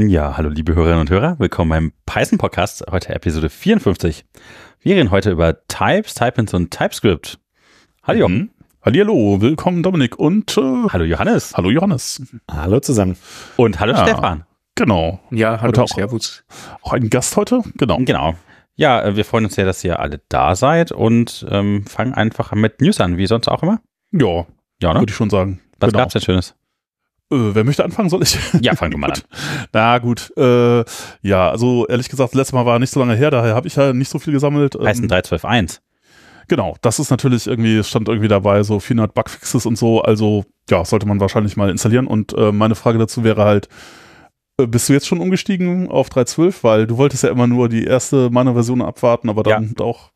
Ja, hallo liebe Hörerinnen und Hörer, willkommen beim Python Podcast, heute Episode 54. Wir reden heute über Types, Typins und TypeScript. Hallo Jochen. Mhm. Hallihallo, willkommen Dominik und äh, Hallo Johannes. hallo Johannes. Hallo zusammen. Und hallo Ja. Stefan. Genau. Ja, hallo, Heute auch- Servus. Auch ein Gast heute? Genau. Genau. Ja, äh, wir freuen uns sehr, dass ihr alle da seid und ähm, fangen einfach mit News an, wie sonst auch immer. Ja, Ja, ne? würde ich schon sagen. Was genau. gab's denn Schönes? Äh, wer möchte anfangen? Soll ich? Ja, fang du mal an. Na gut. Äh, ja, also ehrlich gesagt, letztes Mal war nicht so lange her, daher habe ich ja nicht so viel gesammelt. Ähm, Python 3.12.1. Genau, das ist natürlich irgendwie, stand irgendwie dabei, so 400 Bugfixes und so, also ja, sollte man wahrscheinlich mal installieren und äh, meine Frage dazu wäre halt, äh, bist du jetzt schon umgestiegen auf 3.12, weil du wolltest ja immer nur die erste meiner Version abwarten, aber dann auch,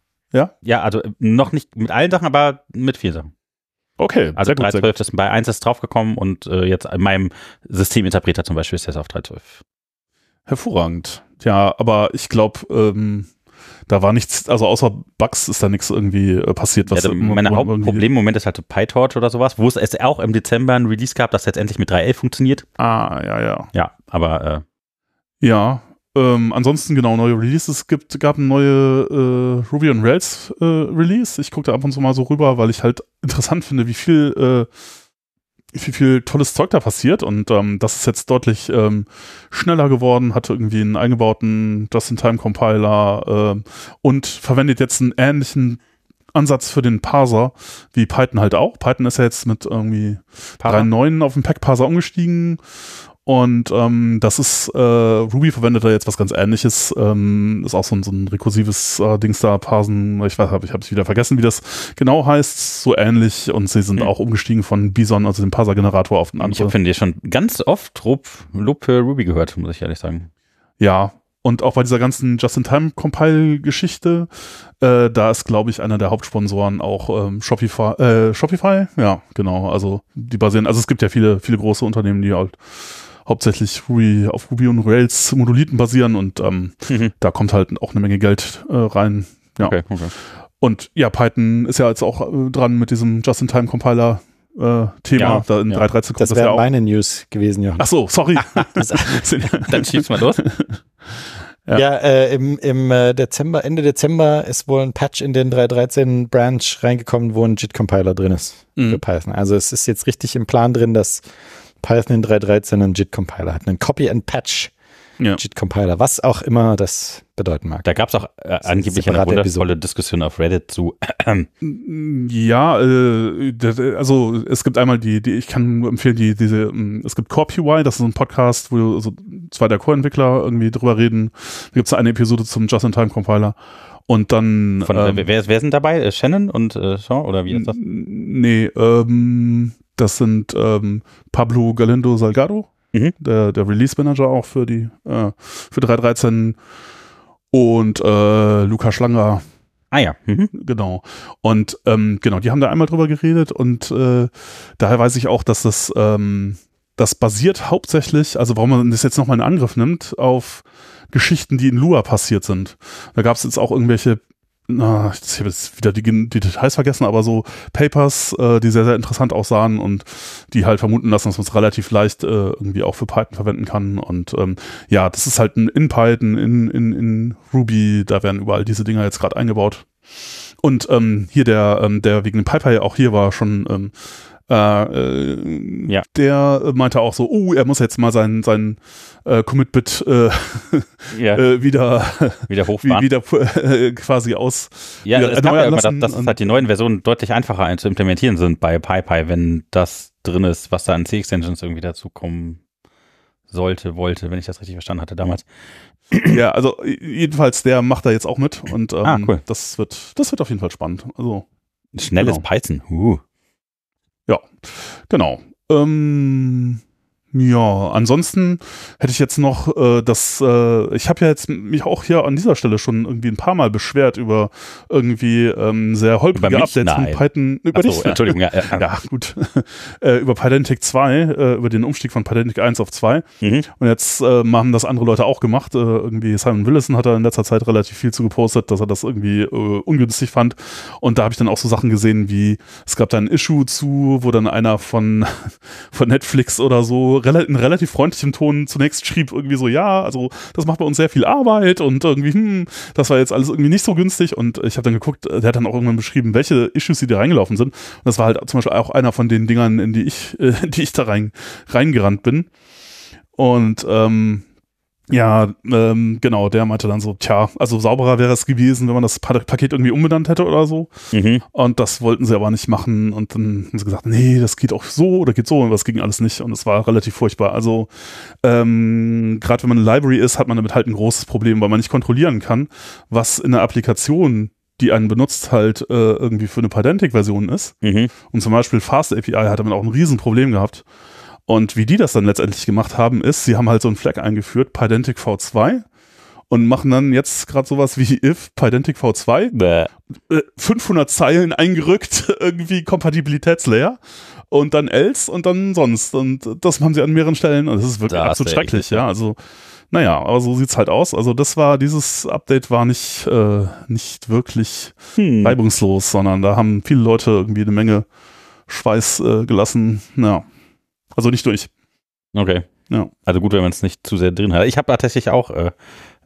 Ja, also äh, noch nicht mit allen Sachen, aber mit vier Sachen. Okay, Also 3.12 ist bei 1 ist draufgekommen und äh, jetzt in meinem Systeminterpreter zum Beispiel ist jetzt auf 3.12. Hervorragend. Ja, aber ich glaube, ähm, da war nichts, also außer Bugs ist da nichts irgendwie äh, passiert. Ja, Was also immer- mein Hauptproblem im Moment ist halt so PyTorch oder sowas, wo es es auch im Dezember ein Release gab, das jetzt endlich mit 3.11 funktioniert. Ah, ja, ja. Ja, aber äh, Ja, ähm, ansonsten genau, neue Releases. Es gibt, gab ein neue äh, Ruby on Rails äh, Release. Ich gucke da ab und zu mal so rüber, weil ich halt interessant finde, wie viel, äh, wie viel tolles Zeug da passiert. Und ähm, das ist jetzt deutlich ähm, schneller geworden, hat irgendwie einen eingebauten Just-in-Time-Compiler ähm, und verwendet jetzt einen ähnlichen Ansatz für den Parser wie Python halt auch. Python ist ja jetzt mit irgendwie Parser? 3.9 auf den Pack-Parser umgestiegen. Und ähm, das ist, äh, Ruby verwendet da jetzt was ganz ähnliches. Ähm, ist auch so ein, so ein rekursives äh, Dings da, Parsen. Ich weiß, hab, ich habe es wieder vergessen, wie das genau heißt. So ähnlich. Und sie sind Hm. auch umgestiegen von Bison, also dem Parser-Generator, auf ich anderen. habe von dir schon ganz oft Lob, Lob für Ruby gehört, muss ich ehrlich sagen. Ja. Und auch bei dieser ganzen Just-in-Time-Compile-Geschichte, äh, da ist, glaube ich, einer der Hauptsponsoren auch ähm, Shopify, äh, Shopify. Ja, genau. Also die basieren, also es gibt ja viele, viele große Unternehmen, die halt hauptsächlich Ruby, auf Ruby und Rails Monolithen basieren und ähm, da kommt halt auch eine Menge Geld äh, rein. Ja. Okay, okay. Und ja, Python ist ja jetzt auch äh, dran mit diesem Just-in-Time-Compiler äh, Thema. Ja, da in ja. 3.13 kommt Das das, ja wäre auch. meine News gewesen, Jochen. Ach so, sorry. Dann schieß mal los. ja. Ja, äh, im, im äh, Dezember, Ende Dezember ist wohl ein Patch in den 3.13 Branch reingekommen, wo ein JIT-Compiler drin ist für Mhm. Python. Also es ist jetzt richtig im Plan drin, dass Python in 3.13 einen JIT-Compiler hat. Einen Copy and Patch Ja. JIT-Compiler, was auch immer das bedeuten mag. Da gab es auch äh, angeblich eine wundervolle Diskussion auf Reddit zu. Ja, äh, das- also es gibt einmal die, die ich kann nur empfehlen, die diese, ähm, es gibt Core PY, das ist ein Podcast, wo so zwei der Core-Entwickler irgendwie drüber reden. Da gibt es eine Episode zum Just-in-Time-Compiler und dann Von, ähm, äh, wer, wer sind dabei? Äh, Shannon und äh, Sean oder wie ist das? Nee, ähm, das sind ähm, Pablo Galindo Salgado, Mhm. der, der Release-Manager auch für die äh, für 3.13 und äh, Luca Schlanger, Ah ja. Mhm. genau. Und ähm, genau, die haben da einmal drüber geredet und äh, daher weiß ich auch, dass das ähm, das basiert hauptsächlich, also warum man das jetzt nochmal in Angriff nimmt, auf Geschichten, die in Lua passiert sind. Da gab es jetzt auch irgendwelche, na, ich habe jetzt wieder die, die Details vergessen, aber so Papers, äh, die sehr, sehr interessant aussahen und die halt vermuten lassen, dass man es relativ leicht äh, irgendwie auch für Python verwenden kann. Und ähm, ja, das ist halt ein, in Python, in, in, in Ruby, da werden überall diese Dinger jetzt gerade eingebaut. Und ähm, hier der, ähm, der wegen dem PyPy auch hier war schon, ähm, äh, äh, Ja. der meinte auch so, oh, er muss jetzt mal sein, sein äh, Commit-Bit äh, Ja, äh, wieder, wieder wie, hochfahren. wieder äh, quasi aus. ja, wieder es gab ja immer, dass, dass halt die neuen Versionen deutlich einfacher ein- zu implementieren sind bei PyPy, wenn das drin ist, was da an C-Extensions irgendwie dazukommen sollte, wollte, wenn ich das richtig verstanden hatte damals. Ja, also jedenfalls, der macht da jetzt auch mit und ähm, Ah, cool. das wird, das wird auf jeden Fall spannend. Also, Schnelles Genau. Python. Uh. Genau. Ähm, ja, ansonsten hätte ich jetzt noch äh, das, äh, ich habe ja jetzt mich auch hier an dieser Stelle schon irgendwie ein paar Mal beschwert über irgendwie ähm, sehr holprige? Updates von. Python. Über Achso, dich. Entschuldigung, ja. ja. Ja, gut. äh, über Pydantic 2, äh, über den Umstieg von Pydantic 1 auf 2. Mhm. Und jetzt äh, haben das andere Leute auch gemacht. Äh, irgendwie Simon Willison hat da in letzter Zeit relativ viel zu gepostet, dass er das irgendwie äh, ungünstig fand. Und da habe ich dann auch so Sachen gesehen wie, es gab da ein Issue zu, wo dann einer von, von Netflix oder so in relativ freundlichem Ton zunächst schrieb irgendwie so, ja, also das macht bei uns sehr viel Arbeit und irgendwie, hm, das war jetzt alles irgendwie nicht so günstig. Und ich habe dann geguckt, der hat dann auch irgendwann beschrieben, welche Issues, die da reingelaufen sind. Und das war halt zum Beispiel auch einer von den Dingern, in die ich, äh, die ich da rein, reingerannt bin. Und ähm, ja, ähm, genau, der meinte dann so, tja, also sauberer wäre es gewesen, wenn man das Paket irgendwie umbenannt hätte oder so. Mhm. Und das wollten sie aber nicht machen. Und dann haben sie gesagt, nee, das geht auch so oder geht so. Und das ging alles nicht. Und es war relativ furchtbar. Also ähm, gerade wenn man eine Library ist, hat man damit halt ein großes Problem, weil man nicht kontrollieren kann, was in der Applikation die einen benutzt, halt äh, irgendwie für eine Pydantic-Version ist. Mhm. Und zum Beispiel Fast API hat damit auch ein Riesenproblem gehabt. Und wie die das dann letztendlich gemacht haben, ist, sie haben halt so einen Flag eingeführt, Pydantic V2 und machen dann jetzt gerade sowas wie if Pydantic V2 Bäh. 500 äh, Zeilen eingerückt, irgendwie Kompatibilitätslayer und dann else und dann sonst und das machen sie an mehreren Stellen und das ist wirklich das absolut schrecklich, ja, also naja, aber so sieht's halt aus. Also das war, dieses Update war nicht, äh, nicht wirklich hm. reibungslos, sondern da haben viele Leute irgendwie eine Menge Schweiß äh, gelassen. Ja. Also nicht durch. Okay. Ja. Also gut, wenn man es nicht zu sehr drin hat. Ich habe tatsächlich auch äh,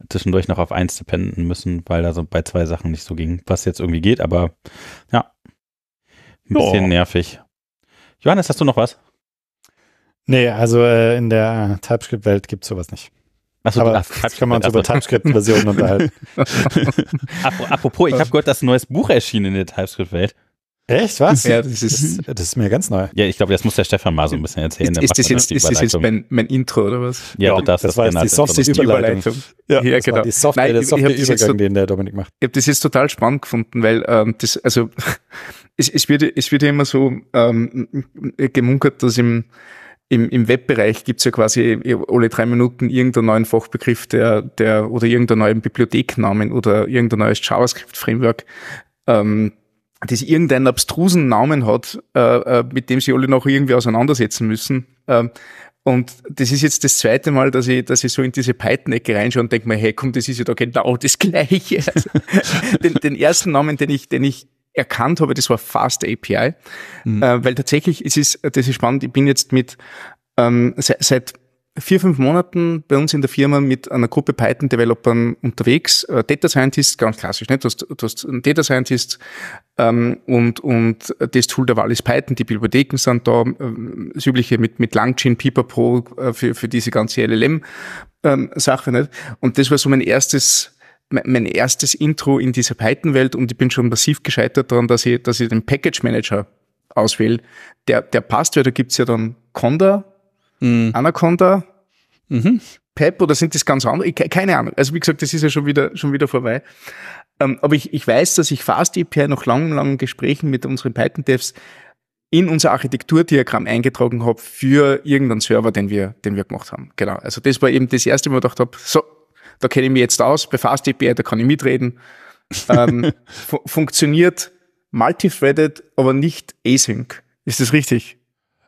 zwischendurch noch auf eins dependen müssen, weil da so bei zwei Sachen nicht so ging, was jetzt irgendwie geht, aber ja. Ein bisschen oh. nervig. Johannes, hast du noch was? Nee, also äh, in der TypeScript-Welt gibt es sowas nicht. Achso, aber ach, kann man uns über TypeScript-Versionen unterhalten. Apropos, ich habe gehört, dass ein neues Buch erschienen in der TypeScript-Welt. Echt, was? Ja, das ist, das ist mir ganz neu. Ja, ich glaube, das muss der Stefan mal so ein bisschen erzählen. Ist, ist das jetzt, ist das jetzt mein, mein Intro oder was? Ja, ja du darfst das, das war jetzt die Software-Überleitung. Ja, ja genau. die Software, Nein, der Software-Übergang, den der Dominik macht. Ich habe das jetzt total spannend gefunden, weil ähm, das, also es, es, wird, es wird ja immer so ähm, gemunkert, dass im im, im Webbereich gibt's ja quasi alle drei Minuten irgendeinen neuen Fachbegriff, der, der oder irgendeinen neuen Bibliotheknamen oder irgendein neues JavaScript-Framework, ähm, das irgendeinen abstrusen Namen hat, äh, äh, mit dem sie alle noch irgendwie auseinandersetzen müssen. Ähm, und das ist jetzt das zweite Mal, dass ich, dass ich so in diese Python-Ecke reinschaue und denke mir, hey, komm, das ist ja da genau das Gleiche. Also, den, den ersten Namen, den ich, den ich erkannt habe, das war Fast API, mhm. äh, weil tatsächlich es ist das ist spannend. Ich bin jetzt mit ähm, seit, seit vier, fünf Monaten bei uns in der Firma mit einer Gruppe Python-Developern unterwegs. Äh, Data Scientist, ganz klassisch, nicht? Du hast, du hast einen Data Scientist ähm, und, und das Tool der Wahl ist Python, die Bibliotheken sind da, äh, das übliche mit, mit Langchain, Pipapo äh, für, für diese ganze LLM-Sache. Ähm? Und das war so mein erstes mein erstes Intro in dieser Python-Welt und ich bin schon massiv gescheitert daran, dass ich, dass ich den Package Manager auswähle. Der, der passt, weil da gibt's ja dann Conda, mhm. Anaconda, mhm. Pep oder sind das ganz andere? Ich, keine Ahnung. Also wie gesagt, das ist ja schon wieder, schon wieder vorbei. Ähm, aber ich, ich weiß, dass ich Fast API nach langen, langen Gesprächen mit unseren Python-Devs in unser Architekturdiagramm eingetragen habe für irgendeinen Server, den wir, den wir gemacht haben. Genau. Also das war eben das erste, wo ich gedacht habe, so, da kenne ich mich jetzt aus, bei Fast API, da kann ich mitreden. ähm, fu funktioniert multithreaded, aber nicht async. Ist das richtig?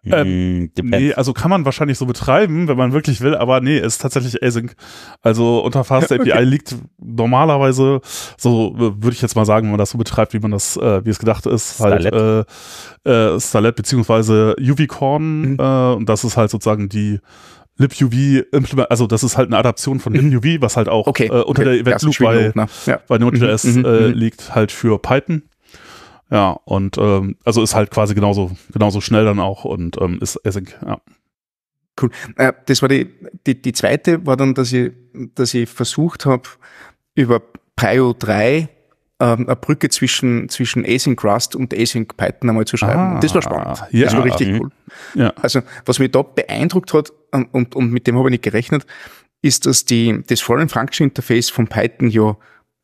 Ähm, mm, nee, also kann man wahrscheinlich so betreiben, wenn man wirklich will, aber nee, ist tatsächlich async. Also unter Fast API okay. liegt normalerweise, so würde ich jetzt mal sagen, wenn man das so betreibt, wie man das, äh, wie es gedacht ist, Starlet. halt äh, äh, Starlet beziehungsweise UV-Corn mhm. äh, und das ist halt sozusagen die libuv also das ist halt eine Adaption von libuv, mhm. was halt auch okay. äh, unter okay. der Event Loop bei, ja. bei Node.js mhm. äh, mhm. liegt, halt für Python. Ja, und ähm, also ist halt quasi genauso, genauso schnell dann auch und ähm, ist Async, ja. Cool. Äh, das war die, die, die zweite war dann, dass ich, dass ich versucht habe, über Prio 3 ähm, eine Brücke zwischen, zwischen Async Rust und Async Python einmal zu schreiben. Ah, das war spannend. Ja, das war richtig cool. Ja. Also, was mich da beeindruckt hat, und, und, und mit dem habe ich nicht gerechnet, ist, dass die, das Foreign Function Interface von Python ja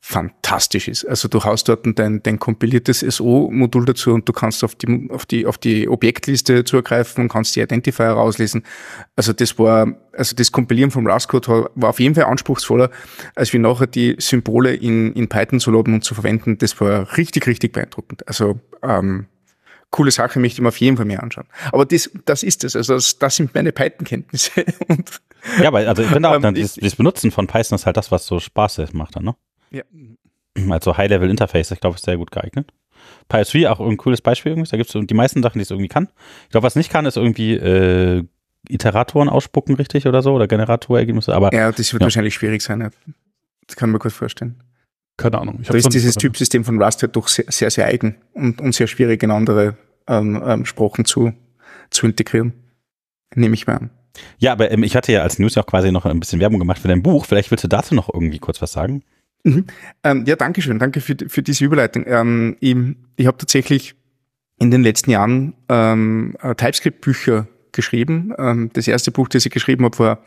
fantastisch ist. Also du hast dort dein, dein kompiliertes SO-Modul dazu und du kannst auf die, auf die, auf die Objektliste zugreifen und kannst die Identifier rauslesen. Also das war, also das Kompilieren vom Rust-Code war auf jeden Fall anspruchsvoller, als wie nachher die Symbole in, in Python zu laden und zu verwenden. Das war richtig, richtig beeindruckend. Also, ähm, coole Sache, möchte ich mir auf jeden Fall mehr anschauen. Aber das, das ist es. Also das, das sind meine Python-Kenntnisse. ja, weil, also ich finde auch, ähm, das, das Benutzen von Python ist halt das, was so Spaß macht dann, ne? Ja. Also High-Level-Interface, ich glaube, ist sehr gut geeignet. PyS3 auch ein cooles Beispiel irgendwie. Da gibt es die meisten Sachen, die es irgendwie kann. Ich glaube, was nicht kann, ist irgendwie äh, Iteratoren ausspucken, richtig oder so? Oder Generatorergebnisse? Aber ja, das wird ja. wahrscheinlich schwierig sein. Ja. Das kann man kurz vorstellen. Keine Ahnung. Ich da ist dieses Typsystem von Rust halt doch sehr, sehr, sehr eigen und, und sehr schwierig in andere ähm, ähm, Sprachen zu, zu integrieren. Nehme ich mal an. Ja, aber ähm, ich hatte ja als News auch quasi noch ein bisschen Werbung gemacht für dein Buch. Vielleicht willst du dazu noch irgendwie kurz was sagen? Mhm. Ähm, ja, danke schön. Danke für, für diese Überleitung. Ähm, ich ich habe tatsächlich in den letzten Jahren ähm, äh, TypeScript-Bücher geschrieben. Ähm, das erste Buch, das ich geschrieben habe, war,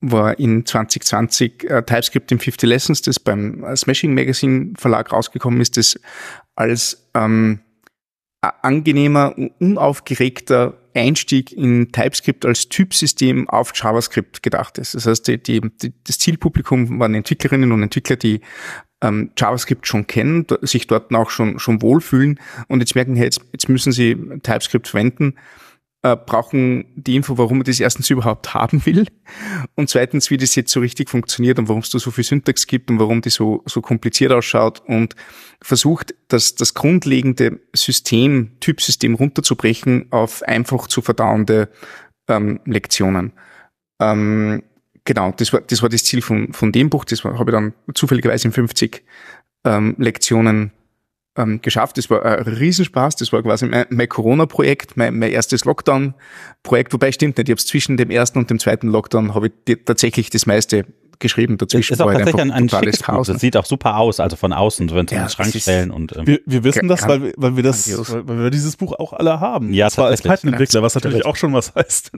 war in 2020 äh, TypeScript in 50 Lessons, das beim äh, Smashing Magazine Verlag rausgekommen ist, das als ähm, angenehmer, unaufgeregter Einstieg in TypeScript als Typsystem auf JavaScript gedacht ist. Das heißt, die, die, das Zielpublikum waren Entwicklerinnen und Entwickler, die ähm, JavaScript schon kennen, sich dort auch schon, schon wohlfühlen und jetzt merken, hey, jetzt, jetzt müssen sie TypeScript verwenden äh, brauchen die Info, warum man das erstens überhaupt haben will und zweitens, wie das jetzt so richtig funktioniert und warum es da so viel Syntax gibt und warum die so, so kompliziert ausschaut und versucht, das, das grundlegende System, Typsystem runterzubrechen auf einfach zu verdauende ähm, Lektionen. Ähm, genau, das war, das war das Ziel von, von dem Buch. Das habe ich dann zufälligerweise in 50 ähm, Lektionen ähm, geschafft. Das war ein Riesenspaß. Das war quasi mein, mein Corona-Projekt, mein, mein erstes Lockdown-Projekt. Wobei stimmt nicht, ich habe zwischen dem ersten und dem zweiten Lockdown habe ich die, tatsächlich das meiste geschrieben dazwischen. Das ist auch tatsächlich ein, ein schickes Haus. Das sieht auch super aus, also von außen, so wenn es ja, in den Schrank stellen und. Ähm, wir, wir wissen das, weil wir, weil wir das, weil wir dieses Buch auch alle haben. Ja, zwar als Python-Entwickler, was natürlich auch schon was heißt.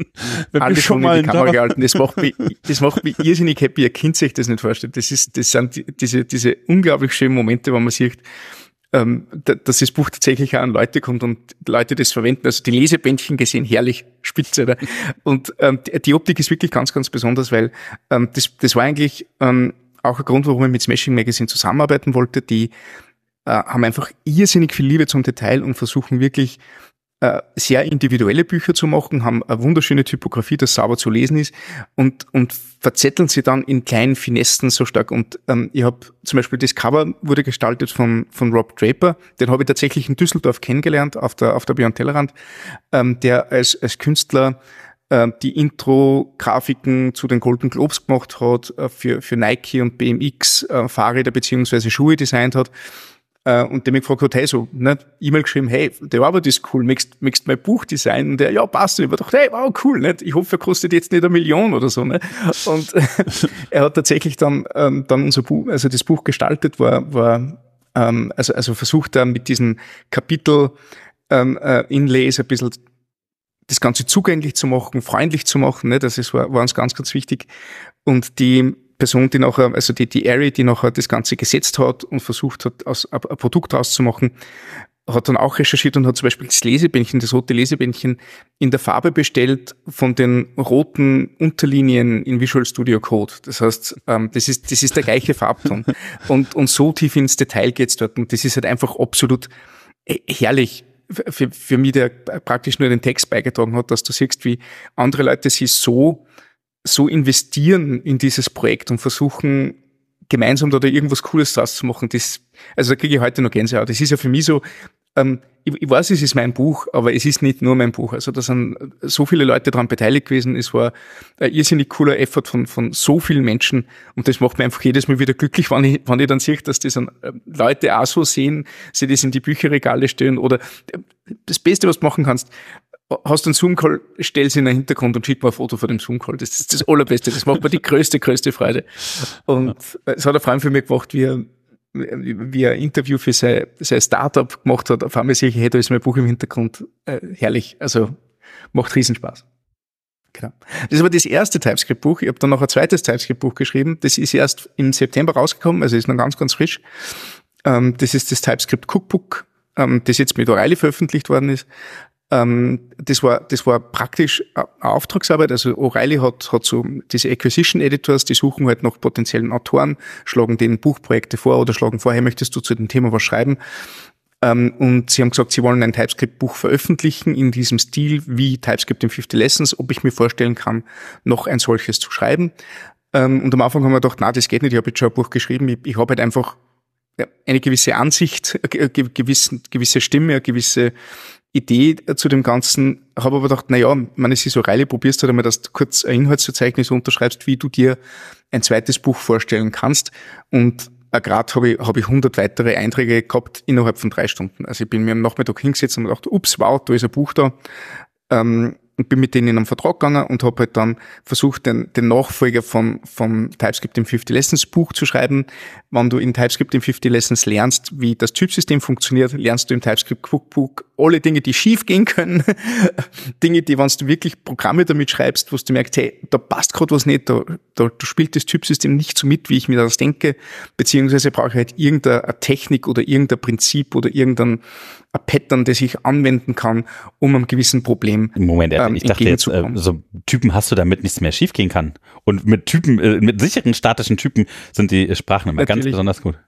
Wenn alle wir schon mal in die Kamera gehalten. Das macht mich, das macht mich irrsinnig happy. Ihr Kind sich das nicht vorstellt. Das ist, das sind diese, diese unglaublich schönen Momente, wo man sieht, ähm, dass das Buch tatsächlich auch an Leute kommt und Leute das verwenden. Also die Lesebändchen gesehen, herrlich, spitze. Oder? Und ähm, die Optik ist wirklich ganz, ganz besonders, weil ähm, das, das war eigentlich ähm, auch ein Grund, warum ich mit Smashing Magazine zusammenarbeiten wollte. Die äh, haben einfach irrsinnig viel Liebe zum Detail und versuchen wirklich sehr individuelle Bücher zu machen, haben eine wunderschöne Typografie, das sauber zu lesen ist und, und verzetteln sie dann in kleinen Finessen so stark. Und ähm, ich habe zum Beispiel das Cover wurde gestaltet von, von Rob Draper, den habe ich tatsächlich in Düsseldorf kennengelernt auf der, auf der Beyond Tellerrand, ähm, der als, als Künstler äh, die Intro-Grafiken zu den Golden Globes gemacht hat, äh, für, für Nike und BMX äh, Fahrräder beziehungsweise Schuhe designt hat äh, und der mich gefragt hat, hey, so, ne, E-Mail geschrieben, hey, der Arbeit ist cool, möchtest, möchtest mein Buch designen? Und der, ja, passt. Und ich dachte, hey, wow, cool, nicht? Ich hoffe, er kostet jetzt nicht eine Million oder so, ne? Und er hat tatsächlich dann, ähm, dann unser Buch, also das Buch gestaltet war, war, ähm, also, also versucht er mit diesen Kapitel, ähm, äh, Inlays ein bisschen das Ganze zugänglich zu machen, freundlich zu machen, ne? das ist, war, war uns ganz, ganz wichtig. Und die, Person, die nachher, also die, die Ari, die nachher das Ganze gesetzt hat und versucht hat, aus, ein, ein Produkt rauszumachen, hat dann auch recherchiert und hat zum Beispiel das Lesebändchen, das rote Lesebändchen in der Farbe bestellt von den roten Unterlinien in Visual Studio Code. Das heißt, ähm, das ist, das ist der gleiche Farbton. und, und so tief ins Detail geht's dort. Und das ist halt einfach absolut herrlich für, für mich, der praktisch nur den Text beigetragen hat, dass du siehst, wie andere Leute sich so so investieren in dieses Projekt und versuchen, gemeinsam da, da irgendwas Cooles draus zu machen, das, also da kriege ich heute noch Gänsehaut. Das ist ja für mich so, ähm, ich, ich weiß, es ist mein Buch, aber es ist nicht nur mein Buch. Also da sind so viele Leute daran beteiligt gewesen. Es war ein irrsinnig cooler Effort von, von so vielen Menschen und das macht mir einfach jedes Mal wieder glücklich, wenn ich, wenn ich dann sehe, dass das dann äh, Leute auch so sehen, sie das in die Bücherregale stellen oder äh, das Beste, was du machen kannst, hast du einen Zoom-Call, stell sie in den Hintergrund und schick mir ein Foto von dem Zoom-Call. Das ist das Allerbeste. Das macht mir die größte, größte Freude. Und es hat ein Freund für mich gemacht, wie er, wie er ein Interview für sein, sein Startup gemacht hat. Auf einmal sehe ich, hey, da ist mein Buch im Hintergrund. Äh, herrlich. Also macht Riesenspaß. Genau. Das war das erste TypeScript-Buch. Ich habe dann noch ein zweites TypeScript-Buch geschrieben. Das ist erst im September rausgekommen, also ist noch ganz, ganz frisch. Ähm, das ist das TypeScript Cookbook, ähm, das jetzt mit O'Reilly veröffentlicht worden ist. Ähm, das war, das war praktisch eine Auftragsarbeit. Also O'Reilly hat, hat so diese Acquisition Editors, die suchen halt nach potenziellen Autoren, schlagen denen Buchprojekte vor oder schlagen vor, hey, möchtest du zu dem Thema was schreiben? Ähm, und sie haben gesagt, sie wollen ein TypeScript-Buch veröffentlichen in diesem Stil wie TypeScript in 50 Lessons, ob ich mir vorstellen kann, noch ein solches zu schreiben. Ähm, und am Anfang haben wir gedacht, na, das geht nicht, ich habe jetzt schon ein Buch geschrieben, ich, ich habe halt einfach eine gewisse Ansicht, eine gewisse, gewisse Stimme, eine gewisse Idee zu dem Ganzen, habe aber gedacht, naja, man es ist so Reile, probierst halt einmal, dass du kurz ein Inhaltsverzeichnis unterschreibst, wie du dir ein zweites Buch vorstellen kannst. Und gerade habe ich, hab ich 100 weitere Einträge gehabt innerhalb von drei Stunden. Also ich bin mir am Nachmittag hingesetzt und gedacht, ups, wow, da ist ein Buch da. Ähm, und bin mit denen in einen Vertrag gegangen und habe halt dann versucht, den, den Nachfolger vom, vom TypeScript im 50 Lessons Buch zu schreiben. Wenn du in TypeScript im 50 Lessons lernst, wie das Typsystem funktioniert, lernst du im TypeScript Cookbook alle Dinge, die schief gehen können. Dinge, die, wenn du wirklich Programme damit schreibst, wo du merkst, hey, da passt gerade was nicht, da, da, da spielt das Typsystem nicht so mit, wie ich mir das denke, beziehungsweise brauche ich halt irgendeine Technik oder irgendein Prinzip oder irgendein ein Pattern, das ich anwenden kann, um einem gewissen Problem Moment, ähm, ich dachte jetzt, äh, so Typen hast du, damit nichts mehr schiefgehen kann. Und mit Typen, äh, mit sicheren statischen Typen sind die Sprachen immer Natürlich. ganz besonders gut.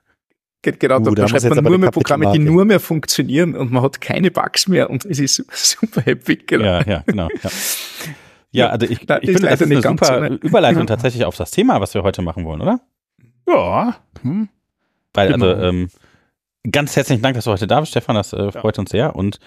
Genau, uh, da, schreibt man nur mehr Programme, die nur mehr funktionieren und man hat keine Bugs mehr und es ist super happy. Genau. Ja, ja, genau. Ja. Ja, also ich, ich finde, das ist eine super eine Überleitung tatsächlich auf das Thema, was wir heute machen wollen, oder? Ja. Hm. Weil, also, ähm, Ganz herzlichen Dank, dass du heute da bist, Stefan. Das äh, freut ja. uns sehr. Und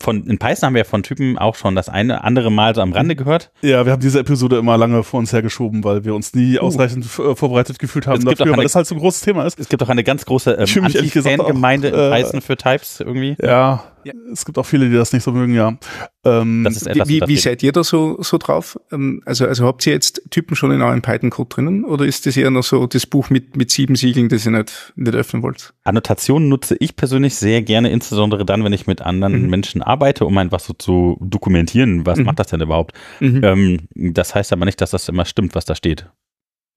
von, in Python haben wir von Typen auch schon das eine andere Mal so am Rande gehört. Ja, wir haben diese Episode immer lange vor uns hergeschoben, weil wir uns nie uh. ausreichend äh, vorbereitet gefühlt haben dafür, eine, weil das halt so ein großes Thema ist. Es gibt auch eine ganz große ähm, Anti-Fan-Gemeinde in äh, Python für Types irgendwie. Ja, ja, es gibt auch viele, die das nicht so mögen, ja. Ähm, das ist etwas, wie, wie seid ihr da so, so drauf? Ähm, also, also habt ihr jetzt Typen schon in eurem Python-Code drinnen oder ist das eher noch so das Buch mit, mit sieben Siegeln, das ihr nicht, nicht öffnen wollt? Annotationen nutze ich persönlich sehr gerne, insbesondere dann, wenn ich mit anderen mhm. Menschen arbeite, um einfach so zu dokumentieren, was mhm. macht das denn überhaupt? Mhm. Ähm, das heißt aber nicht, dass das immer stimmt, was da steht.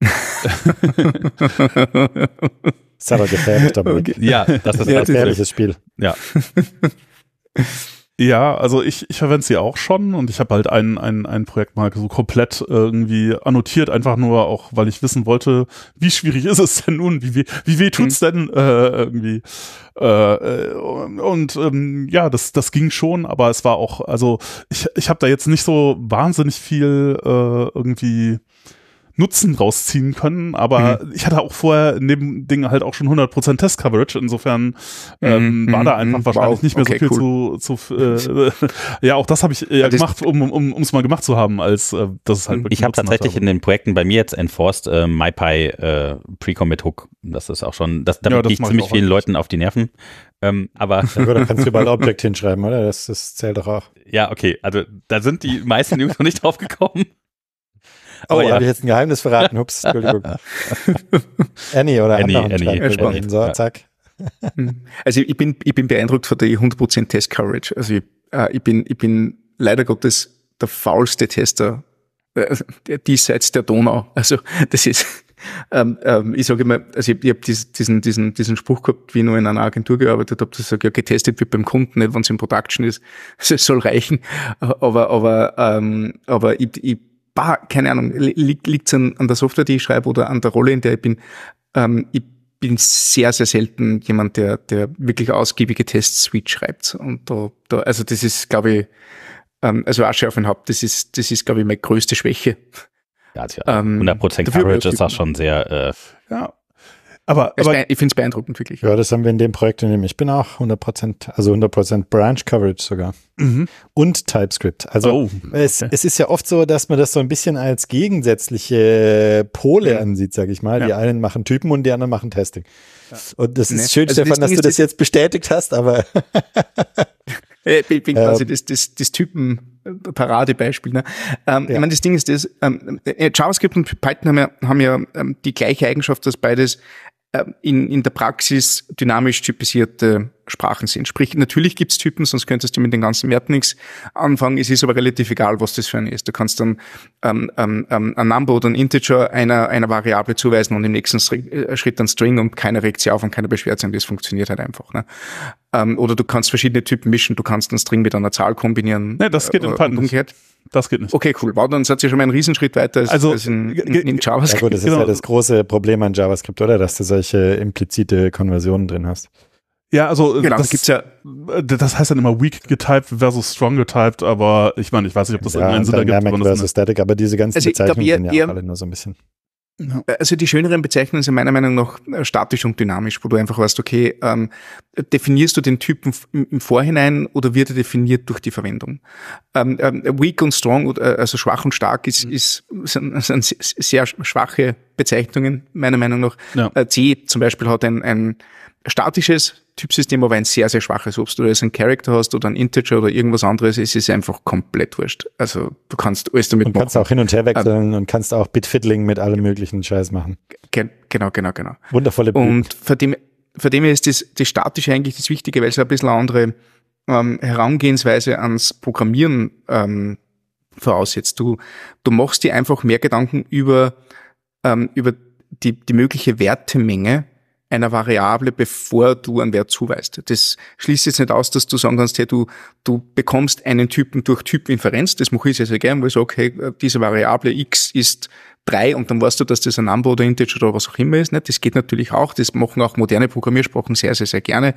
ist aber gefährlich damit. Okay. Ja, das ist ein gefährliches Spiel. Ja. Ja, also ich, ich verwende sie auch schon und ich habe halt ein, ein, ein Projekt mal so komplett irgendwie annotiert, einfach nur auch, weil ich wissen wollte, wie schwierig ist es denn nun, wie, wie, wie weh tut's mhm. denn äh, irgendwie. Äh, und, und ähm, ja, das, das ging schon, aber es war auch, also ich, ich habe da jetzt nicht so wahnsinnig viel äh, irgendwie Nutzen rausziehen können, aber mhm. ich hatte auch vorher neben Dingen halt auch schon 100% Test-Coverage, insofern ähm, mhm. war da einfach mhm. wahrscheinlich wow. nicht mehr okay, so viel cool. zu, zu äh, ja, auch das habe ich ja gemacht, um um um, mal gemacht zu haben, als äh, das ist halt wirklich Ich habe tatsächlich in den Projekten bei mir jetzt enforced äh, MyPy äh, Pre-Commit Hook, das ist auch schon, das, damit ja, gehe ich ziemlich vielen Leuten auf die Nerven, ähm, aber ja, da kannst du überall Object hinschreiben, oder? Das, das zählt doch auch. Ja, okay, also da sind die meisten Jungs noch nicht drauf gekommen. Oh, ja. habe ich jetzt ein Geheimnis verraten? Ups, Entschuldigung. Annie oder Annie, Annie. Annie. So, zack. Also ich bin, ich bin beeindruckt von der 100% Test Coverage. Also ich, äh, ich, bin, ich bin leider Gottes der faulste Tester äh, diesseits der Donau. Also das ist, ähm, ähm, ich sage immer, also ich, ich habe diesen, diesen, diesen Spruch gehabt, wie ich noch in einer Agentur gearbeitet habe, dass ich sage, ja, getestet wird beim Kunden, nicht wenn es in Production ist. Also es soll reichen. Aber, aber, ähm, aber ich, ich bah, keine Ahnung, liegt es an, an der Software, die ich schreibe oder an der Rolle, in der ich bin. Ähm, ich bin sehr, sehr selten jemand, der, der wirklich ausgiebige Test-Suite schreibt. Und da, da, also das ist, glaube ich, ähm, also Asche auf den Haupt, das ist, das ist, glaube ich, meine größte Schwäche. Ja, tja, 100% ähm, Coverage ist auch schon sehr, äh, ja, aber, aber ich finde es beeindruckend, wirklich. Ja, das haben wir in dem Projekt, in dem ich bin, auch 100%, also 100% Branch Coverage sogar. Mhm. Und TypeScript. Also oh, okay. es, es ist ja oft so, dass man das so ein bisschen als gegensätzliche Pole ja. ansieht, sage ich mal. Ja. Die einen machen Typen und die anderen machen Testing. Ja. Und das ist nee. schön, also Stefan, das dass du das jetzt bestätigt hast, aber ich bin quasi das, das, das Typen Paradebeispiel. Ne? Ähm, ja. Ich meine, das Ding ist das, ähm, äh, JavaScript und Python haben ja, haben ja ähm, die gleiche Eigenschaft, dass beides äh, in, in der Praxis dynamisch typisierte Sprachen sind. Sprich, natürlich gibt's Typen, sonst könntest du mit den ganzen Werten nichts anfangen. Es ist aber relativ egal, was das für ein ist. Du kannst dann ähm, ähm, ähm ein Number oder ein Integer einer, einer Variable zuweisen und im nächsten äh, Schritt ein String und keiner regt sich auf und keiner beschwert sich und das funktioniert halt einfach. Ne? Ähm, oder du kannst verschiedene Typen mischen, du kannst einen String mit einer Zahl kombinieren. Nee, das geht äh, in Python umgekehrt. Das geht nicht. Okay, cool. Wow, dann seid ihr schon mal einen Riesenschritt weiter als, also, als in, in, in, JavaScript. Ja gut, das genau. ist ja das große Problem an JavaScript, oder? Dass du solche implizite Konversionen drin hast. Ja, also genau, das, gibt's ja. Das heißt dann immer weak getyped versus strong getyped, aber ich meine, ich weiß nicht, ob das ja, irgendeinen Sinn ergibt. Dynamic versus Static, aber diese ganzen also Bezeichnungen sind ja eher, alle nur so ein bisschen. Also die schöneren Bezeichnungen sind meiner Meinung nach äh, statisch und dynamisch, wo du einfach weißt, okay, ähm, definierst du den Typen im Vorhinein oder wird er definiert durch die Verwendung? Ähm, ähm, weak und strong, äh, also schwach und stark, ist, mhm. ist sind, sind sehr schwache Bezeichnungen meiner Meinung nach. Ja. Äh, C zum Beispiel hat ein, ein statisches Typsystem, aber ein sehr, sehr schwaches. Ob du jetzt einen Character hast oder ein Integer oder irgendwas anderes, es ist einfach komplett wurscht. Also du kannst alles damit und machen. kannst auch hin und her wechseln ähm, und kannst auch Bitfiddling mit allem möglichen Scheiß machen. genau, genau, genau. Wundervolle Bild. Und von dem, von dem her ist das, das Statische eigentlich das Wichtige, weil es ein bisschen eine andere ähm, Herangehensweise ans Programmieren ähm, voraussetzt. Du, du machst dir einfach mehr Gedanken über, ähm, über die, die mögliche Wertemenge einer Variable, bevor du einen Wert zuweist. Das schließt jetzt nicht aus, dass du sagen kannst, hey, du, du bekommst einen Typen durch Typinferenz. Das mache ich sehr, sehr gerne, weil ich sage, hey, diese Variable x ist drei und dann weißt du, dass das ein Number oder Integer oder was auch immer ist. Nicht? Das geht natürlich auch. Das machen auch moderne Programmiersprachen sehr, sehr, sehr gerne.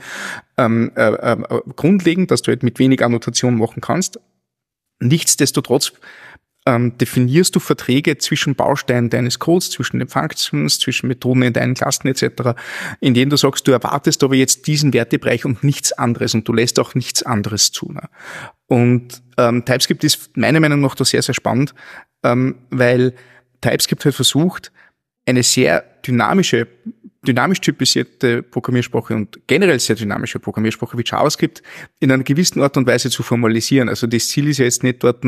Ähm, äh, äh, grundlegend, dass du halt mit wenig Annotation machen kannst. Nichtsdestotrotz ähm, definierst du Verträge zwischen Bausteinen deines Codes, zwischen den Functions, zwischen Methoden in deinen Klassen etc., in denen du sagst, du erwartest aber jetzt diesen Wertebereich und nichts anderes und du lässt auch nichts anderes zu. Ne? Und ähm, TypeScript ist meiner Meinung nach da sehr, sehr spannend, ähm, weil TypeScript halt versucht, eine sehr dynamische, dynamisch typisierte Programmiersprache und generell sehr dynamische Programmiersprache wie JavaScript in einer gewissen Art und Weise zu formalisieren. Also das Ziel ist ja jetzt nicht dort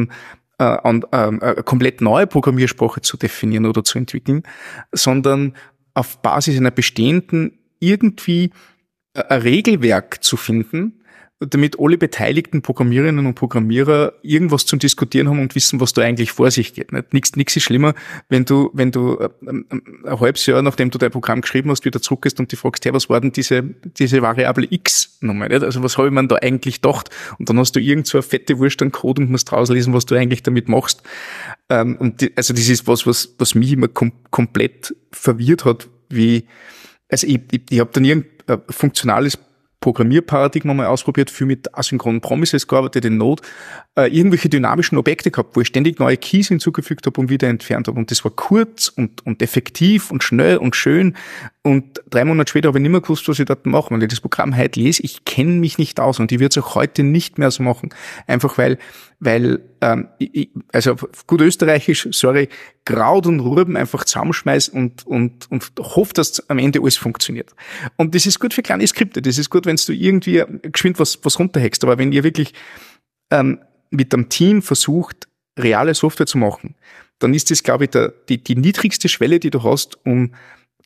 äh, an, äh, eine komplett neue Programmiersprache zu definieren oder zu entwickeln, sondern auf Basis einer bestehenden irgendwie äh, ein Regelwerk zu finden, damit alle beteiligten Programmiererinnen und Programmierer irgendwas zum Diskutieren haben und wissen, was da eigentlich vor sich geht. Nichts, nichts ist schlimmer, wenn du, wenn du äh, ähm, ein halbes Jahr, nachdem du dein Programm geschrieben hast, wieder zurückgehst und die fragst, hey, was war denn diese, diese Variable X nochmal? Nicht? Also was habe ich mir da eigentlich gedacht? Und dann hast du irgend so eine fette Wurst an Code und musst rauslesen, was du eigentlich damit machst. Ähm, und die, also das ist was, was, was mich immer kom komplett verwirrt hat, wie, also ich, ich, ich habe dann irgendein funktionales Programmierparadigma mal ausprobiert, viel mit asynchronen Promises gearbeitet in Node, äh, irgendwelche dynamischen Objekte gehabt, wo ich ständig neue Keys hinzugefügt habe und wieder entfernt habe. Und das war kurz und, und effektiv und schnell und schön. Und drei Monate später habe ich nicht mehr gewusst, was ich dort mache. Wenn ich das Programm heute lese, ich kenne mich nicht aus und ich würde es auch heute nicht mehr so machen. Einfach weil, weil ähm, ich, also gut österreichisch, sorry, Kraut und Rüben einfach zusammenschmeiß und, und, und hoffe, dass am Ende alles funktioniert. Und das ist gut für kleine Skripte. Das ist gut, wenn du irgendwie geschwind was, was runterhackst. Aber wenn ihr wirklich ähm, mit einem Team versucht, reale Software zu machen, dann ist das, glaube ich, der, die, die niedrigste Schwelle, die du hast, um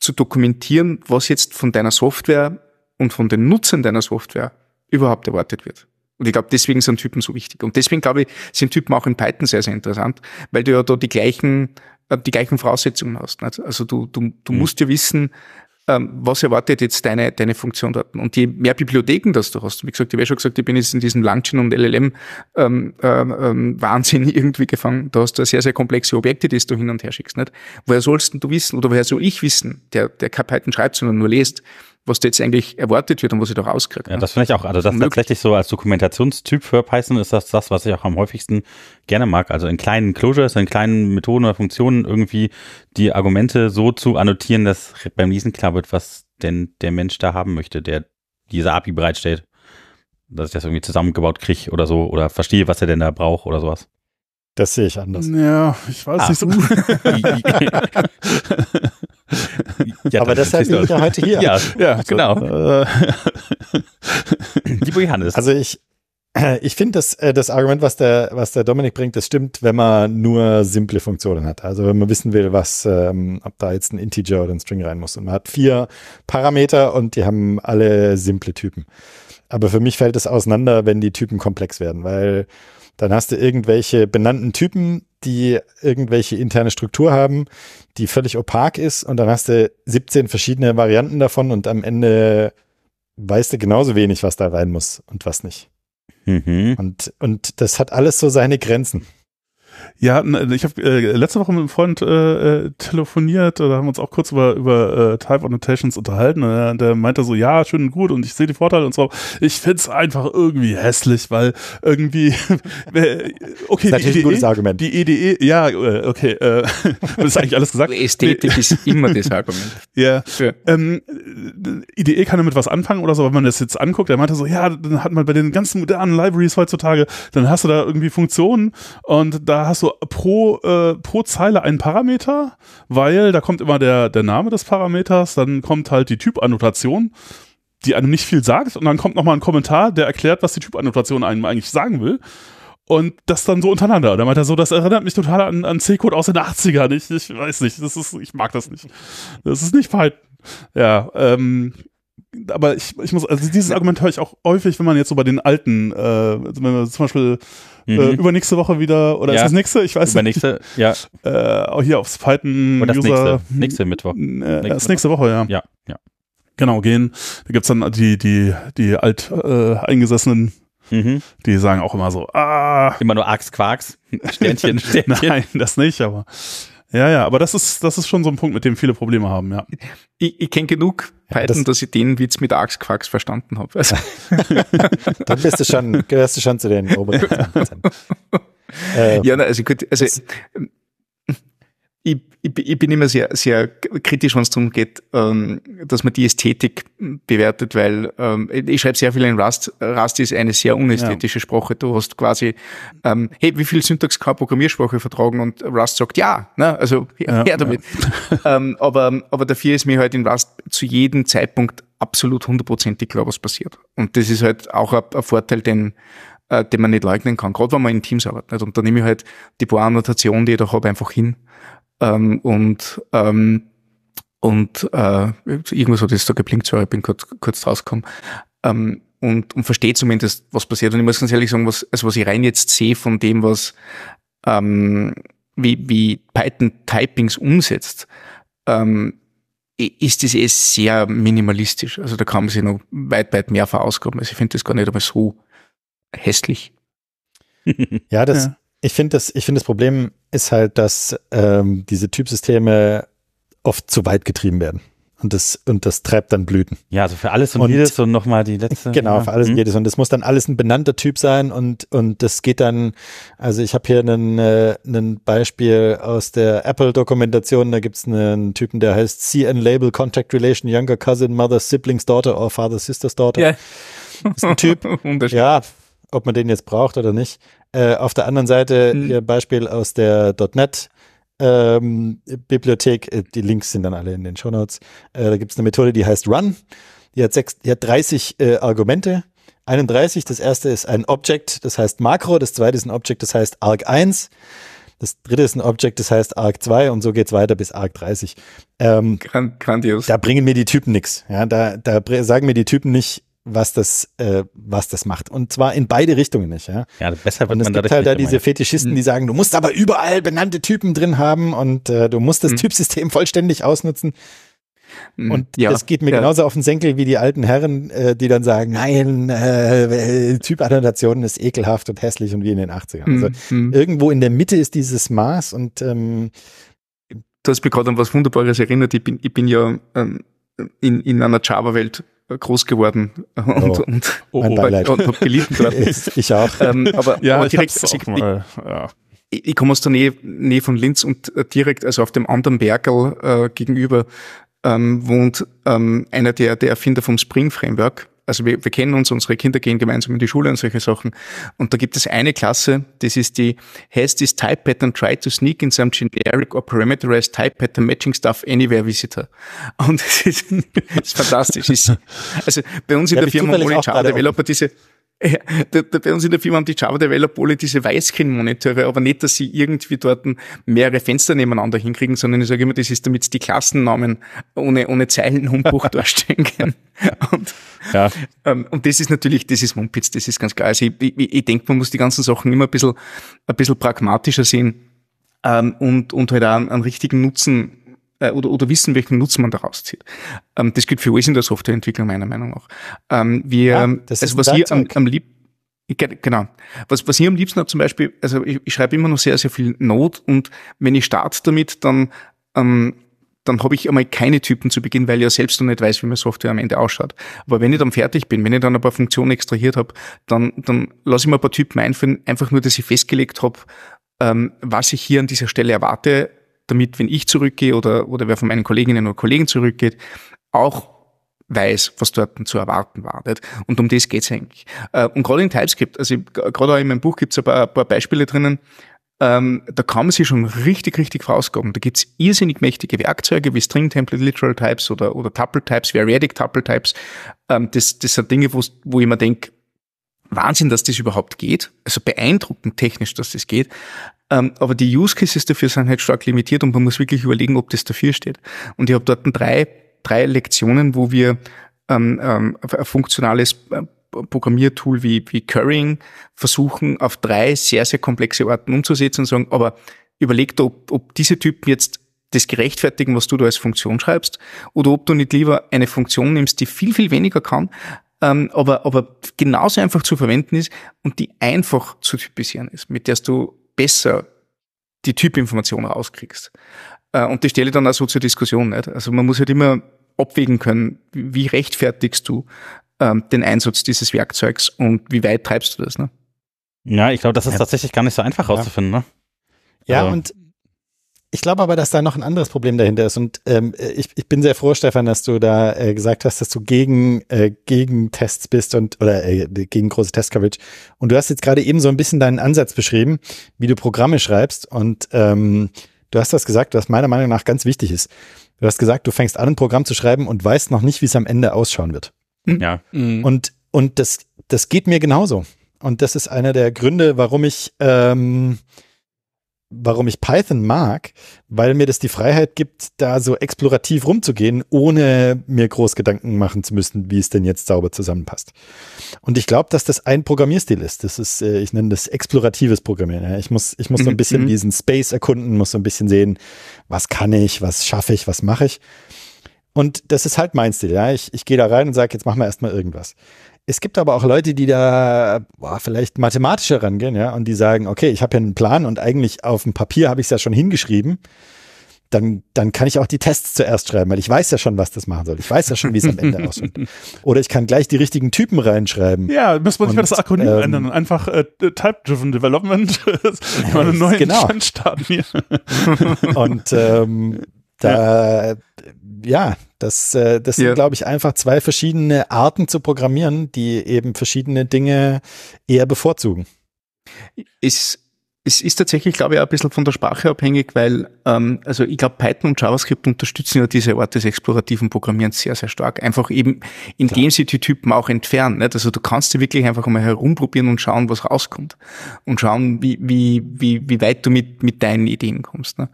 zu dokumentieren, was jetzt von deiner Software und von den Nutzern deiner Software überhaupt erwartet wird. Und ich glaube, deswegen sind Typen so wichtig. Und deswegen, glaube ich, sind Typen auch in Python sehr, sehr interessant, weil du ja da die gleichen, äh, die gleichen Voraussetzungen hast. Also du, du, du mhm. musst ja wissen, ähm, was erwartet jetzt deine, deine Funktion dort? Und je mehr Bibliotheken das du hast, wie gesagt, ich habe schon gesagt, ich bin jetzt in diesem Langchain und LLM ähm, ähm, ähm, Wahnsinn irgendwie gefangen. Da hast du sehr, sehr komplexe Objekte, die du hin und her schickst. Nicht? Woher sollst du wissen, oder woher soll ich wissen, der, der kein Python schreibt, sondern nur liest, was da jetzt eigentlich erwartet wird und was ich da rauskriege. Ja, ne? das finde ich auch, also das ist tatsächlich so als Dokumentationstyp für Python ist das das, was ich auch am häufigsten gerne mag. Also in kleinen Closures, in kleinen Methoden oder Funktionen irgendwie die Argumente so zu annotieren, dass beim Lesen klar wird, was denn der Mensch da haben möchte, der diese API bereitstellt. Dass ich das irgendwie zusammengebaut kriege oder so oder verstehe, was er denn da braucht oder sowas. Das sehe ich anders. Ja, ich weiß ah. nicht so. ja, Aber deshalb bin ich ja heute hier. Ja, ja also, genau. Äh, Lieber Johannes. Also ich, ich finde das, äh, das Argument, was der, was der Dominik bringt, das stimmt, wenn man nur simple Funktionen hat. Also wenn man wissen will, was, ähm, ob da jetzt ein Integer oder ein String rein muss. Und man hat vier Parameter und die haben alle simple Typen. Aber für mich fällt es auseinander, wenn die Typen komplex werden, weil dann hast du irgendwelche benannten Typen, die irgendwelche interne Struktur haben, die völlig opak ist und dann hast du 17 verschiedene Varianten davon und am Ende weißt du genauso wenig, was da rein muss und was nicht. Mhm. Und, und das hat alles so seine Grenzen. Ja, ich habe äh, letzte Woche mit einem Freund äh, äh, telefoniert, da haben wir uns auch kurz über, über äh, Type Annotations unterhalten. Und der meinte so, ja, schön und gut und ich sehe die Vorteile und so. Ich find's einfach irgendwie hässlich, weil irgendwie okay, das ist die Idee, ein gutes Argument. Die Idee, ja, äh, okay, äh, das ist eigentlich alles gesagt. Ästhetik ist immer das Argument. Ja. ja. Ähm, IDE kann damit was anfangen oder so, wenn man das jetzt anguckt, der meinte so, ja, dann hat man bei den ganzen modernen Libraries heutzutage, dann hast du da irgendwie Funktionen und da hast du pro, äh, pro Zeile einen Parameter, weil da kommt immer der, der Name des Parameters, dann kommt halt die Typannotation, die einem nicht viel sagt, und dann kommt nochmal ein Kommentar, der erklärt, was die Typannotation einem eigentlich sagen will. Und das dann so untereinander. Da meint er so, das erinnert mich total an, an C-Code aus den 80ern. Ich, ich weiß nicht, das ist, ich mag das nicht. Das ist nicht Python. Ja, ähm, aber ich, ich muss, also dieses Argument höre ich auch häufig, wenn man jetzt so bei den alten, äh, wenn man zum Beispiel mhm. äh, übernächste Woche wieder, oder ja. ist das nächste? Ich weiß übernächste, nicht. ja. Äh, auch hier aufs Python oder das User. Nächste, nächste Mittwoch. Äh, nächste das nächste Woche, ja. Ja, ja. Genau, gehen. Da gibt's dann die, die, die alt äh, eingesessenen Mhm. Die sagen auch immer so, ah. Immer nur Axt, Quarks, Sternchen, Sternchen. Nein, das nicht, aber ja, ja, aber das ist, das ist schon so ein Punkt, mit dem viele Probleme haben, ja. Ich, ich kenne genug Python, das dass ich den Witz mit Axe-Quacks verstanden habe. Also. Dann bist du schon, gehörst du schon zu den oberen. äh, ja, also gut, also ich, ich, ich bin immer sehr, sehr kritisch, wenn es darum geht, ähm, dass man die Ästhetik bewertet, weil ähm, ich schreibe sehr viel in Rust. Rust ist eine sehr unästhetische ja. Sprache. Du hast quasi, ähm, hey, wie viel Syntax kann Programmiersprache vertragen? Und Rust sagt ja, ne? also her, ja, damit. Ja. ähm, aber, aber dafür ist mir halt in Rust zu jedem Zeitpunkt absolut hundertprozentig klar, was passiert. Und das ist halt auch ein, ein Vorteil, den äh, den man nicht leugnen kann, gerade wenn man in Teams arbeitet. Und da nehme ich halt die paar Annotationen, die ich da habe, einfach hin ähm, und ähm, und äh, irgendwas hat jetzt da geblinkt, sorry, ich bin kurz, kurz rausgekommen. Ähm, und, und verstehe zumindest, was passiert. Und ich muss ganz ehrlich sagen, was, also was ich rein jetzt sehe von dem, was ähm, wie, wie Python Typings umsetzt, ähm, ist das eh sehr minimalistisch. Also da kann man sich noch weit, weit mehr verausgaben. Also ich finde das gar nicht einmal so hässlich. ja, das, ja. ich finde das, ich finde das Problem ist halt, dass ähm, diese Typsysteme oft zu weit getrieben werden. Und das, und das treibt dann Blüten. Ja, also für alles und, und jedes und nochmal die letzte. Genau, ja. für alles und mhm. jedes. Und das muss dann alles ein benannter Typ sein und, und das geht dann, also ich habe hier einen, äh, einen Beispiel aus der Apple-Dokumentation, da gibt's einen Typen, der heißt CN Label Contact Relation Younger Cousin, Mother Siblings Daughter or Father Sister's Daughter. Ja. Das ist ein Typ. ja, ob man den jetzt braucht oder nicht. Äh, auf der anderen Seite mhm. ihr Beispiel aus der .NET ähm, Bibliothek. Äh, die Links sind dann alle in den Show Notes. Äh, da gibt es eine Methode, die heißt Run. Die hat, sechs, die hat 30 äh, Argumente. 31, das erste ist ein Object, das heißt Makro. Das zweite ist ein Object, das heißt Arg1. Das dritte ist ein Object, das heißt Arg2 und so geht's weiter bis Arg30. Ähm, Grandios. Da bringen mir die Typen nichts. Ja, da, da sagen mir die Typen nicht, was das, äh, was das macht. Und zwar in beide Richtungen nicht. Ja, ja besser wird Und es gibt halt da diese Fetischisten, die sagen, du musst aber überall benannte Typen drin haben und äh, du musst das mhm. Typsystem vollständig ausnutzen. Mhm. Und ja, das geht mir ja. genauso auf den Senkel wie die alten Herren, äh, die dann sagen, nein, äh, Typannotation ist ekelhaft und hässlich und wie in den 80ern. Also mhm. irgendwo in der Mitte ist dieses Maß und ähm, Du hast mich gerade an was Wunderbares erinnert. Ich bin, ich bin ja ähm, in, in einer Java-Welt groß geworden und, oh, und, oh, und, und, und habe geliebt dort. ich auch. Ähm, aber, ja, aber direkt, ich, ich, mal, ja. ich, ich komme aus der Nähe, Nähe von Linz und äh, direkt, also auf dem anderen Berkel äh, gegenüber, ähm, wohnt ähm, einer der, der Erfinder vom Spring Framework also wir, wir kennen uns, unsere Kinder gehen gemeinsam in die Schule und solche Sachen. Und da gibt es eine Klasse, das ist die Has this type pattern tried to sneak in some generic or parameterized type pattern matching stuff anywhere visitor? Und das ist, das ist fantastisch. also bei uns in ja, der Firma Java Developer diese ja, bei uns in der Firma haben die Java Developer diese Weißscreen-Monitore, aber nicht, dass sie irgendwie dort mehrere Fenster nebeneinander hinkriegen, sondern ich sage immer, das ist, damit sie die Klassennamen ohne, ohne Zeilenumbruch darstellen können. Und, ja. ähm, und das ist natürlich, das ist Mumpitz, das ist ganz klar. Also ich, ich, ich denke, man muss die ganzen Sachen immer ein bisschen, ein bisschen pragmatischer sehen ähm, und, und halt auch einen, einen richtigen Nutzen äh, oder, oder wissen, welchen Nutzen man daraus zieht. Ähm, das gilt für alles in der Softwareentwicklung meiner Meinung nach. Ähm, wir, ja, also was hier am, am lieb Genau. Was, was ich am liebsten habe zum Beispiel, also ich, ich schreibe immer noch sehr, sehr viel Not und wenn ich starte damit, dann, ähm, dann habe ich einmal keine Typen zu Beginn, weil ich ja selbst noch nicht weiß, wie meine Software am Ende ausschaut. Aber wenn ich dann fertig bin, wenn ich dann ein paar Funktionen extrahiert habe, dann, dann lasse ich mir ein paar Typen einfallen, einfach nur, dass ich festgelegt habe, ähm, was ich hier an dieser Stelle erwarte, damit, wenn ich zurückgehe oder, oder wer von meinen Kolleginnen oder Kollegen zurückgeht, auch weiß, was dort zu erwarten war. Nicht? Und um das geht's eigentlich. Äh, und gerade in TypeScript, also gerade auch in meinem Buch gibt's ein paar, ein paar Beispiele drinnen, ähm, da kann man sich schon richtig, richtig verausgaben. Da gibt's irrsinnig mächtige Werkzeuge wie String Template, Literal Types oder, oder Tuple Types, Variadic Tuple Types. Ähm, das, das sind Dinge, wo ich immer denke, Wahnsinn, dass das überhaupt geht. Also beeindruckend technisch, dass das geht. Ähm, aber die Use Cases dafür sind halt stark limitiert und man muss wirklich überlegen, ob das dafür steht. Und ich habe dort drei drei Lektionen, wo wir ähm, ähm, ein funktionales äh, Programmiertool wie, wie Currying versuchen, auf drei sehr, sehr komplexe Arten umzusetzen und sagen, aber überleg dir, ob, ob diese Typen jetzt das gerechtfertigen, was du da als Funktion schreibst, oder ob du nicht lieber eine Funktion nimmst, die viel, viel weniger kann, ähm, aber, aber genauso einfach zu verwenden ist und die einfach zu typisieren ist, mit der du besser die Typinformation rauskriegst. Äh, und die stelle dann auch so zur Diskussion. Nicht? Also man muss halt immer abwägen können, wie rechtfertigst du ähm, den Einsatz dieses Werkzeugs und wie weit treibst du das? Ne? Ja, ich glaube, das ist ja. tatsächlich gar nicht so einfach rauszufinden. Ne? Ja, also. und ich glaube aber, dass da noch ein anderes Problem dahinter ist. Und ähm, ich, ich bin sehr froh, Stefan, dass du da äh, gesagt hast, dass du gegen, äh, gegen Tests bist und oder äh, gegen große Test-Coverage. Und du hast jetzt gerade eben so ein bisschen deinen Ansatz beschrieben, wie du Programme schreibst. Und ähm, Du hast das gesagt, was meiner Meinung nach ganz wichtig ist. Du hast gesagt, du fängst an, ein Programm zu schreiben und weißt noch nicht, wie es am Ende ausschauen wird. Hm. Ja. Mhm. Und, und das, das geht mir genauso. Und das ist einer der Gründe, warum ich ähm, warum ich Python mag, weil mir das die Freiheit gibt, da so explorativ rumzugehen, ohne mir groß Gedanken machen zu müssen, wie es denn jetzt sauber zusammenpasst. Und ich glaube, dass das ein Programmierstil ist. Das ist, äh, ich nenne das exploratives Programmieren. Ich muss, ich muss so ein mhm, bisschen mhm. diesen Space erkunden, muss so ein bisschen sehen, was kann ich, was schaffe ich, was mache ich. Und das ist halt mein Stil. Ja. Ich, ich gehe da rein und sage, jetzt machen wir erstmal irgendwas. Es gibt aber auch Leute, die da boah, vielleicht mathematischer rangehen, ja, und die sagen, okay, ich habe ja einen Plan und eigentlich auf dem Papier habe ich es ja schon hingeschrieben. Dann, dann kann ich auch die Tests zuerst schreiben, weil ich weiß ja schon, was das machen soll. Ich weiß ja schon, wie es am Ende aussieht. Oder ich kann gleich die richtigen Typen reinschreiben. Ja, muss man nicht mehr das Akronym ähm, ändern. Einfach äh, Type-Driven Development. meine, einen neuen genau. Stand starten hier. und ähm, da, ja, ja das, äh, das sind, ja. glaube ich, einfach zwei verschiedene Arten zu programmieren, die eben verschiedene Dinge eher bevorzugen. Ist es ist tatsächlich, glaube ich, auch ein bisschen von der Sprache abhängig, weil, ähm, also ich glaube, Python und JavaScript unterstützen ja diese Art des explorativen Programmierens sehr, sehr stark. Einfach eben, indem Klar. sie die Typen auch entfernen. Nicht? Also du kannst dir wirklich einfach einmal herumprobieren und schauen, was rauskommt. Und schauen, wie, wie, wie, wie weit du mit, mit deinen Ideen kommst. Ne?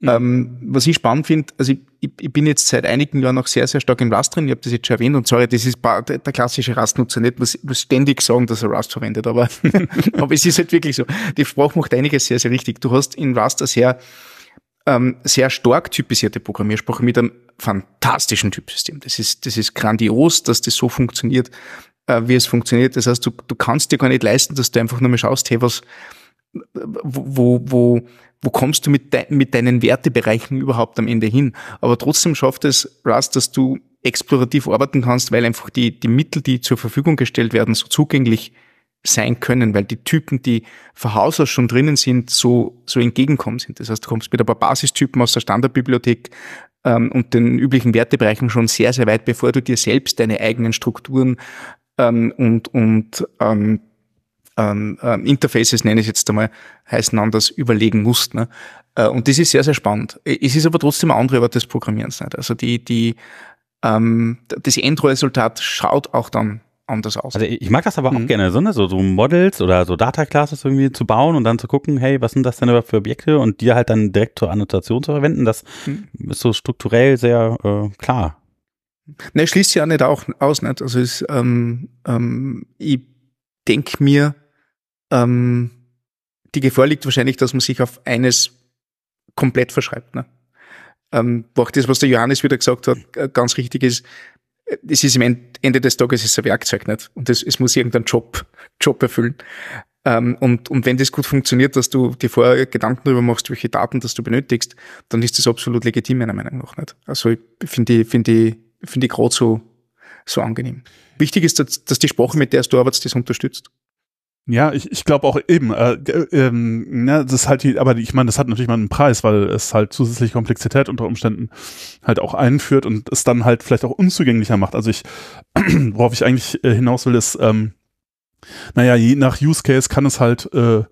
Mhm. Ähm, was ich spannend finde, also ich, ich, ich bin jetzt seit einigen Jahren noch sehr, sehr stark im Rust drin. Ich habe das jetzt schon erwähnt und sorry, das ist der klassische Rust-Nutzer nicht, muss, muss ständig sagen, dass er Rust verwendet, aber, aber es ist halt wirklich so. Die Sprache macht einiges sehr, sehr richtig. Du hast in Rust eine sehr, ähm, sehr stark typisierte Programmiersprache mit einem fantastischen Typsystem. Das ist, das ist grandios, dass das so funktioniert, äh, wie es funktioniert. Das heißt, du, du kannst dir gar nicht leisten, dass du einfach nur mal schaust, hey, was, wo, wo, wo kommst du mit, de mit deinen Wertebereichen überhaupt am Ende hin? Aber trotzdem schafft es Rust, dass du explorativ arbeiten kannst, weil einfach die, die Mittel, die zur Verfügung gestellt werden, so zugänglich sein können, weil die Typen, die von Haus aus schon drinnen sind, so, so entgegenkommen sind. Das heißt, du kommst mit ein paar Basistypen aus der Standardbibliothek ähm, und den üblichen Wertebereichen schon sehr, sehr weit, bevor du dir selbst deine eigenen Strukturen ähm, und, und ähm, ähm, ähm, Interfaces, nenne ich jetzt einmal, heißen anders, überlegen musst. Ne? Äh, und das ist sehr, sehr spannend. Es ist aber trotzdem eine andere Art des Programmierens. Nicht? Also die, die, ähm, das Endresultat schaut auch dann anders aus. Also ich mag das aber mhm. auch gerne, so, ne? so, so Models oder so Data Classes irgendwie zu bauen und dann zu gucken, hey, was sind das denn überhaupt für Objekte und die halt dann direkt zur Annotation zu verwenden, das mhm. ist so strukturell sehr äh, klar. Ne, schließt ja nicht auch aus, nicht? Also es, ähm, ähm, ich denke mir, ähm, die Gefahr liegt wahrscheinlich, dass man sich auf eines komplett verschreibt. Ne? Ähm, auch das, was der Johannes wieder gesagt hat, ganz richtig ist, es ist im Ende des Tages ist ein Werkzeug nicht und es, es muss irgendeinen Job, Job erfüllen. Ähm, und, und wenn das gut funktioniert, dass du dir vorher Gedanken darüber machst, welche Daten das du benötigst, dann ist das absolut legitim, meiner Meinung nach nicht. Also ich finde ich, finde ich, finde ich gerade so, so angenehm. Wichtig ist, dass, dass die Sprache, mit der du arbeitest, das unterstützt. Ja, ich, ich glaube auch eben, äh, ähm, ja, das ist halt, die, aber ich meine, das hat natürlich mal einen Preis, weil es halt zusätzliche Komplexität unter Umständen halt auch einführt und es dann halt vielleicht auch unzugänglicher macht. Also ich, worauf ich eigentlich äh, hinaus will, ist, ähm, naja, je nach Use Case kann es halt, äh,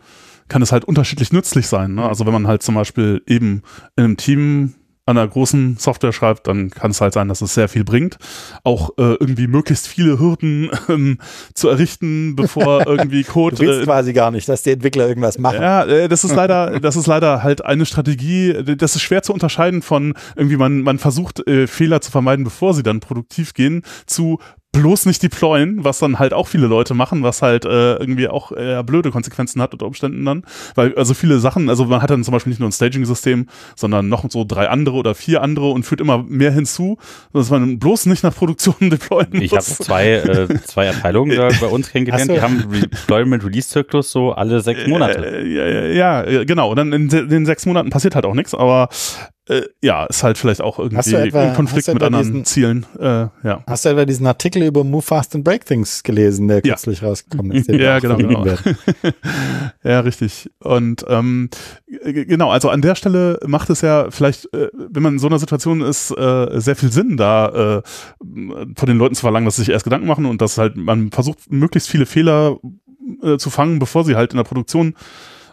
kann es halt unterschiedlich nützlich sein. Ne? Also wenn man halt zum Beispiel eben in einem Team an einer großen Software schreibt, dann kann es halt sein, dass es sehr viel bringt. Auch äh, irgendwie möglichst viele Hürden ähm, zu errichten, bevor irgendwie Code. Du willst äh, quasi gar nicht, dass die Entwickler irgendwas machen. Ja, äh, das ist leider, das ist leider halt eine Strategie. Das ist schwer zu unterscheiden von irgendwie man man versucht äh, Fehler zu vermeiden, bevor sie dann produktiv gehen, zu bloß nicht deployen, was dann halt auch viele Leute machen, was halt äh, irgendwie auch eher blöde Konsequenzen hat unter Umständen dann. Weil also viele Sachen, also man hat dann zum Beispiel nicht nur ein Staging-System, sondern noch so drei andere oder vier andere und führt immer mehr hinzu, dass man bloß nicht nach Produktion deployen muss. Ich habe zwei, äh, zwei Abteilungen da bei uns kennengelernt, die haben Deployment-Release-Zyklus so alle sechs Monate. Äh, ja, ja, genau. Und dann in, in den sechs Monaten passiert halt auch nichts, aber äh, ja, ist halt vielleicht auch irgendwie etwa, ein Konflikt mit anderen diesen, Zielen. Äh, ja. Hast du etwa diesen Artikel über Move Fast and Break Things gelesen, der ja. kürzlich rausgekommen ist? ja, genau. genau. ja, richtig. Und ähm, genau, also an der Stelle macht es ja vielleicht, äh, wenn man in so einer Situation ist, äh, sehr viel Sinn, da äh, von den Leuten zu verlangen, dass sie sich erst Gedanken machen und dass halt man versucht, möglichst viele Fehler äh, zu fangen, bevor sie halt in der Produktion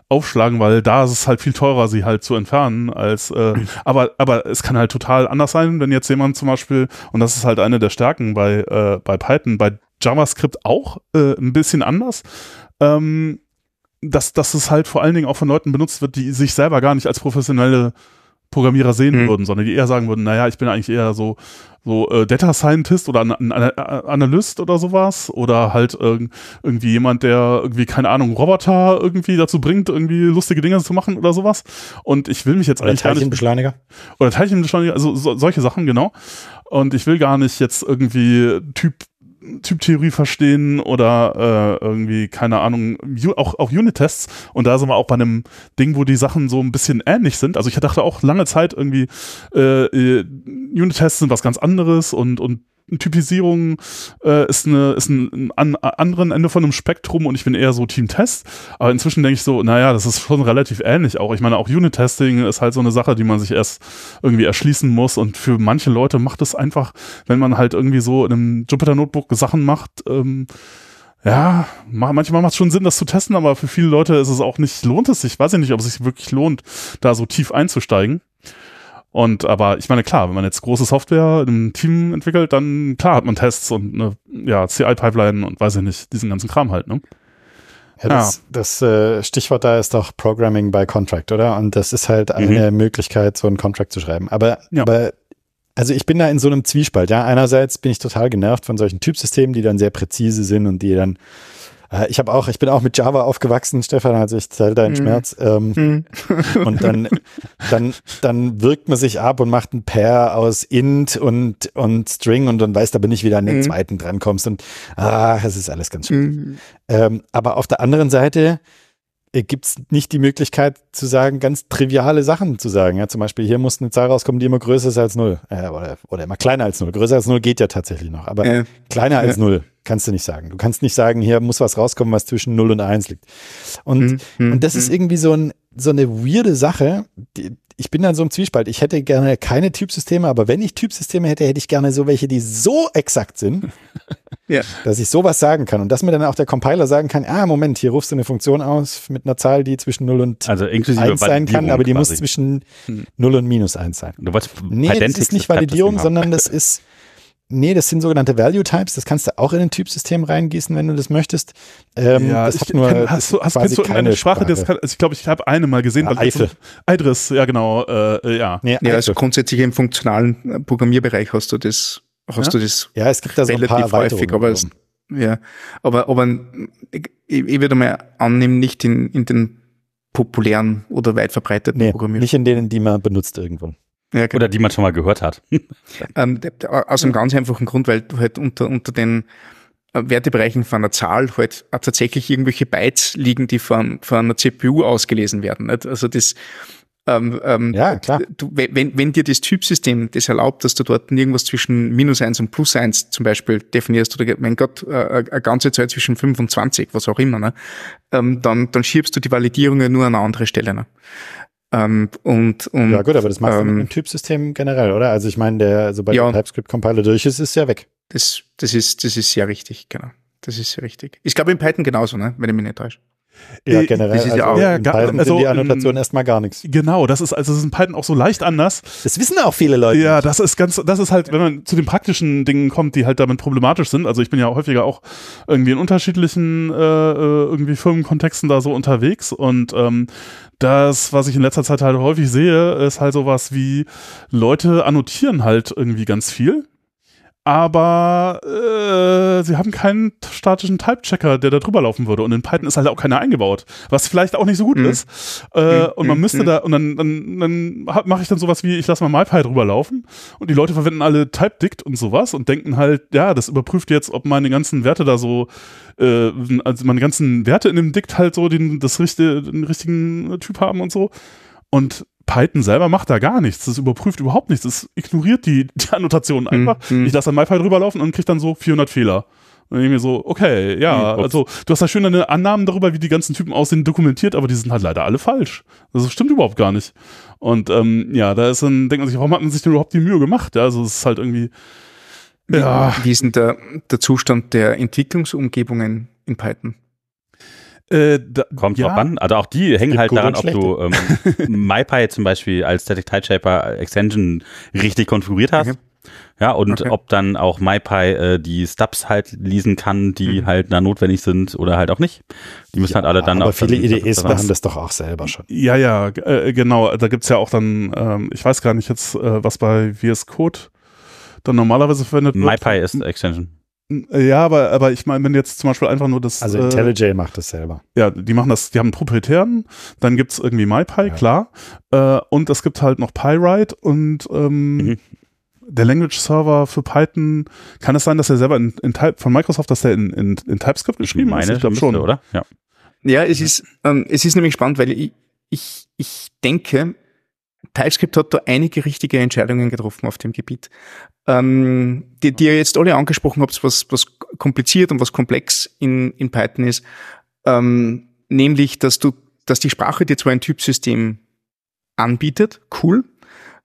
aufschlagen, weil da ist es halt viel teurer, sie halt zu entfernen als, äh, aber, aber es kann halt total anders sein, wenn jetzt jemand zum Beispiel, und das ist halt eine der Stärken bei, äh, bei Python, bei JavaScript auch äh, ein bisschen anders, ähm, dass, dass es halt vor allen Dingen auch von Leuten benutzt wird, die sich selber gar nicht als professionelle Programmierer sehen mhm. würden, sondern die eher sagen würden, naja, ich bin eigentlich eher so, so äh, Data Scientist oder ein, ein, ein Analyst oder sowas oder halt irg irgendwie jemand, der irgendwie, keine Ahnung, Roboter irgendwie dazu bringt, irgendwie lustige Dinge zu machen oder sowas. Und ich will mich jetzt oder eigentlich nicht... Teilchenbeschleuniger. Oder Teilchenbeschleuniger, also so, solche Sachen, genau. Und ich will gar nicht jetzt irgendwie Typ Typtheorie verstehen oder äh, irgendwie, keine Ahnung, auch, auch Unit-Tests. Und da sind wir auch bei einem Ding, wo die Sachen so ein bisschen ähnlich sind. Also ich dachte auch lange Zeit irgendwie, äh, äh Unit-Tests sind was ganz anderes und, und Typisierung äh, ist, eine, ist ein, an, anderen Ende von einem Spektrum und ich bin eher so Team Test. Aber inzwischen denke ich so, naja, das ist schon relativ ähnlich auch. Ich meine, auch Unit-Testing ist halt so eine Sache, die man sich erst irgendwie erschließen muss und für manche Leute macht es einfach, wenn man halt irgendwie so in einem Jupyter-Notebook Sachen macht, ähm, ja, manchmal macht es schon Sinn, das zu testen, aber für viele Leute ist es auch nicht, lohnt es sich, weiß ich nicht, ob es sich wirklich lohnt, da so tief einzusteigen. Und aber ich meine, klar, wenn man jetzt große Software im Team entwickelt, dann klar hat man Tests und eine ja, CI-Pipeline und weiß ich nicht, diesen ganzen Kram halt, ne? Ja, das, das äh, Stichwort da ist doch Programming by Contract, oder? Und das ist halt eine mhm. Möglichkeit, so einen Contract zu schreiben. Aber, ja. aber also ich bin da in so einem Zwiespalt, ja. Einerseits bin ich total genervt von solchen Typsystemen, die dann sehr präzise sind und die dann ich habe auch, ich bin auch mit Java aufgewachsen, Stefan, also ich teile deinen mhm. Schmerz. Ähm, mhm. und dann, dann, dann wirkt man sich ab und macht ein Pair aus int und, und String und dann weißt aber nicht, wie du an den mhm. zweiten drankommst und ah, es ist alles ganz schön. Mhm. Ähm, aber auf der anderen Seite äh, gibt es nicht die Möglichkeit zu sagen, ganz triviale Sachen zu sagen. Ja, zum Beispiel, hier muss eine Zahl rauskommen, die immer größer ist als null. Äh, oder, oder immer kleiner als null. Größer als null geht ja tatsächlich noch, aber äh, kleiner als null kannst du nicht sagen. Du kannst nicht sagen, hier muss was rauskommen, was zwischen null und eins liegt. Und, mhm. und das ist mhm. irgendwie so, ein, so eine weirde Sache. Die, ich bin dann so im Zwiespalt. Ich hätte gerne keine Typsysteme, aber wenn ich Typsysteme hätte, hätte ich gerne so welche, die so exakt sind, ja. dass ich sowas sagen kann. Und dass mir dann auch der Compiler sagen kann, ah, Moment, hier rufst du eine Funktion aus mit einer Zahl, die zwischen 0 und also 1 sein kann, aber die quasi. muss zwischen 0 und minus 1 sein. Du wolltest nee, das ist nicht Validierung, sondern das ist Nee, das sind sogenannte Value Types. Das kannst du auch in ein Typsystem reingießen, wenn du das möchtest. Ähm, ja, das hat nur kenn, hast du, hast, quasi du keine Sprache? Sprache. Kann, also ich glaube, ich habe eine mal gesehen. Ja, Eifel. Idris, ja genau. Äh, ja. Nee, ja, also grundsätzlich im funktionalen Programmierbereich hast du das, hast ja? du das. Ja, es gibt da so ein paar häufig, aber es, ja, aber aber ich, ich würde mal annehmen, nicht in in den populären oder weit verbreiteten nee, Programmierungen. Nicht in denen, die man benutzt irgendwann. Ja, genau. Oder die man schon mal gehört hat. ähm, aus einem ganz einfachen Grund, weil du halt unter, unter den äh, Wertebereichen von einer Zahl halt tatsächlich irgendwelche Bytes liegen, die von, von einer CPU ausgelesen werden. Nicht? Also das, ähm, ähm, ja, klar. Du, wenn, wenn dir das Typsystem das erlaubt, dass du dort irgendwas zwischen minus eins und plus eins zum Beispiel definierst oder mein Gott, äh, eine ganze Zeit zwischen 25, was auch immer, ne? ähm, dann, dann schiebst du die Validierung ja nur an eine andere Stelle. Ne? Ähm, und, und, ja gut, aber das machst du ähm, mit dem Typsystem generell, oder? Also ich meine, der, sobald ja, der TypeScript-Compiler durch ist, ist ja weg. Das, das, ist, das ist sehr richtig, genau. Das ist sehr richtig. Ich glaube in Python genauso, ne? wenn ich mich nicht täusche. Ja, äh, generell. Also ja, in Python also, die Annotation erstmal gar nichts. Genau, das ist, also das ist in Python auch so leicht anders. Das wissen auch viele Leute. Ja, das ist ganz, das ist halt, wenn man zu den praktischen Dingen kommt, die halt damit problematisch sind. Also ich bin ja häufiger auch irgendwie in unterschiedlichen äh, äh, irgendwie Firmenkontexten da so unterwegs und ähm, das, was ich in letzter Zeit halt häufig sehe, ist halt sowas wie Leute annotieren halt irgendwie ganz viel aber äh, sie haben keinen statischen Type-Checker, der da drüber laufen würde. Und in Python ist halt auch keiner eingebaut, was vielleicht auch nicht so gut mhm. ist. Äh, mhm. Und man müsste mhm. da, und dann, dann, dann mache ich dann sowas wie, ich lasse mal MyPy drüber laufen und die Leute verwenden alle TypeDict und sowas und denken halt, ja, das überprüft jetzt, ob meine ganzen Werte da so, äh, also meine ganzen Werte in dem Dict halt so den, das richtige, den richtigen Typ haben und so. Und Python selber macht da gar nichts. Das überprüft überhaupt nichts. Es ignoriert die, die Annotationen einfach. Mhm. Ich lasse dann MyPy drüber laufen und kriege dann so 400 Fehler. Und ich mir so, okay, ja, mhm, also du hast da schön deine Annahmen darüber, wie die ganzen Typen aussehen, dokumentiert, aber die sind halt leider alle falsch. Das stimmt überhaupt gar nicht. Und ähm, ja, da ist dann, denkt man sich, warum hat man sich denn überhaupt die Mühe gemacht? Ja, also es ist halt irgendwie. Ja. Wie ist denn der, der Zustand der Entwicklungsumgebungen in Python? Äh, da, Kommt ja, drauf an. Also auch die hängen halt daran, ob du ähm, MyPy zum Beispiel als Static Type Shaper Extension richtig konfiguriert hast. Okay. Ja, und okay. ob dann auch MyPy äh, die Stubs halt lesen kann, die mhm. halt da notwendig sind oder halt auch nicht. Die müssen ja, halt alle dann aber auch. Aber viele IDEs machen das doch auch selber schon. Ja, ja, äh, genau. Da gibt's ja auch dann, ähm, ich weiß gar nicht jetzt, äh, was bei VS Code dann normalerweise verwendet wird. MyPy ist Extension. Ja, aber, aber ich meine, wenn jetzt zum Beispiel einfach nur das. Also IntelliJ äh, macht das selber. Ja, die machen das, die haben einen proprietären, dann gibt's irgendwie MyPy, ja. klar. Äh, und es gibt halt noch PyWrite und ähm, mhm. der Language Server für Python, kann es sein, dass er selber in, in Type von Microsoft, dass der in, in, in TypeScript geschrieben ist? Ich glaube schon, oder? Ja. Ja, es ist, ähm, es ist nämlich spannend, weil ich, ich, ich denke, TypeScript hat da einige richtige Entscheidungen getroffen auf dem Gebiet. Ähm, die, die ihr jetzt alle angesprochen habt, was, was kompliziert und was komplex in, in Python ist, ähm, nämlich, dass du, dass die Sprache dir zwar ein Typsystem anbietet, cool,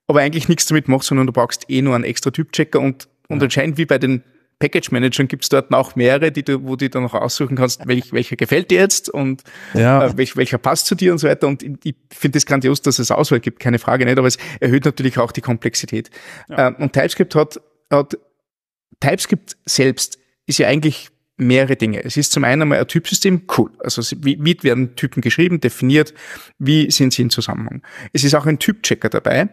aber eigentlich nichts damit macht, sondern du brauchst eh nur einen extra Typchecker und, und ja. anscheinend wie bei den Package Managern gibt es dort auch mehrere, die du, wo du dann noch aussuchen kannst, welch, welcher gefällt dir jetzt und ja. äh, welch, welcher passt zu dir und so weiter. Und ich finde es grandios, dass es Auswahl gibt, keine Frage nicht, aber es erhöht natürlich auch die Komplexität. Ja. Ähm, und TypeScript hat, hat TypeScript selbst ist ja eigentlich mehrere Dinge. Es ist zum einen einmal ein Typsystem, cool. Also wie, wie werden Typen geschrieben, definiert, wie sind sie in Zusammenhang. Es ist auch ein Typchecker dabei.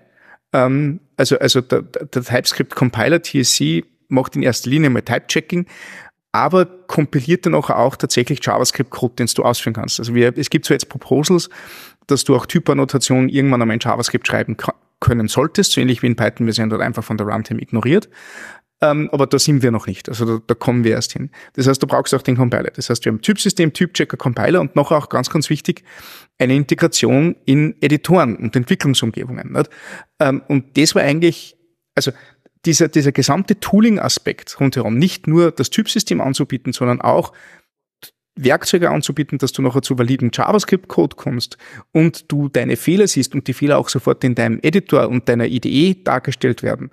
Ähm, also, also der, der TypeScript Compiler TSC macht in erster Linie mal Type-Checking, aber kompiliert dann auch, auch tatsächlich JavaScript-Code, den du ausführen kannst. Also wir, es gibt so jetzt Proposals, dass du auch Typannotation irgendwann einmal in JavaScript schreiben können solltest, so ähnlich wie in Python, wir sind dort einfach von der Runtime ignoriert. Ähm, aber da sind wir noch nicht. Also da, da, kommen wir erst hin. Das heißt, du brauchst auch den Compiler. Das heißt, wir haben Typsystem, Typchecker, Compiler und noch auch ganz, ganz wichtig, eine Integration in Editoren und Entwicklungsumgebungen. Nicht? Ähm, und das war eigentlich, also dieser, dieser gesamte Tooling-Aspekt rundherum, nicht nur das Typsystem anzubieten, sondern auch Werkzeuge anzubieten, dass du nachher zu validen JavaScript-Code kommst und du deine Fehler siehst und die Fehler auch sofort in deinem Editor und deiner IDE dargestellt werden,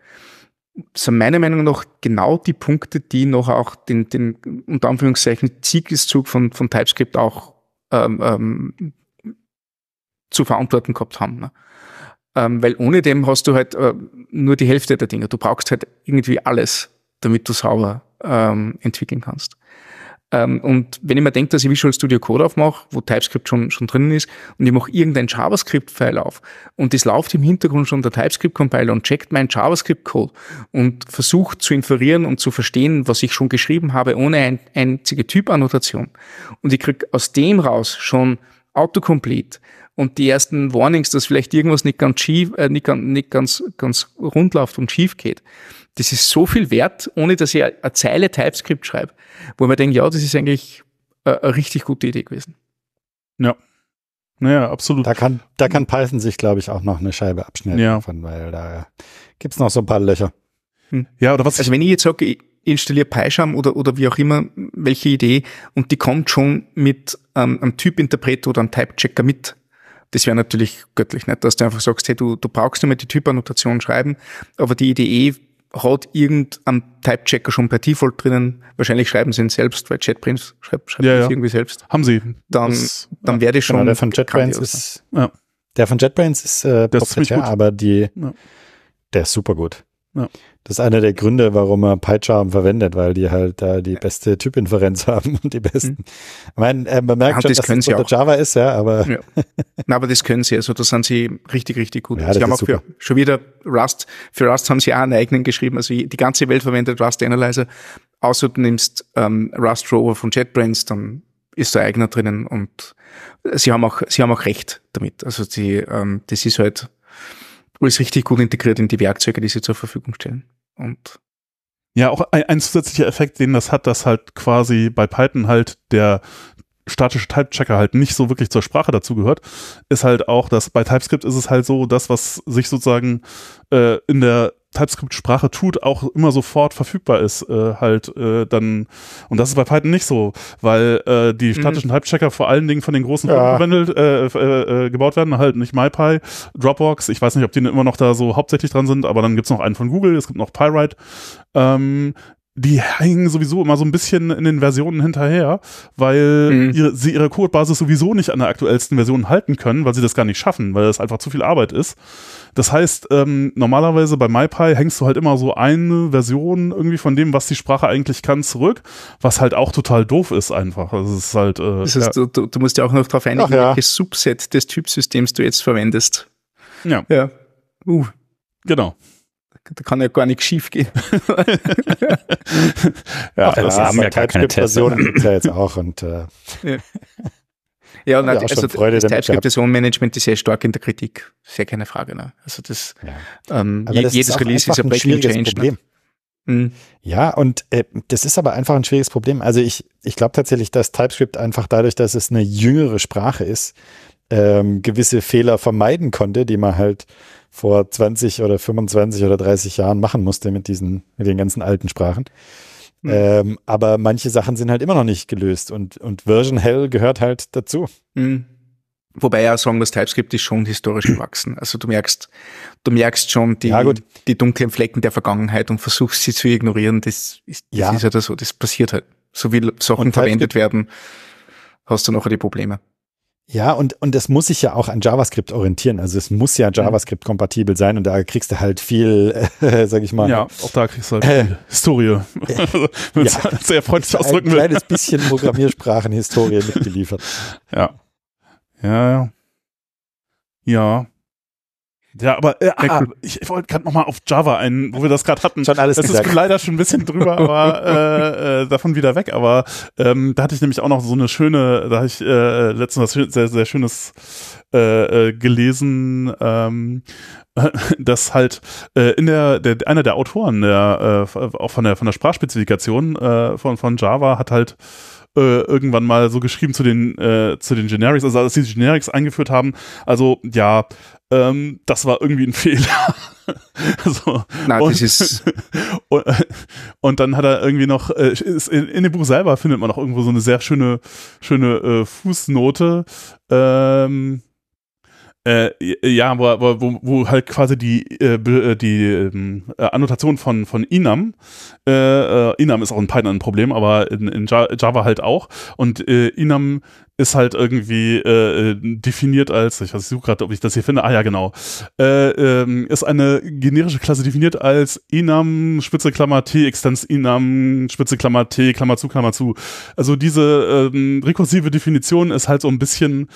sind meiner Meinung nach genau die Punkte, die noch auch den, den unter Anführungszeichen Siegeszug von, von TypeScript auch ähm, ähm, zu verantworten gehabt haben. Ne? Ähm, weil ohne dem hast du halt äh, nur die Hälfte der Dinge. Du brauchst halt irgendwie alles, damit du sauber ähm, entwickeln kannst. Ähm, und wenn ich mir denke, dass ich Visual Studio Code aufmache, wo TypeScript schon, schon drin ist, und ich mache irgendein JavaScript-File auf und es läuft im Hintergrund schon der TypeScript-Compiler und checkt meinen JavaScript-Code und versucht zu inferieren und zu verstehen, was ich schon geschrieben habe, ohne ein, einzige Typannotation. Und ich krieg aus dem raus schon Autocomplete und die ersten Warnings, dass vielleicht irgendwas nicht ganz schief, äh, nicht, ganz, nicht ganz, ganz rund läuft und schief geht, das ist so viel wert, ohne dass ich eine Zeile TypeScript schreibe, wo man denkt, ja, das ist eigentlich eine, eine richtig gute Idee gewesen. Ja. Naja, absolut. Da kann, da kann Python sich, glaube ich, auch noch eine Scheibe abschneiden ja. davon, weil da gibt's noch so ein paar Löcher. Hm. Ja, oder was? Also wenn ich jetzt sage, ich installiere PyCharm oder, oder wie auch immer, welche Idee, und die kommt schon mit ähm, einem Typinterpreter oder einem Type-Checker mit, das wäre natürlich göttlich, nicht? Dass du einfach sagst, hey, du, du brauchst nicht mehr die Typannotation schreiben, aber die Idee hat irgendein Type-Checker schon per Default drinnen. Wahrscheinlich schreiben sie ihn selbst, weil JetBrains schreibt, schreibt ja, ja. irgendwie selbst. Haben sie. Dann, das, dann wäre das schon. Genau, der von JetBrains ist, ja. der von JetBrains ist äh, proprietär, aber die, ja. der ist super gut. Ja. Das ist einer der Gründe, warum er PyCharm verwendet, weil die halt da die beste Typinferenz haben und die besten. Mhm. Ich meine, äh, man merkt ja, schon, das dass es unter Java ist, ja, aber. Ja. Na, aber das können sie, also da sind sie richtig, richtig gut. Ja, sie haben auch für, schon wieder Rust, für Rust haben sie auch einen eigenen geschrieben, also die ganze Welt verwendet Rust Analyzer, außer du nimmst ähm, Rust Rover von JetBrains, dann ist der eigener drinnen und sie haben auch, sie haben auch recht damit. Also die, ähm, das ist halt alles richtig gut integriert in die Werkzeuge, die sie zur Verfügung stellen. Und ja, auch ein, ein zusätzlicher Effekt, den das hat, dass halt quasi bei Python halt der statische Type-Checker halt nicht so wirklich zur Sprache dazu gehört, ist halt auch, dass bei TypeScript ist es halt so, das, was sich sozusagen äh, in der TypeScript-Sprache tut, auch immer sofort verfügbar ist, äh, halt äh, dann, und das ist bei Python nicht so, weil äh, die mhm. statischen mhm. Type-Checker vor allen Dingen von den großen ja. Firmen äh, äh, äh, gebaut werden, halt nicht MyPy, Dropbox, ich weiß nicht, ob die immer noch da so hauptsächlich dran sind, aber dann gibt's noch einen von Google, es gibt noch Pyrite, ähm, die hängen sowieso immer so ein bisschen in den Versionen hinterher, weil mhm. ihre, sie ihre Codebasis sowieso nicht an der aktuellsten Version halten können, weil sie das gar nicht schaffen, weil das einfach zu viel Arbeit ist. Das heißt, ähm, normalerweise bei MyPy hängst du halt immer so eine Version irgendwie von dem, was die Sprache eigentlich kann, zurück, was halt auch total doof ist einfach. Also es ist halt. Äh, das heißt, ja. du, du, musst ja auch noch darauf einigen, Ach, ja. welches Subset des Typsystems du jetzt verwendest. Ja. Ja. Uh. Genau da kann ja gar nichts schief gehen. ja, Ach, das ja, ist ja gar keine Version gibt ja jetzt auch und äh, ja. Ja, und also das TypeScript-Version-Management ist sehr stark in der Kritik, sehr keine Frage. Ne? Also das, ja. ähm, das jedes ist Release ist ein Breaking Change. Ne? Problem. Ne? Ja, und äh, das ist aber einfach ein schwieriges Problem. Also ich, ich glaube tatsächlich, dass TypeScript einfach dadurch, dass es eine jüngere Sprache ist, ähm, gewisse Fehler vermeiden konnte, die man halt vor 20 oder 25 oder 30 Jahren machen musste mit diesen, mit den ganzen alten Sprachen. Mhm. Ähm, aber manche Sachen sind halt immer noch nicht gelöst und, und Version Hell gehört halt dazu. Mhm. Wobei ja sagen muss, TypeScript ist schon historisch gewachsen. Also du merkst, du merkst schon die, ja, die dunklen Flecken der Vergangenheit und versuchst sie zu ignorieren. Das ist, das ja. ist halt so, das passiert halt. So wie Sachen verwendet werden, hast du nachher die Probleme. Ja, und, und es muss sich ja auch an JavaScript orientieren. Also es muss ja JavaScript-kompatibel sein und da kriegst du halt viel, äh, sag ich mal. Ja, auch da kriegst du halt äh, Historie. Wenn ja, sehr freundlich ausdrücken will. Ein kleines bisschen Programmiersprachen-Historie mitgeliefert. Ja. Ja, ja. Ja. Ja, aber äh, ah, ich, wollte gerade nochmal auf Java ein, wo wir das gerade hatten. Schon alles Das gesagt. ist leider schon ein bisschen drüber, aber äh, äh, davon wieder weg. Aber ähm, da hatte ich nämlich auch noch so eine schöne, da habe ich äh, letztens was sehr, sehr schönes äh, äh, gelesen, ähm, dass halt äh, in der, der einer der Autoren der äh, auch von der von der Sprachspezifikation äh, von von Java hat halt äh, irgendwann mal so geschrieben zu den zu den Generics, also als sie die Generics eingeführt haben. Also ja, ähm, das war irgendwie ein Fehler. so. Na, und, das ist und, und, dann hat er irgendwie noch äh, in, in, dem Buch selber findet man auch irgendwo so eine sehr schöne schöne äh, Fußnote. Ähm, äh, ja, wo, wo, wo halt quasi die, äh, äh die ähm, äh, Annotation von, von Inam, äh, äh, Inam ist auch in Python ein Problem, aber in, in Java halt auch. Und Inam ist halt irgendwie äh, definiert als, ich, weiß, ich suche gerade, ob ich das hier finde, ah ja, genau, äh, ähm, ist eine generische Klasse definiert als Inam, Spitze Klammer T, Extens Inam, Spitze Klammer T, Klammer zu, Klammer zu. Also diese ähm, rekursive Definition ist halt so ein bisschen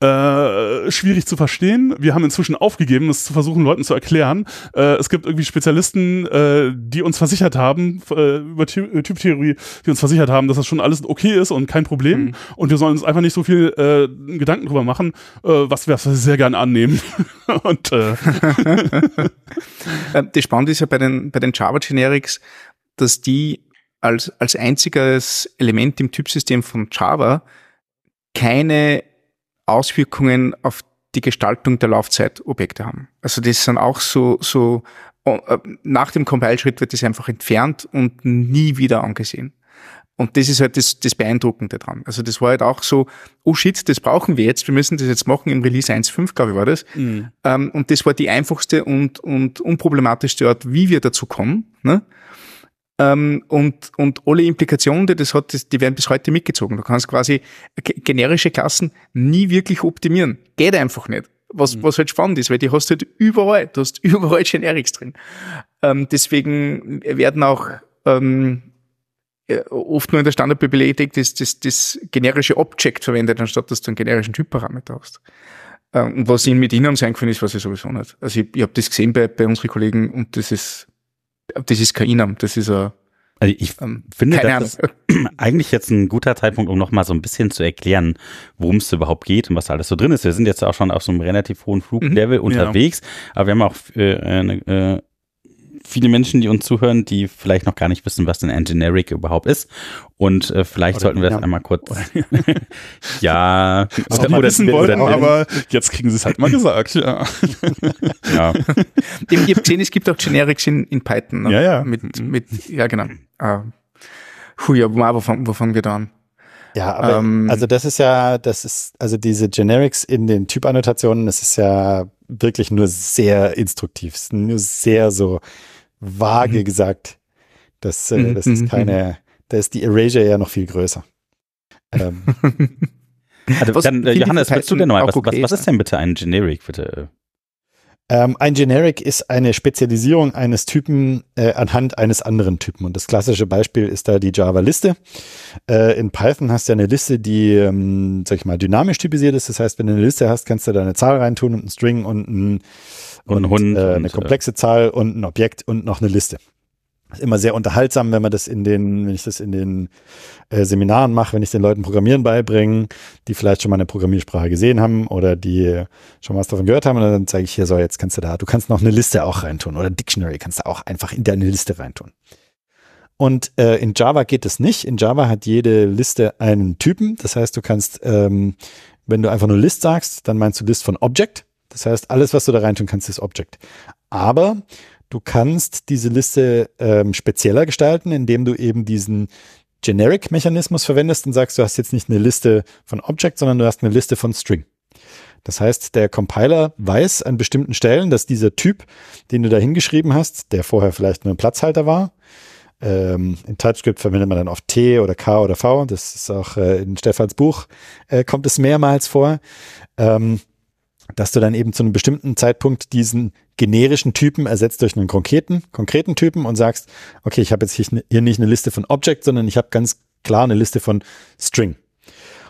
äh, schwierig zu verstehen. Wir haben inzwischen aufgegeben, es zu versuchen, Leuten zu erklären. Äh, es gibt irgendwie Spezialisten, äh, die uns versichert haben, äh, über äh, Typtheorie, die uns versichert haben, dass das schon alles okay ist und kein Problem. Mhm. Und wir sollen uns einfach nicht so viel äh, Gedanken drüber machen, äh, was wir sehr gern annehmen. und äh. äh das Spannende ist ja bei den, bei den Java Generics, dass die als, als einziges Element im Typsystem von Java keine Auswirkungen auf die Gestaltung der Laufzeitobjekte haben. Also das sind auch so, so äh, nach dem Compile-Schritt wird das einfach entfernt und nie wieder angesehen. Und das ist halt das, das Beeindruckende dran. Also das war halt auch so, oh shit, das brauchen wir jetzt, wir müssen das jetzt machen im Release 1.5, glaube ich, war das. Mhm. Ähm, und das war die einfachste und, und unproblematischste Art, wie wir dazu kommen. Ne? Ähm, und, und alle Implikationen, die das hat, die werden bis heute mitgezogen. Du kannst quasi generische Klassen nie wirklich optimieren. Geht einfach nicht. Was, mhm. was halt spannend ist, weil die hast du halt überall. Du hast überall Generics drin. Ähm, deswegen werden auch ähm, äh, oft nur in der Standardbibliothek das, das, das generische Object verwendet, anstatt dass du einen generischen Typparameter hast. Ähm, und was ihnen mit ihnen sein können, ist, was ich sowieso nicht. Also ich, ich habe das gesehen bei, bei unseren Kollegen und das ist das ist kein Inam, das ist ein also ich ähm, finde, das ist eigentlich jetzt ein guter Zeitpunkt, um nochmal so ein bisschen zu erklären, worum es überhaupt geht und was alles so drin ist. Wir sind jetzt auch schon auf so einem relativ hohen Fluglevel mhm, unterwegs, ja. aber wir haben auch äh, eine, äh, viele Menschen, die uns zuhören, die vielleicht noch gar nicht wissen, was denn ein Generic überhaupt ist. Und äh, vielleicht oder, sollten wir das einmal kurz. ja, oder, oder, wissen wollen, aber jetzt kriegen sie es halt mal gesagt. Ja. ja. Im es gibt auch Generics in, in Python. Ne? Ja, ja. Mit, mit, ja, genau. Uh, hu, ja, wo, wo fangen wir da an? Ja, aber ähm, also das ist ja, das ist, also diese Generics in den Typannotationen, das ist ja wirklich nur sehr instruktiv, nur sehr so vage mhm. gesagt. Das, äh, mhm, das ist mhm, keine, da ist die Erasure ja noch viel größer. Ähm. also, dann, äh, Johannes, willst du denn noch was, was, was ist denn bitte ein Generic, bitte? Ähm, ein Generic ist eine Spezialisierung eines Typen äh, anhand eines anderen Typen. Und das klassische Beispiel ist da die Java-Liste. Äh, in Python hast du ja eine Liste, die, ähm, sag ich mal, dynamisch typisiert ist. Das heißt, wenn du eine Liste hast, kannst du da eine Zahl reintun und einen String und, ein, und, und äh, eine und, komplexe Zahl und ein Objekt und noch eine Liste ist immer sehr unterhaltsam, wenn man das in den, wenn ich das in den äh, Seminaren mache, wenn ich den Leuten Programmieren beibringe, die vielleicht schon mal eine Programmiersprache gesehen haben oder die schon was davon gehört haben, und dann zeige ich hier so, jetzt kannst du da, du kannst noch eine Liste auch reintun oder Dictionary kannst du auch einfach in deine Liste reintun. Und äh, in Java geht es nicht. In Java hat jede Liste einen Typen. Das heißt, du kannst, ähm, wenn du einfach nur List sagst, dann meinst du List von Object. Das heißt, alles, was du da reintun kannst, ist Object. Aber Du kannst diese Liste ähm, spezieller gestalten, indem du eben diesen Generic-Mechanismus verwendest und sagst, du hast jetzt nicht eine Liste von Object, sondern du hast eine Liste von String. Das heißt, der Compiler weiß an bestimmten Stellen, dass dieser Typ, den du da hingeschrieben hast, der vorher vielleicht nur ein Platzhalter war, ähm, in TypeScript verwendet man dann oft T oder K oder V, das ist auch äh, in Stefans Buch, äh, kommt es mehrmals vor. Ähm, dass du dann eben zu einem bestimmten Zeitpunkt diesen generischen Typen ersetzt durch einen konkreten, konkreten Typen und sagst, okay, ich habe jetzt hier nicht eine Liste von Object, sondern ich habe ganz klar eine Liste von String.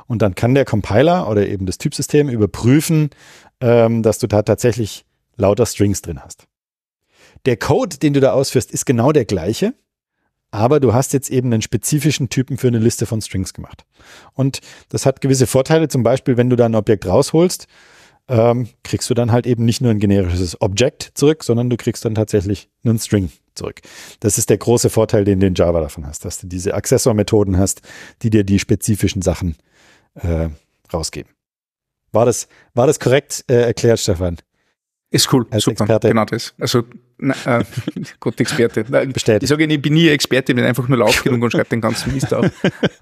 Und dann kann der Compiler oder eben das Typsystem überprüfen, ähm, dass du da tatsächlich lauter Strings drin hast. Der Code, den du da ausführst, ist genau der gleiche, aber du hast jetzt eben einen spezifischen Typen für eine Liste von Strings gemacht. Und das hat gewisse Vorteile, zum Beispiel, wenn du da ein Objekt rausholst, ähm, kriegst du dann halt eben nicht nur ein generisches Object zurück, sondern du kriegst dann tatsächlich einen String zurück. Das ist der große Vorteil, den du in Java davon hast, dass du diese Accessor-Methoden hast, die dir die spezifischen Sachen äh, rausgeben. War das, war das korrekt äh, erklärt, Stefan? Ist cool, Als super, Experte. genau das. Also, na, äh, gut, Experte. Bestätigt. Ich sage, ich bin nie Experte, ich bin einfach nur laut genug und schreibe den ganzen Mist auf.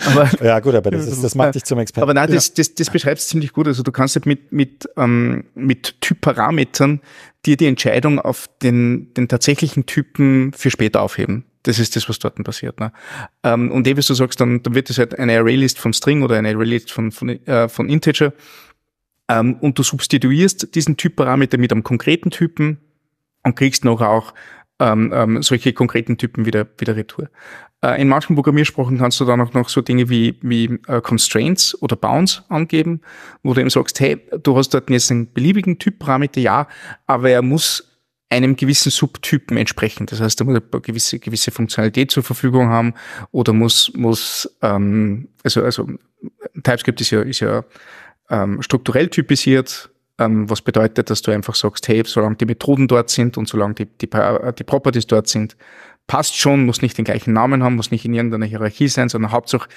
Aber, ja, gut, aber das, ist, das macht dich zum Experten. Aber nein, das, das, das beschreibt es ziemlich gut. Also du kannst halt mit, mit, ähm, mit Typparametern dir die Entscheidung auf den, den tatsächlichen Typen für später aufheben. Das ist das, was dort passiert. Ne? Ähm, und eh, wie du sagst, dann, dann wird es halt eine Arraylist von String oder eine Arraylist von, von, äh, von Integer ähm, und du substituierst diesen Typparameter mit einem konkreten Typen und kriegst noch auch ähm, ähm, solche konkreten Typen wieder, wieder retour. Äh, in manchen Programmiersprachen kannst du dann auch noch so Dinge wie, wie äh, Constraints oder Bounds angeben, wo du eben sagst, hey, du hast dort jetzt einen beliebigen Typparameter, ja, aber er muss einem gewissen Subtypen entsprechen. Das heißt, er muss eine gewisse, gewisse Funktionalität zur Verfügung haben oder muss, muss ähm, also, also TypeScript ist ja, ist ja ähm, strukturell typisiert, ähm, was bedeutet, dass du einfach sagst, hey, solange die Methoden dort sind und solange die, die, die Properties dort sind, passt schon, muss nicht den gleichen Namen haben, muss nicht in irgendeiner Hierarchie sein, sondern Hauptsache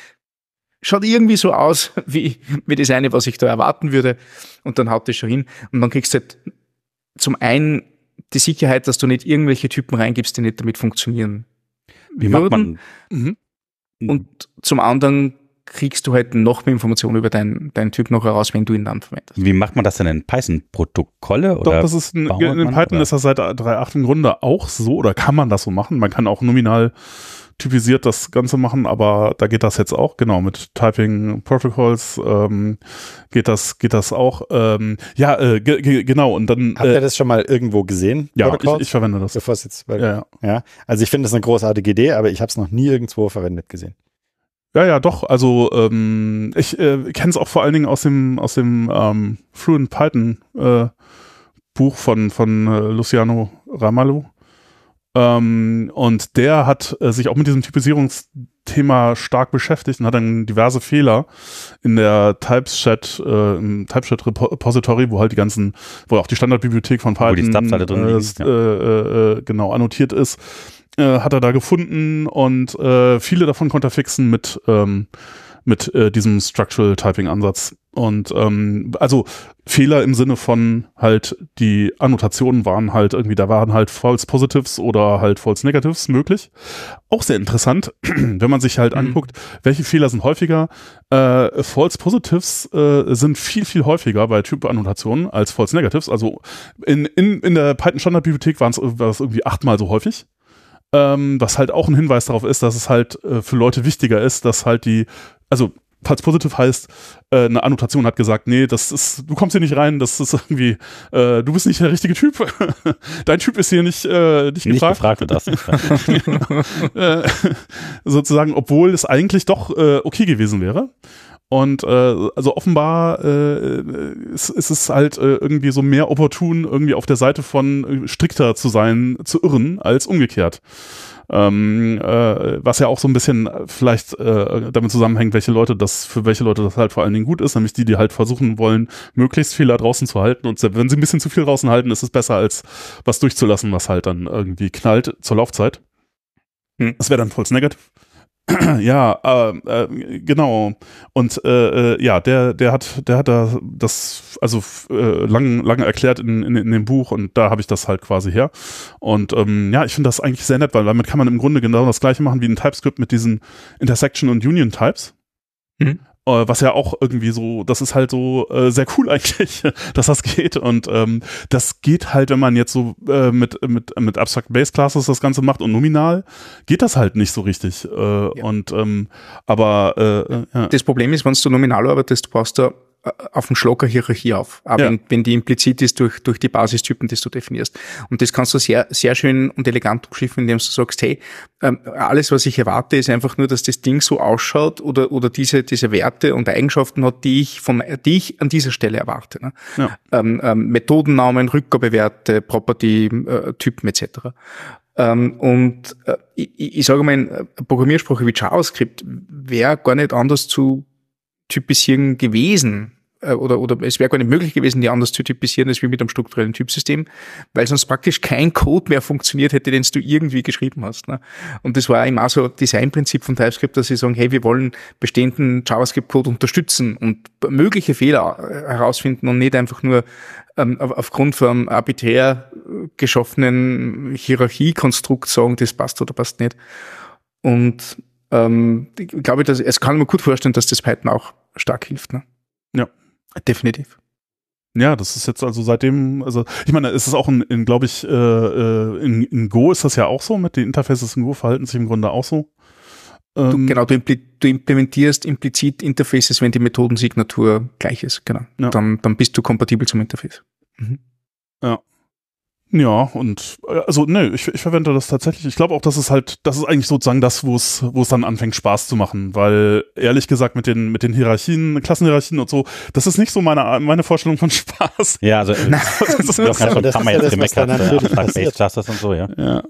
schaut irgendwie so aus, wie, wie das eine, was ich da erwarten würde. Und dann haut das schon hin. Und dann kriegst du halt zum einen die Sicherheit, dass du nicht irgendwelche Typen reingibst, die nicht damit funktionieren. Wie würden. macht man? Mhm. Und zum anderen kriegst du halt noch mehr Informationen über deinen, deinen Typ noch heraus, wenn du ihn dann verwendest. Wie macht man das denn in Python-Protokolle? Doch, das ist ein, in Python oder? ist das seit 3.8 im Grunde auch so, oder kann man das so machen? Man kann auch nominal typisiert das Ganze machen, aber da geht das jetzt auch, genau, mit Typing Protocols ähm, geht das, geht das auch. Ähm, ja, äh, genau, und dann. Habt ihr äh, das schon mal irgendwo gesehen? Ja, ich, ich, verwende das. Bevor es jetzt, weil, ja, ja. ja, also ich finde das eine großartige Idee, aber ich habe es noch nie irgendwo verwendet gesehen. Ja, ja, doch. Also ähm, ich äh, kenne es auch vor allen Dingen aus dem aus dem ähm, Fluent Python äh, Buch von von äh, Luciano Ramalho. Ähm, und der hat äh, sich auch mit diesem Typisierungsthema stark beschäftigt und hat dann diverse Fehler in der Typeset, äh, im Typeset Repository, wo halt die ganzen, wo auch die Standardbibliothek von Python wo die drin ja. Äh, äh, genau annotiert ist, äh, hat er da gefunden und äh, viele davon konnte er fixen mit ähm, mit äh, diesem Structural Typing Ansatz. Und ähm, also Fehler im Sinne von halt die Annotationen waren halt irgendwie, da waren halt False Positives oder halt False Negatives möglich. Auch sehr interessant, wenn man sich halt mhm. anguckt, welche Fehler sind häufiger. Äh, False Positives äh, sind viel, viel häufiger bei Typ-Annotationen als False Negatives. Also in, in, in der Python Standardbibliothek war es irgendwie achtmal so häufig. Ähm, was halt auch ein Hinweis darauf ist, dass es halt äh, für Leute wichtiger ist, dass halt die also falls positiv heißt, äh, eine Annotation hat gesagt, nee, das ist, du kommst hier nicht rein, das ist irgendwie, äh, du bist nicht der richtige Typ. Dein Typ ist hier nicht, äh, nicht, nicht gefragt. gefragt das. äh, sozusagen, obwohl es eigentlich doch äh, okay gewesen wäre. Und äh, also offenbar äh, ist, ist es halt äh, irgendwie so mehr opportun, irgendwie auf der Seite von äh, strikter zu sein, zu irren, als umgekehrt. Ähm, äh, was ja auch so ein bisschen vielleicht äh, damit zusammenhängt, welche Leute das, für welche Leute das halt vor allen Dingen gut ist, nämlich die, die halt versuchen wollen, möglichst viel da draußen zu halten. Und wenn sie ein bisschen zu viel draußen halten, ist es besser, als was durchzulassen, was halt dann irgendwie knallt zur Laufzeit. Hm. Das wäre dann falls negativ. ja, äh, äh, genau. Und äh, äh, ja, der, der hat, der hat da das also äh, lang, lange erklärt in, in, in dem Buch und da habe ich das halt quasi her. Und ähm, ja, ich finde das eigentlich sehr nett, weil damit kann man im Grunde genau das gleiche machen wie in TypeScript mit diesen Intersection und Union Types. Mhm. Äh, was ja auch irgendwie so, das ist halt so äh, sehr cool eigentlich, dass das geht. Und ähm, das geht halt, wenn man jetzt so äh, mit, mit, mit Abstract Base Classes das Ganze macht und nominal, geht das halt nicht so richtig. Äh, ja. Und ähm, aber äh, ja. das Problem ist, wenn du nominal arbeitest, du brauchst da auf dem Schlocker Hierarchie auf, aber ja. wenn, wenn die implizit ist durch, durch die Basistypen, die du definierst. Und das kannst du sehr, sehr schön und elegant umschiffen, indem du sagst, hey, ähm, alles, was ich erwarte, ist einfach nur, dass das Ding so ausschaut oder, oder diese, diese Werte und Eigenschaften hat, die ich von, die ich an dieser Stelle erwarte. Ne? Ja. Ähm, ähm, Methodennamen, Rückgabewerte, Property, äh, Typen etc. Ähm, und äh, ich, ich sage mal, in Programmiersprache wie JavaScript wäre gar nicht anders zu typisieren gewesen. Äh, oder, oder es wäre gar nicht möglich gewesen, die anders zu typisieren als wie mit einem strukturellen Typsystem, weil sonst praktisch kein Code mehr funktioniert hätte, den du irgendwie geschrieben hast. Ne? Und das war immer so Designprinzip von TypeScript, dass sie sagen, hey, wir wollen bestehenden JavaScript-Code unterstützen und mögliche Fehler äh, herausfinden und nicht einfach nur ähm, aufgrund von arbiträr geschaffenen Hierarchiekonstrukt sagen, das passt oder passt nicht. Und ähm, ich glaube, dass, es kann mir gut vorstellen, dass das Python auch stark hilft. Ne? Ja. Definitiv. Ja, das ist jetzt also seitdem, also ich meine, ist es auch in, in glaube ich, äh, äh, in, in Go ist das ja auch so, mit den Interfaces in Go verhalten sich im Grunde auch so. Du, ähm, genau, du, impl du, implementierst implizit Interfaces, wenn die Methodensignatur gleich ist, genau. Ja. Dann, dann bist du kompatibel zum Interface. Mhm. Ja. Ja, und äh, also ne, ich, ich verwende das tatsächlich. Ich glaube auch, dass es halt, das ist eigentlich sozusagen das, wo es, wo es dann anfängt, Spaß zu machen. Weil ehrlich gesagt, mit den, mit den Hierarchien, Klassenhierarchien und so, das ist nicht so meine, meine Vorstellung von Spaß. Ja, also das, ist, das, das, das haben wir jetzt gemeckert, äh, Clusters und so, ja. Ja,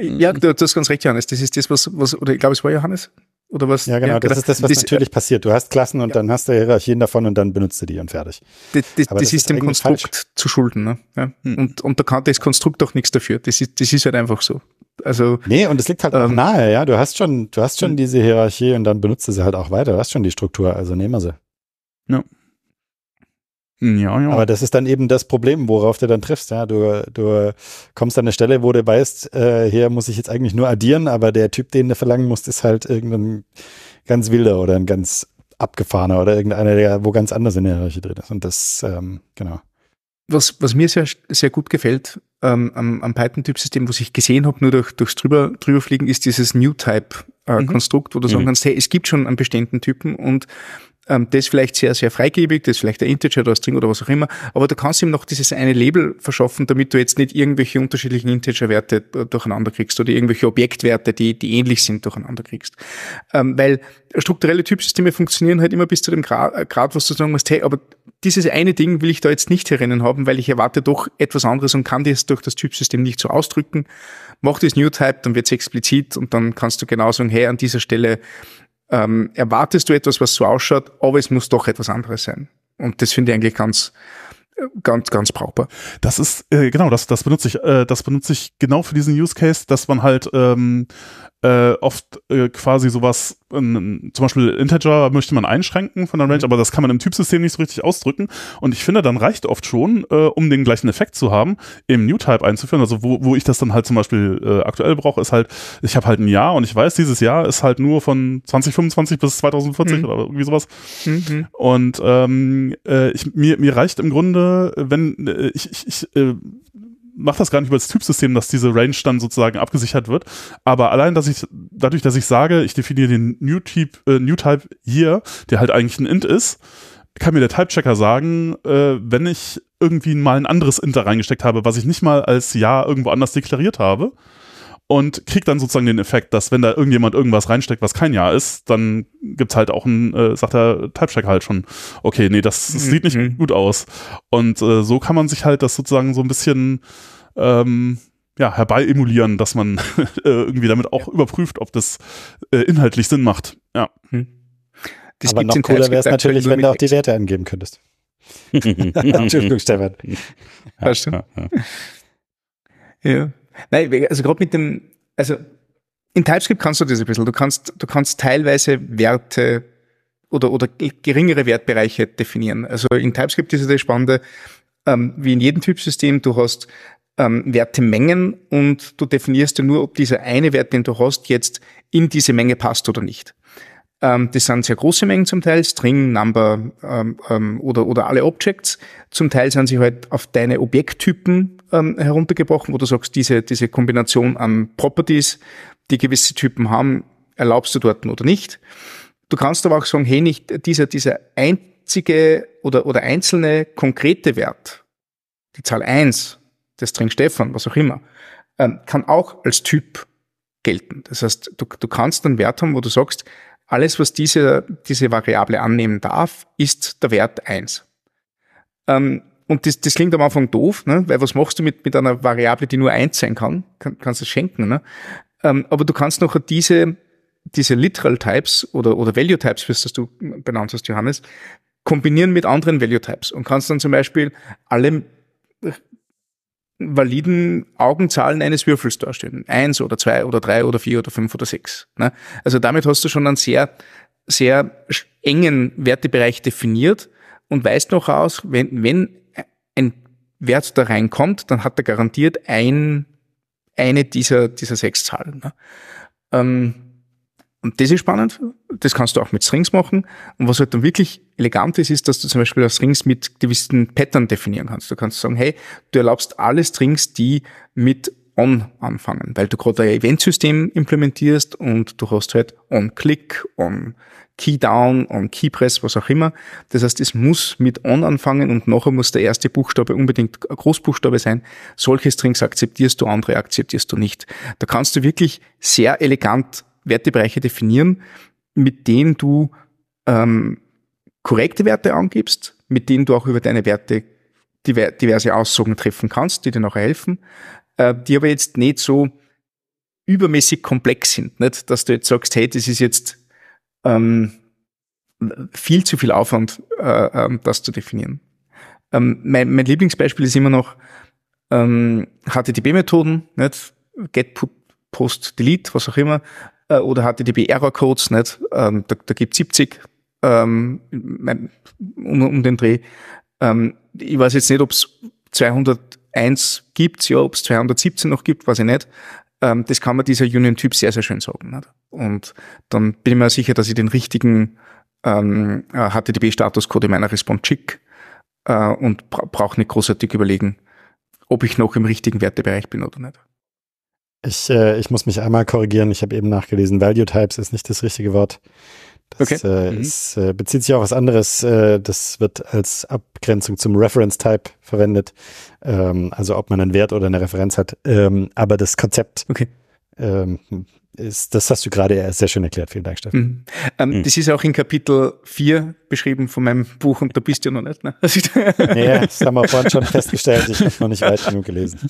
ja du, du hast ganz recht, Johannes. Das ist das, was, was oder ich glaube, es war Johannes. Oder was? Ja, genau, ja, das genau. ist das, was das, natürlich passiert. Du hast Klassen und ja. dann hast du Hierarchien davon und dann benutzt du die und fertig. Das, das, das ist, dem Konstrukt falsch. zu schulden. Ne? Ja. Hm. Und, und da kann das Konstrukt auch nichts dafür. Das ist, das ist halt einfach so. Also, nee, und es liegt halt ähm, auch nahe, ja. Du hast schon, du hast schon hm. diese Hierarchie und dann benutzt du sie halt auch weiter. Du hast schon die Struktur, also nehmen wir sie. Ja. Ja, ja. Aber das ist dann eben das Problem, worauf du dann triffst. Ja, du, du kommst an eine Stelle, wo du weißt, äh, hier muss ich jetzt eigentlich nur addieren, aber der Typ, den du verlangen musst, ist halt irgendein ganz wilder oder ein ganz abgefahrener oder irgendeiner, der wo ganz anders in der Hierarchie drin ist. Und das, ähm, genau. Was, was mir sehr, sehr gut gefällt ähm, am, am Python-Typsystem, was ich gesehen habe, nur durch, durchs drüber, drüberfliegen, ist dieses New-Type-Konstrukt, äh, mhm. wo du sagen mhm. kannst, hey, es gibt schon einen bestimmten Typen und ähm, das vielleicht sehr, sehr freigebig, das ist vielleicht ein Integer oder ein String oder was auch immer, aber du kannst ihm noch dieses eine Label verschaffen, damit du jetzt nicht irgendwelche unterschiedlichen Integer-Werte durcheinander kriegst oder irgendwelche Objektwerte, die, die ähnlich sind, durcheinander kriegst. Ähm, weil strukturelle Typsysteme funktionieren halt immer bis zu dem Grad, äh, Grad was du sagen musst, hey, aber dieses eine Ding will ich da jetzt nicht herinnen haben, weil ich erwarte doch etwas anderes und kann das durch das Typsystem nicht so ausdrücken. Mach das New Type, dann wird es explizit und dann kannst du genau sagen, hey, an dieser Stelle ähm, erwartest du etwas, was so ausschaut, aber es muss doch etwas anderes sein. Und das finde ich eigentlich ganz, ganz, ganz brauchbar. Das ist, äh, genau, das, das benutze ich, äh, das benutze ich genau für diesen Use Case, dass man halt ähm, äh, oft äh, quasi sowas, äh, zum Beispiel Integer möchte man einschränken von der Range, mhm. aber das kann man im Typsystem nicht so richtig ausdrücken. Und ich finde, dann reicht oft schon, äh, um den gleichen Effekt zu haben, im New-Type einzuführen. Also wo, wo ich das dann halt zum Beispiel äh, aktuell brauche, ist halt, ich habe halt ein Jahr und ich weiß, dieses Jahr ist halt nur von 2025 bis 2040 mhm. oder irgendwie sowas. Mhm. Und ähm, äh, ich, mir, mir reicht im Grunde, wenn äh, ich, ich, ich äh, mache das gar nicht über das Typsystem, dass diese Range dann sozusagen abgesichert wird. Aber allein, dass ich, dadurch, dass ich sage, ich definiere den New Type, äh, New Type hier, der halt eigentlich ein Int ist, kann mir der Type-Checker sagen, äh, wenn ich irgendwie mal ein anderes Int da reingesteckt habe, was ich nicht mal als Ja irgendwo anders deklariert habe, und kriegt dann sozusagen den Effekt, dass wenn da irgendjemand irgendwas reinsteckt, was kein Ja ist, dann gibt's halt auch ein, äh, sagt der Type-Checker halt schon, okay, nee, das, das mhm. sieht nicht mhm. gut aus. Und äh, so kann man sich halt das sozusagen so ein bisschen ähm, ja, herbei emulieren, dass man äh, irgendwie damit auch ja. überprüft, ob das äh, inhaltlich Sinn macht. Ja. Hm. Das Aber noch cooler wäre es natürlich, wenn du auch die Werte angeben könntest. Entschuldigung, Stefan. Ja, stimmt. ja. Nein, also gerade mit dem, also in TypeScript kannst du das ein bisschen. Du kannst, du kannst teilweise Werte oder, oder geringere Wertbereiche definieren. Also in TypeScript ist es das Spannende, ähm, wie in jedem Typsystem, du hast ähm, Wertemengen und du definierst ja nur, ob dieser eine Wert, den du hast, jetzt in diese Menge passt oder nicht. Ähm, das sind sehr große Mengen zum Teil, String, Number ähm, ähm, oder, oder alle Objects. Zum Teil sind sie halt auf deine Objekttypen ähm, heruntergebrochen, wo du sagst, diese, diese Kombination an Properties, die gewisse Typen haben, erlaubst du dort oder nicht. Du kannst aber auch sagen, hey, nicht dieser, dieser einzige oder, oder einzelne konkrete Wert, die Zahl eins der String Stefan, was auch immer, ähm, kann auch als Typ gelten. Das heißt, du, du kannst einen Wert haben, wo du sagst, alles, was diese, diese Variable annehmen darf, ist der Wert eins. Ähm, und das, das klingt am Anfang doof, ne? weil was machst du mit, mit einer Variable, die nur eins sein kann? kann kannst du schenken. Ne? Ähm, aber du kannst noch diese, diese Literal Types oder, oder Value Types, wie es du benannt hast, Johannes, kombinieren mit anderen Value Types und kannst dann zum Beispiel alle validen Augenzahlen eines Würfels darstellen. Eins oder zwei oder drei oder vier oder fünf oder sechs. Ne? Also damit hast du schon einen sehr, sehr engen Wertebereich definiert und weißt noch aus, wenn, wenn ein Wert da reinkommt, dann hat er garantiert ein, eine dieser, dieser sechs Zahlen. Ne? Ähm, und das ist spannend. Das kannst du auch mit Strings machen. Und was halt dann wirklich elegant ist, ist, dass du zum Beispiel Strings mit gewissen Pattern definieren kannst. Du kannst sagen, hey, du erlaubst alle Strings, die mit on anfangen, weil du gerade ein Eventsystem implementierst und du hast halt on Click, on Key Down, on Key Press, was auch immer. Das heißt, es muss mit on anfangen und nachher muss der erste Buchstabe unbedingt Großbuchstabe sein. Solche Strings akzeptierst du, andere akzeptierst du nicht. Da kannst du wirklich sehr elegant Wertebereiche definieren, mit denen du ähm, korrekte Werte angibst, mit denen du auch über deine Werte diverse Aussagen treffen kannst, die dir noch helfen, die aber jetzt nicht so übermäßig komplex sind, nicht? dass du jetzt sagst, hey, das ist jetzt ähm, viel zu viel Aufwand, äh, ähm, das zu definieren. Ähm, mein, mein Lieblingsbeispiel ist immer noch ähm, HTTP-Methoden, nicht? Get, Put, Post, Delete, was auch immer, äh, oder HTTP-Error-Codes, nicht? Ähm, da, da gibt 70 ähm, um, um den Dreh. Ähm, ich weiß jetzt nicht, ob es 201 gibt, ja, ob es 217 noch gibt, weiß ich nicht. Ähm, das kann man dieser Union-Typ sehr, sehr schön sagen. Nicht? Und dann bin ich mir sicher, dass ich den richtigen ähm, HTTP-Statuscode in meiner Response schicke äh, und bra brauche nicht großartig überlegen, ob ich noch im richtigen Wertebereich bin oder nicht. Ich, äh, ich muss mich einmal korrigieren. Ich habe eben nachgelesen, Value Types ist nicht das richtige Wort. Das okay. äh, mhm. ist, äh, bezieht sich auch was anderes. Äh, das wird als Abgrenzung zum Reference Type verwendet. Ähm, also ob man einen Wert oder eine Referenz hat. Ähm, aber das Konzept okay. Ähm, ist, das hast du gerade sehr schön erklärt. Vielen Dank, Steffen. Mhm. Ähm, mhm. Das ist auch in Kapitel 4 beschrieben von meinem Buch und da bist du ja noch nicht. Ne? ja, das haben wir vorhin schon festgestellt. Ich habe noch nicht weit genug gelesen.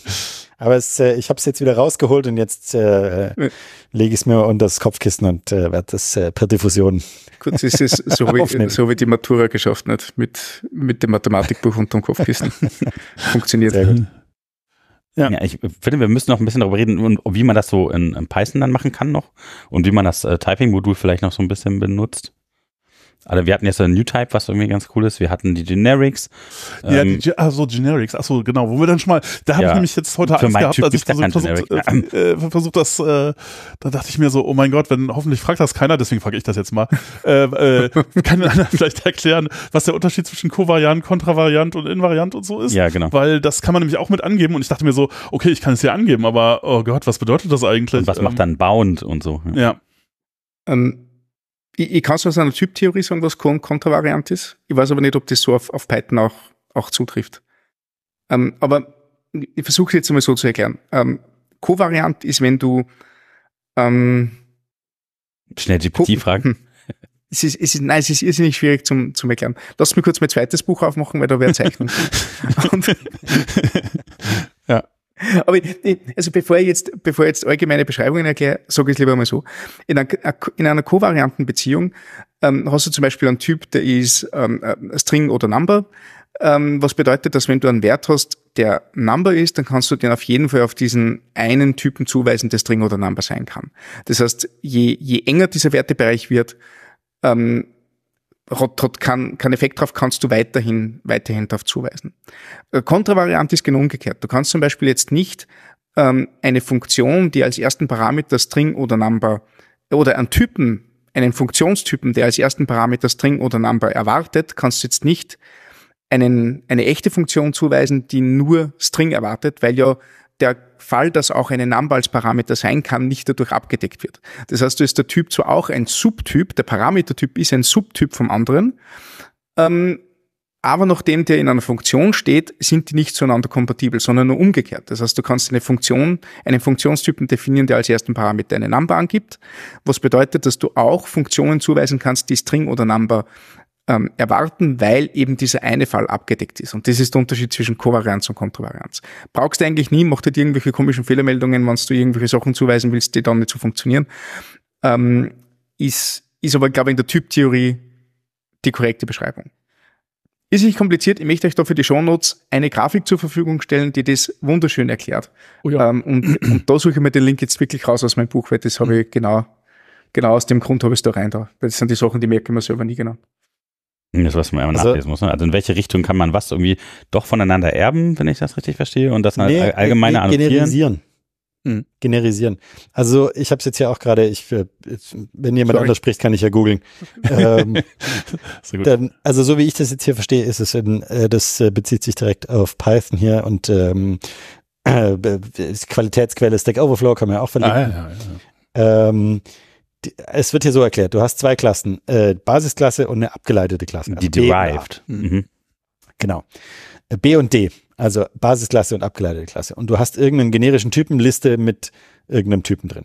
Aber es, äh, ich habe es jetzt wieder rausgeholt und jetzt äh, ja. lege ich es mir unter das Kopfkissen und äh, werde das äh, per Diffusion. Kurz ist es so wie, so wie die Matura geschafft hat, mit, mit dem Mathematikbuch unter dem Kopfkissen. Funktioniert. Sehr gut. Ja. ja. ich finde, wir müssen noch ein bisschen darüber reden, wie man das so in, in Python dann machen kann noch und wie man das äh, Typing-Modul vielleicht noch so ein bisschen benutzt. Also wir hatten jetzt ein New Type, was irgendwie ganz cool ist. Wir hatten die Generics. Ja, ähm, die, also Generics, achso, genau, wo wir dann schon mal, da habe ja, ich nämlich jetzt heute Angst gehabt, als ich versucht, versucht, äh, äh, versucht das, äh, da dachte ich mir so, oh mein Gott, wenn hoffentlich fragt das keiner, deswegen frage ich das jetzt mal. äh, äh, kann einer vielleicht erklären, was der Unterschied zwischen Kovariant, Kontravariant und Invariant und so ist? Ja, genau. Weil das kann man nämlich auch mit angeben und ich dachte mir so, okay, ich kann es hier angeben, aber oh Gott, was bedeutet das eigentlich? Und was ähm, macht dann Bound und so? Ja. ja. Ähm, ich, ich kann so aus einer Typtheorie sagen, was Kontravariant ist. Ich weiß aber nicht, ob das so auf, auf Python auch, auch zutrifft. Ähm, aber ich versuche es jetzt einmal so zu erklären. Ähm, Kovariant ist, wenn du ähm, Schnell GPT fragen. Es ist, es ist, nein, es ist irrsinnig schwierig zum, zum Erklären. Lass mich kurz mein zweites Buch aufmachen, weil da wäre Zeichnung. Aber also bevor ich jetzt, bevor ich jetzt allgemeine Beschreibungen erkläre, sage ich es lieber mal so. In einer, in einer kovarianten Beziehung ähm, hast du zum Beispiel einen Typ, der ist ähm, String oder Number. Ähm, was bedeutet, dass wenn du einen Wert hast, der Number ist, dann kannst du den auf jeden Fall auf diesen einen Typen zuweisen, der String oder Number sein kann. Das heißt, je, je enger dieser Wertebereich wird, ähm, hat, hat keinen kein Effekt drauf, kannst du weiterhin, weiterhin darauf zuweisen. Äh, Kontravariant ist genau umgekehrt. Du kannst zum Beispiel jetzt nicht ähm, eine Funktion, die als ersten Parameter String oder Number oder einen Typen, einen Funktionstypen, der als ersten Parameter String oder Number erwartet, kannst du jetzt nicht einen, eine echte Funktion zuweisen, die nur String erwartet, weil ja der Fall, dass auch eine Number als Parameter sein kann, nicht dadurch abgedeckt wird. Das heißt, du ist der Typ zwar auch ein Subtyp, der Parametertyp ist ein Subtyp vom anderen, ähm, aber nachdem der in einer Funktion steht, sind die nicht zueinander kompatibel, sondern nur umgekehrt. Das heißt, du kannst eine Funktion, einen Funktionstypen definieren, der als ersten Parameter eine Number angibt, was bedeutet, dass du auch Funktionen zuweisen kannst, die String oder Number ähm, erwarten, weil eben dieser eine Fall abgedeckt ist. Und das ist der Unterschied zwischen Kovarianz und Kontravarianz. Brauchst du eigentlich nie, macht halt irgendwelche komischen Fehlermeldungen, wenn du irgendwelche Sachen zuweisen willst, die dann nicht so funktionieren. Ähm, ist, ist aber, glaube ich, in der Typtheorie die korrekte Beschreibung. Ist nicht kompliziert. Ich möchte euch da für die Shownotes eine Grafik zur Verfügung stellen, die das wunderschön erklärt. Oh ja. ähm, und, und da suche ich mir den Link jetzt wirklich raus aus meinem Buch, weil das habe ich genau, genau aus dem Grund habe ich es da rein da. Das sind die Sachen, die merke ich mir selber nie genau. Das, was man immer also, nachlesen muss. Ne? Also in welche Richtung kann man was irgendwie doch voneinander erben, wenn ich das richtig verstehe, und das nee, allgemeine nee, Generisieren. Hm. Generisieren. Also ich habe es jetzt ja auch gerade, ich, äh, wenn jemand Sorry. anders spricht, kann ich ja googeln. ähm, dann, also so wie ich das jetzt hier verstehe, ist es, in, äh, das äh, bezieht sich direkt auf Python hier und ähm, äh, Qualitätsquelle Stack Overflow kann man ja auch verlinken. Ah, ja, ja, ähm, die, es wird hier so erklärt, du hast zwei Klassen, äh, Basisklasse und eine abgeleitete Klasse. Also die derived. Mhm. Genau. B und D, also Basisklasse und abgeleitete Klasse. Und du hast irgendeinen generischen Typenliste mit irgendeinem Typen drin.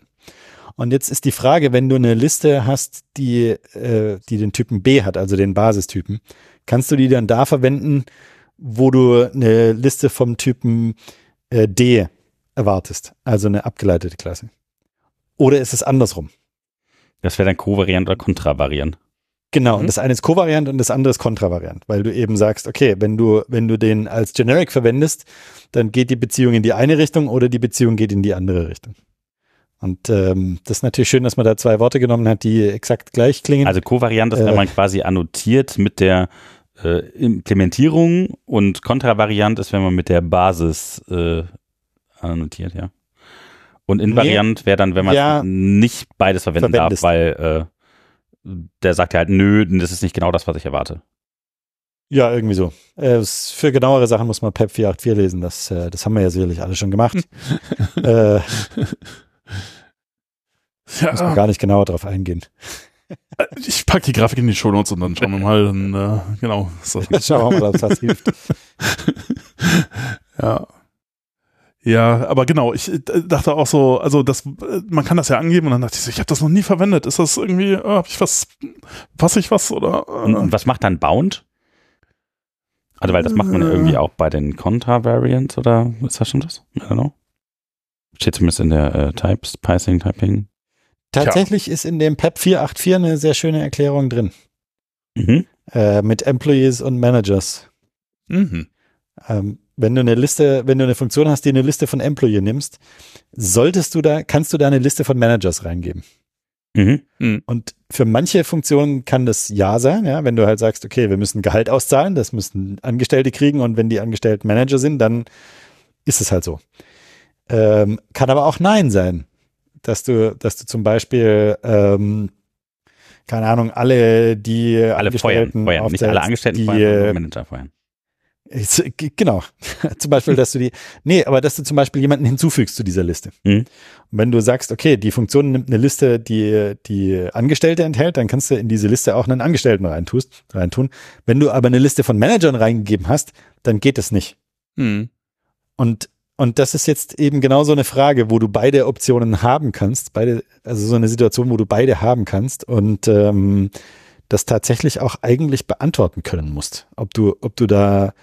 Und jetzt ist die Frage, wenn du eine Liste hast, die, äh, die den Typen B hat, also den Basistypen, kannst du die dann da verwenden, wo du eine Liste vom Typen äh, D erwartest, also eine abgeleitete Klasse? Oder ist es andersrum? Das wäre dann Kovariant oder Kontravariant. Genau, mhm. und das eine ist Kovariant und das andere ist Kontravariant, weil du eben sagst, okay, wenn du, wenn du den als Generic verwendest, dann geht die Beziehung in die eine Richtung oder die Beziehung geht in die andere Richtung. Und ähm, das ist natürlich schön, dass man da zwei Worte genommen hat, die exakt gleich klingen. Also Kovariant ist, äh, wenn man quasi annotiert mit der äh, Implementierung und Kontravariant ist, wenn man mit der Basis äh, annotiert, ja. Und Invariant nee, wäre dann, wenn man ja, nicht beides verwenden verwendest. darf, weil äh, der sagt ja halt, nö, das ist nicht genau das, was ich erwarte. Ja, irgendwie so. Äh, für genauere Sachen muss man PEP 484 lesen. Das, äh, das haben wir ja sicherlich alle schon gemacht. äh, ja. Muss man gar nicht genauer drauf eingehen. Äh, ich packe die Grafik in die Show Notes und dann schauen wir mal, dann, äh, genau. So. schauen wir mal, ob das hilft. ja. Ja, aber genau, ich äh, dachte auch so, also das, äh, man kann das ja angeben und dann dachte ich so, ich habe das noch nie verwendet. Ist das irgendwie, äh, habe ich was, passe ich was oder? Äh? Und, und, was macht dann Bound? Also weil das macht man ja irgendwie auch bei den Contra-Variants oder ist das schon das? I don't know. Steht zumindest in der äh, Types, Pricing, Typing. Tatsächlich Tja. ist in dem PEP 484 eine sehr schöne Erklärung drin. Mhm. Äh, mit Employees und Managers. Mhm. Ähm, wenn du eine Liste, wenn du eine Funktion hast, die eine Liste von Employee nimmst, solltest du da, kannst du da eine Liste von Managers reingeben. Mhm. Mhm. Und für manche Funktionen kann das Ja sein, ja, wenn du halt sagst, okay, wir müssen Gehalt auszahlen, das müssen Angestellte kriegen und wenn die Angestellten Manager sind, dann ist es halt so. Ähm, kann aber auch Nein sein. Dass du, dass du zum Beispiel, ähm, keine Ahnung, alle die alle Angestellten feuern, feuern. nicht alle Angestellten die, feuern, Manager feuern. Genau. zum Beispiel, dass du die, nee, aber dass du zum Beispiel jemanden hinzufügst zu dieser Liste. Mhm. Und wenn du sagst, okay, die Funktion nimmt eine Liste, die die Angestellte enthält, dann kannst du in diese Liste auch einen Angestellten reintust, reintun. Wenn du aber eine Liste von Managern reingegeben hast, dann geht es nicht. Mhm. Und und das ist jetzt eben genau so eine Frage, wo du beide Optionen haben kannst, beide, also so eine Situation, wo du beide haben kannst und ähm, das tatsächlich auch eigentlich beantworten können musst, ob du, ob du da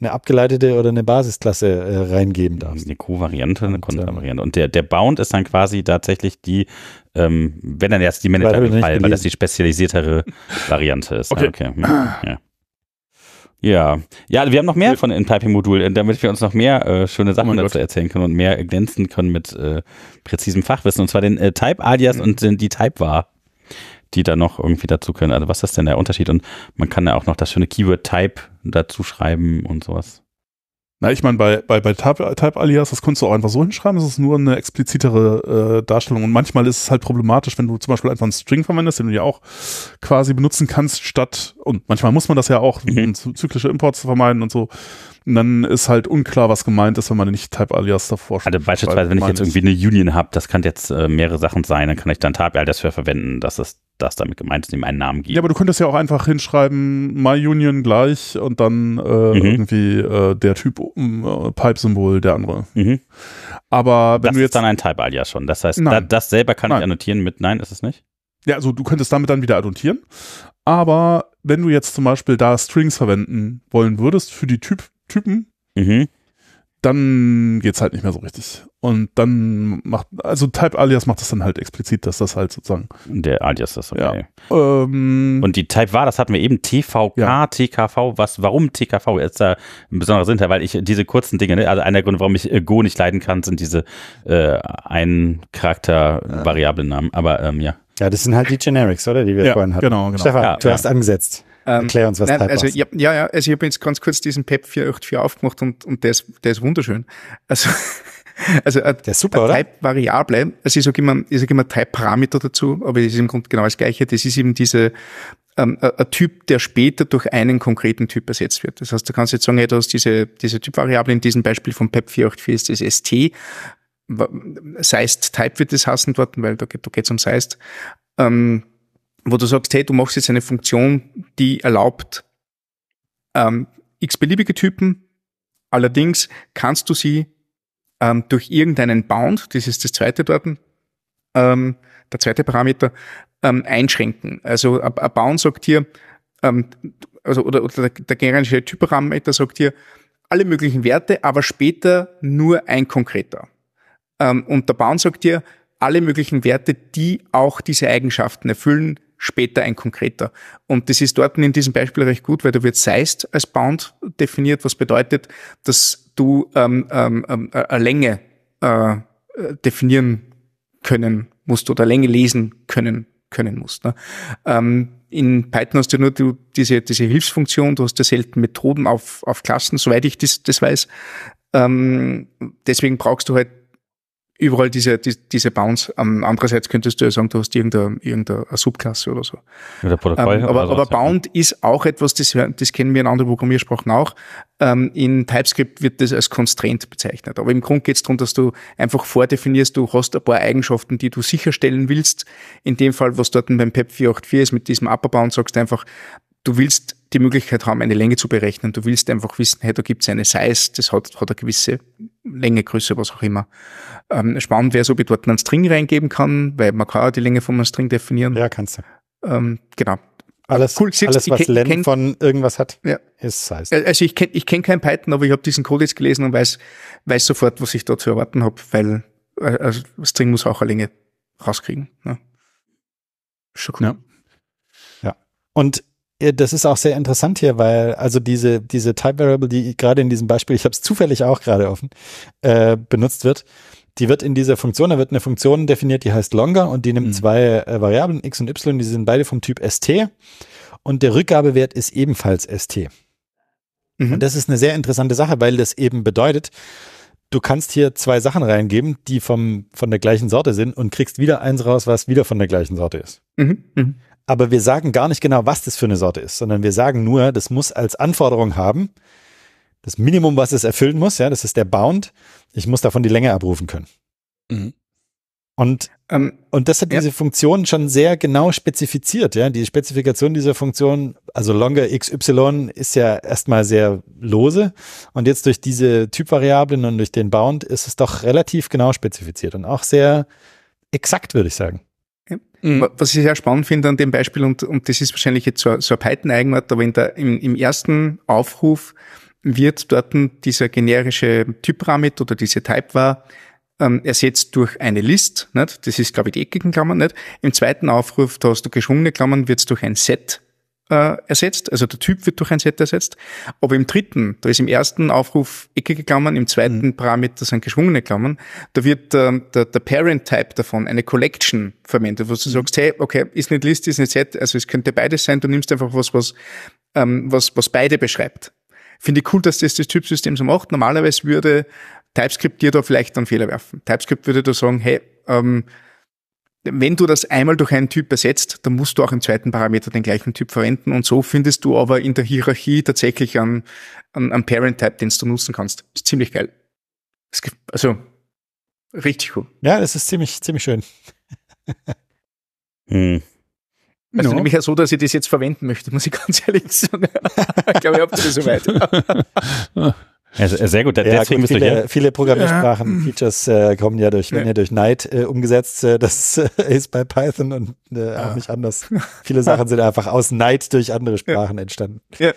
eine abgeleitete oder eine Basisklasse äh, reingeben darfst. Eine Co-Variante, eine Kontravariante. Und der, der Bound ist dann quasi tatsächlich die, ähm, wenn dann erst die Manager-Fall, weil das die spezialisiertere Variante ist. Okay. okay. Ja. Ja, ja, wir haben noch mehr von in Typing-Modul, äh, damit wir uns noch mehr äh, schöne Sachen oh dazu Gott. erzählen können und mehr glänzen können mit äh, präzisem Fachwissen. Und zwar den äh, Type-Alias mhm. und den, die Type-Var, die da noch irgendwie dazu können. Also was ist denn der Unterschied? Und man kann ja auch noch das schöne Keyword Type dazu schreiben und sowas. Na, ich meine, bei, bei, bei Type, Type Alias, das kannst du auch einfach so hinschreiben, das ist nur eine explizitere äh, Darstellung. Und manchmal ist es halt problematisch, wenn du zum Beispiel einfach einen String verwendest, den du ja auch quasi benutzen kannst, statt, und manchmal muss man das ja auch, mhm. um zyklische Imports zu vermeiden und so. Und dann ist halt unklar, was gemeint ist, wenn man nicht Type-Alias davor schreibt. Also beispielsweise, wenn ich jetzt irgendwie eine Union habe, das kann jetzt äh, mehrere Sachen sein, dann kann ich dann Type-Alias für verwenden, dass es das damit gemeint ist, dem einen Namen gibt. Ja, aber du könntest ja auch einfach hinschreiben, MyUnion gleich und dann äh, mhm. irgendwie äh, der Typ äh, Pipe-Symbol, der andere. Mhm. Aber wenn das du jetzt. ist dann ein Type-Alias schon. Das heißt, da, das selber kann nein. ich annotieren mit Nein, ist es nicht? Ja, also du könntest damit dann wieder annotieren. Aber wenn du jetzt zum Beispiel da Strings verwenden wollen würdest für die typ Typen, mhm. dann geht's halt nicht mehr so richtig. Und dann macht, also Type Alias macht das dann halt explizit, dass das halt sozusagen. Der Alias ist okay. Ja. Ähm, und die Type war, das hatten wir eben, TVK, ja. TKV, was, warum TKV ist da ein besonderer Sinn, weil ich diese kurzen Dinge, ne, also einer der Gründe, warum ich äh, Go nicht leiden kann, sind diese äh, ein Charakter Variablennamen, aber ähm, ja. Ja, das sind halt die Generics, oder? Die wir ja, vorhin hatten. Genau, genau. Stefan, ja, du hast angesetzt. Ähm, Erklär uns, was nein, Type also, ja, ja, ja, also ich habe jetzt ganz kurz diesen PEP 484 aufgemacht und, und der, ist, der ist wunderschön. Also, also äh, der ist super, eine Type-Variable, also ich sage immer, ich sag immer Type-Parameter dazu, aber es ist im Grunde genau das Gleiche. Das ist eben diese ähm, ein Typ, der später durch einen konkreten Typ ersetzt wird. Das heißt, du kannst jetzt sagen, hey, du hast diese, diese Typvariable in diesem Beispiel von PEP 484 ist das ST. Seist Type wird das hassen dort, weil da, da geht es um Seist. Ähm, wo du sagst, hey, du machst jetzt eine Funktion, die erlaubt ähm, x-beliebige Typen. Allerdings kannst du sie ähm, durch irgendeinen Bound, das ist das zweite dort, ähm, der zweite Parameter, ähm, einschränken. Also ein Bound sagt hier, ähm, also, oder, oder der generische Typparameter sagt hier, alle möglichen Werte, aber später nur ein konkreter. Ähm, und der Bound sagt dir, alle möglichen Werte, die auch diese Eigenschaften erfüllen, später ein konkreter. Und das ist dort in diesem Beispiel recht gut, weil da wird Seist als Bound definiert, was bedeutet, dass du ähm, ähm, eine Länge äh, definieren können musst oder Länge lesen können können musst. Ne? Ähm, in Python hast du nur du, diese, diese Hilfsfunktion, du hast ja selten Methoden auf, auf Klassen, soweit ich das, das weiß. Ähm, deswegen brauchst du halt überall diese, die, diese Bounds. Andererseits könntest du ja sagen, du hast irgendeine, irgendeine Subklasse oder so. Oder Protokoll, ähm, aber, aber Bound ist auch etwas, das, das kennen wir in anderen Programmiersprachen auch. Ähm, in TypeScript wird das als Constraint bezeichnet. Aber im Grunde geht es darum, dass du einfach vordefinierst, du hast ein paar Eigenschaften, die du sicherstellen willst. In dem Fall, was dort beim PEP 484 ist, mit diesem Upper Bound, sagst du einfach, du willst die Möglichkeit haben, eine Länge zu berechnen. Du willst einfach wissen, hey, da gibt es eine Size, das hat, hat eine gewisse Länge, Größe, was auch immer. Ähm, spannend wäre es, ob ich dort einen String reingeben kann, weil man kann ja die Länge von einem String definieren. Ja, kannst du. Ähm, genau. Alles, cool, alles was Len kenn, von irgendwas hat, ja. ist Size. Also ich kenne ich kenn kein Python, aber ich habe diesen Code jetzt gelesen und weiß, weiß sofort, was ich dort zu erwarten habe, weil äh, also String muss auch eine Länge rauskriegen. Ne? Schon cool. Ja. ja. Und das ist auch sehr interessant hier, weil also diese, diese Type Variable, die gerade in diesem Beispiel, ich habe es zufällig auch gerade offen, äh, benutzt wird, die wird in dieser Funktion, da wird eine Funktion definiert, die heißt longer und die nimmt mhm. zwei äh, Variablen x und y, die sind beide vom Typ st und der Rückgabewert ist ebenfalls st. Mhm. Und das ist eine sehr interessante Sache, weil das eben bedeutet, du kannst hier zwei Sachen reingeben, die vom, von der gleichen Sorte sind und kriegst wieder eins raus, was wieder von der gleichen Sorte ist. Mhm. Aber wir sagen gar nicht genau, was das für eine Sorte ist, sondern wir sagen nur, das muss als Anforderung haben, das Minimum, was es erfüllen muss, ja, das ist der Bound. Ich muss davon die Länge abrufen können. Mhm. Und, ähm, und das hat ja. diese Funktion schon sehr genau spezifiziert, ja. Die Spezifikation dieser Funktion, also longer xy ist ja erstmal sehr lose. Und jetzt durch diese Typvariablen und durch den Bound ist es doch relativ genau spezifiziert und auch sehr exakt, würde ich sagen. Mhm. Was ich sehr spannend finde an dem Beispiel, und, und das ist wahrscheinlich jetzt so, so ein Python-Eigenart, aber in der, im, im ersten Aufruf wird dort dieser generische Typparameter oder diese Type war ähm, ersetzt durch eine List. Nicht? Das ist, glaube ich, die eckigen Klammern. Nicht? Im zweiten Aufruf, da hast du geschwungene Klammern, wird es durch ein Set äh, ersetzt, also der Typ wird durch ein Set ersetzt. Aber im dritten, da ist im ersten Aufruf eckige Klammern, im zweiten mhm. Parameter sind geschwungene Klammern, da wird äh, der, der Parent-Type davon, eine Collection verwendet, wo du mhm. sagst, hey, okay, ist nicht List, ist nicht Set, also es könnte beides sein, du nimmst einfach was, was, ähm, was, was beide beschreibt. Finde ich cool, dass das das Typsystem so macht. Normalerweise würde TypeScript dir da vielleicht einen Fehler werfen. TypeScript würde da sagen, hey, ähm, wenn du das einmal durch einen Typ ersetzt, dann musst du auch im zweiten Parameter den gleichen Typ verwenden und so findest du aber in der Hierarchie tatsächlich einen, einen, einen Parent-Type, den du nutzen kannst. Ist ziemlich geil. Also, richtig cool. Ja, das ist ziemlich, ziemlich schön. hm. Also no. nämlich auch so, dass ich das jetzt verwenden möchte, muss ich ganz ehrlich sagen. ich glaube, ich habe das soweit. Also, sehr gut, ja, deswegen gut, viele, ja. viele Programmiersprachen, ja. Features äh, kommen ja durch, werden ja durch Night äh, umgesetzt. Äh, das äh, ist bei Python und äh, auch nicht anders. Viele Sachen sind einfach aus Night durch andere Sprachen entstanden. Ja.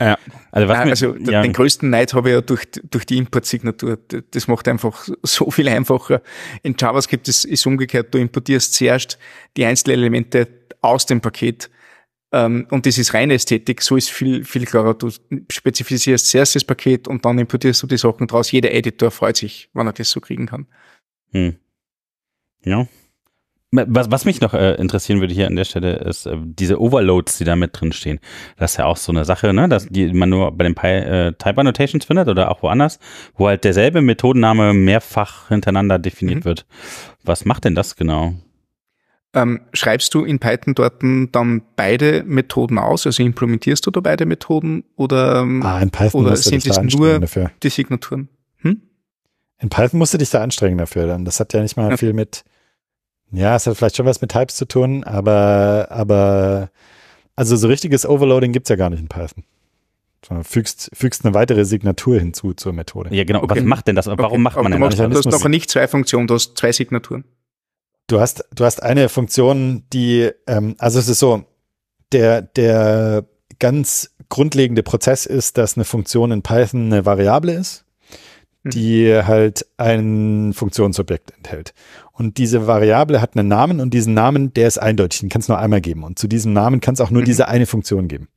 Ja, also, was Nein, also ja. den größten Neid habe ich ja durch, durch die Import-Signatur. Das macht einfach so viel einfacher. In JavaScript ist es umgekehrt. Du importierst zuerst die einzelnen Elemente aus dem Paket und das ist reine Ästhetik, so ist viel, viel klarer. Du spezifizierst zuerst das Paket und dann importierst du die Sachen draus. Jeder Editor freut sich, wenn er das so kriegen kann. Hm. Ja. Was, was mich noch äh, interessieren würde hier an der Stelle ist äh, diese Overloads, die da mit drin stehen. Das ist ja auch so eine Sache, ne, dass die man nur bei den Pi äh, Type Annotations findet oder auch woanders, wo halt derselbe Methodenname mehrfach hintereinander definiert mhm. wird. Was macht denn das genau? Ähm, schreibst du in Python dort dann beide Methoden aus? Also implementierst du da beide Methoden oder, ähm, ah, in Python oder sind es nur dafür. die Signaturen? Hm? In Python musst du dich da anstrengen dafür. Dann. Das hat ja nicht mal okay. viel mit, ja, es hat vielleicht schon was mit Types zu tun, aber, aber also so richtiges Overloading gibt's ja gar nicht in Python. Sondern fügst, fügst eine weitere Signatur hinzu zur Methode. Ja, genau. Okay. Was macht denn das? Warum okay. macht man denn das? Du hast doch nicht zwei Funktionen, du hast zwei Signaturen. Du hast, du hast eine Funktion, die, ähm, also es ist so, der, der ganz grundlegende Prozess ist, dass eine Funktion in Python eine Variable ist, hm. die halt ein Funktionsobjekt enthält. Und diese Variable hat einen Namen und diesen Namen, der ist eindeutig, den kannst du nur einmal geben. Und zu diesem Namen kannst du auch nur mhm. diese eine Funktion geben.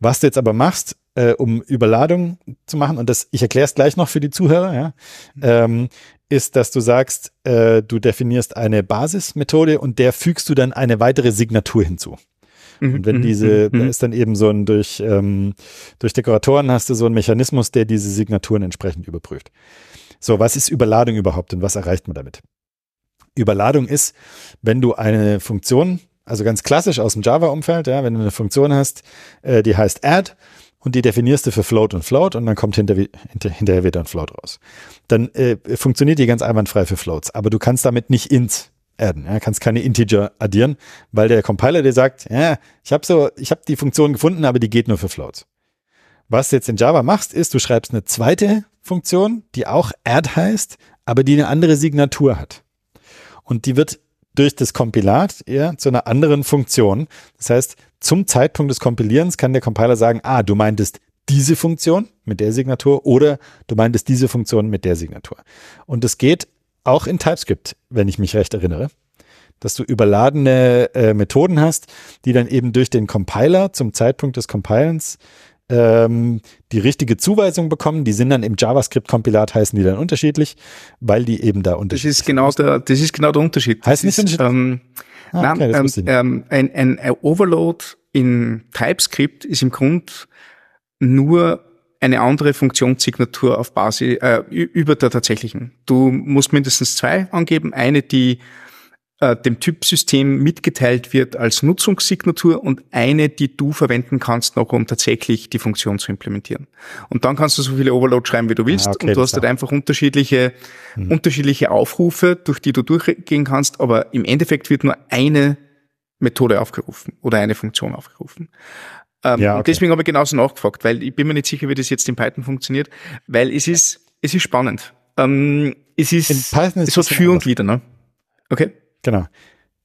Was du jetzt aber machst, äh, um Überladung zu machen, und das, ich erkläre es gleich noch für die Zuhörer, ja, mhm. ähm, ist, dass du sagst, äh, du definierst eine Basismethode und der fügst du dann eine weitere Signatur hinzu. Mhm, und wenn mhm, diese, mhm, da ist dann eben so ein durch, ähm, durch Dekoratoren hast du so einen Mechanismus, der diese Signaturen entsprechend überprüft. So, was ist Überladung überhaupt und was erreicht man damit? Überladung ist, wenn du eine Funktion, also ganz klassisch aus dem Java-Umfeld, ja, wenn du eine Funktion hast, äh, die heißt add und die definierst du für Float und Float und dann kommt hinter, hinter, hinterher wieder ein Float raus. Dann äh, funktioniert die ganz einwandfrei für Floats, aber du kannst damit nicht int adden, ja, kannst keine Integer addieren, weil der Compiler dir sagt, ja, ich habe so, ich habe die Funktion gefunden, aber die geht nur für Floats. Was du jetzt in Java machst, ist, du schreibst eine zweite Funktion, die auch add heißt, aber die eine andere Signatur hat. Und die wird durch das Kompilat eher zu einer anderen Funktion. Das heißt, zum Zeitpunkt des Kompilierens kann der Compiler sagen, ah, du meintest diese Funktion mit der Signatur oder du meintest diese Funktion mit der Signatur. Und es geht auch in TypeScript, wenn ich mich recht erinnere, dass du überladene äh, Methoden hast, die dann eben durch den Compiler zum Zeitpunkt des Compilens ähm, die richtige Zuweisung bekommen. Die sind dann im JavaScript-Kompilat heißen die dann unterschiedlich, weil die eben da unterschiedlich das ist. Genau der, das ist genau der Unterschied. Heißt nicht unterschiedlich? Ähm, ah, okay, nein, ähm, ähm, ein, ein Overload in TypeScript ist im Grund nur eine andere Funktionssignatur auf Basis äh, über der tatsächlichen. Du musst mindestens zwei angeben, eine, die äh, dem Typsystem mitgeteilt wird als Nutzungssignatur und eine, die du verwenden kannst, noch um tatsächlich die Funktion zu implementieren. Und dann kannst du so viele Overload schreiben, wie du willst, ah, okay, und du hast halt einfach unterschiedliche, mhm. unterschiedliche Aufrufe, durch die du durchgehen kannst, aber im Endeffekt wird nur eine Methode aufgerufen oder eine Funktion aufgerufen. Ähm, ja, okay. Und deswegen habe ich genauso nachgefragt, weil ich bin mir nicht sicher, wie das jetzt in Python funktioniert, weil es ist, es ist spannend. Ähm, es ist, in Python ist es hat für und wieder, ne? Okay. Genau.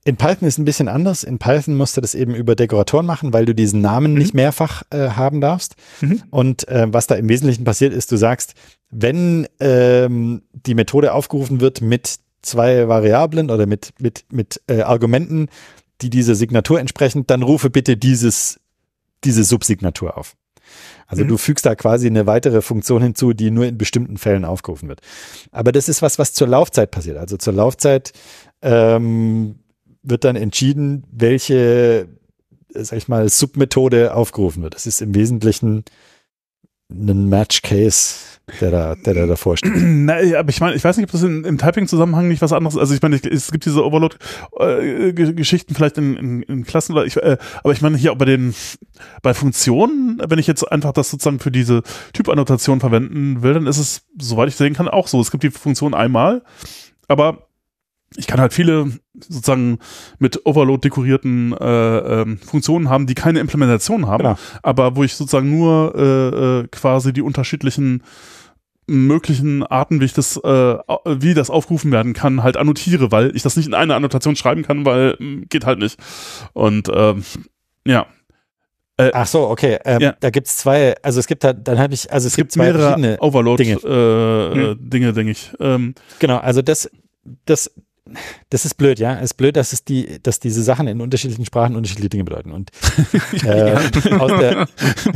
In Python ist ein bisschen anders. In Python musst du das eben über Dekoratoren machen, weil du diesen Namen mhm. nicht mehrfach äh, haben darfst. Mhm. Und äh, was da im Wesentlichen passiert ist, du sagst, wenn ähm, die Methode aufgerufen wird mit zwei Variablen oder mit, mit, mit äh, Argumenten, die dieser Signatur entsprechen, dann rufe bitte dieses, diese Subsignatur auf. Also mhm. du fügst da quasi eine weitere Funktion hinzu, die nur in bestimmten Fällen aufgerufen wird. Aber das ist was, was zur Laufzeit passiert. Also zur Laufzeit ähm, wird dann entschieden, welche, sag ich mal, Submethode aufgerufen wird. Das ist im Wesentlichen ein Match Case, der da, der da davor steht. Na, aber ich meine, ich weiß nicht, ob das in, im Typing-Zusammenhang nicht was anderes, also ich meine, es gibt diese Overload-Geschichten äh, vielleicht in, in, in Klassen, ich, äh, aber ich meine hier auch bei den, bei Funktionen, wenn ich jetzt einfach das sozusagen für diese Typannotation verwenden will, dann ist es, soweit ich sehen kann, auch so. Es gibt die Funktion einmal, aber ich kann halt viele sozusagen mit Overload dekorierten äh, äh, Funktionen haben, die keine Implementation haben, genau. aber wo ich sozusagen nur äh, äh, quasi die unterschiedlichen möglichen Arten, wie ich das, äh, wie das aufgerufen werden kann, halt annotiere, weil ich das nicht in einer Annotation schreiben kann, weil äh, geht halt nicht. Und ähm, ja. Äh, Ach so, okay. Ähm, ja. Da gibt's zwei, also es gibt halt, dann habe ich, also es, es gibt, gibt mehrere Overload-Dinge, äh, hm. Dinge, denke ich. Ähm, genau, also das, das, das ist blöd, ja. Es ist blöd, dass es die, dass diese Sachen in unterschiedlichen Sprachen unterschiedliche Dinge bedeuten. Und äh, der,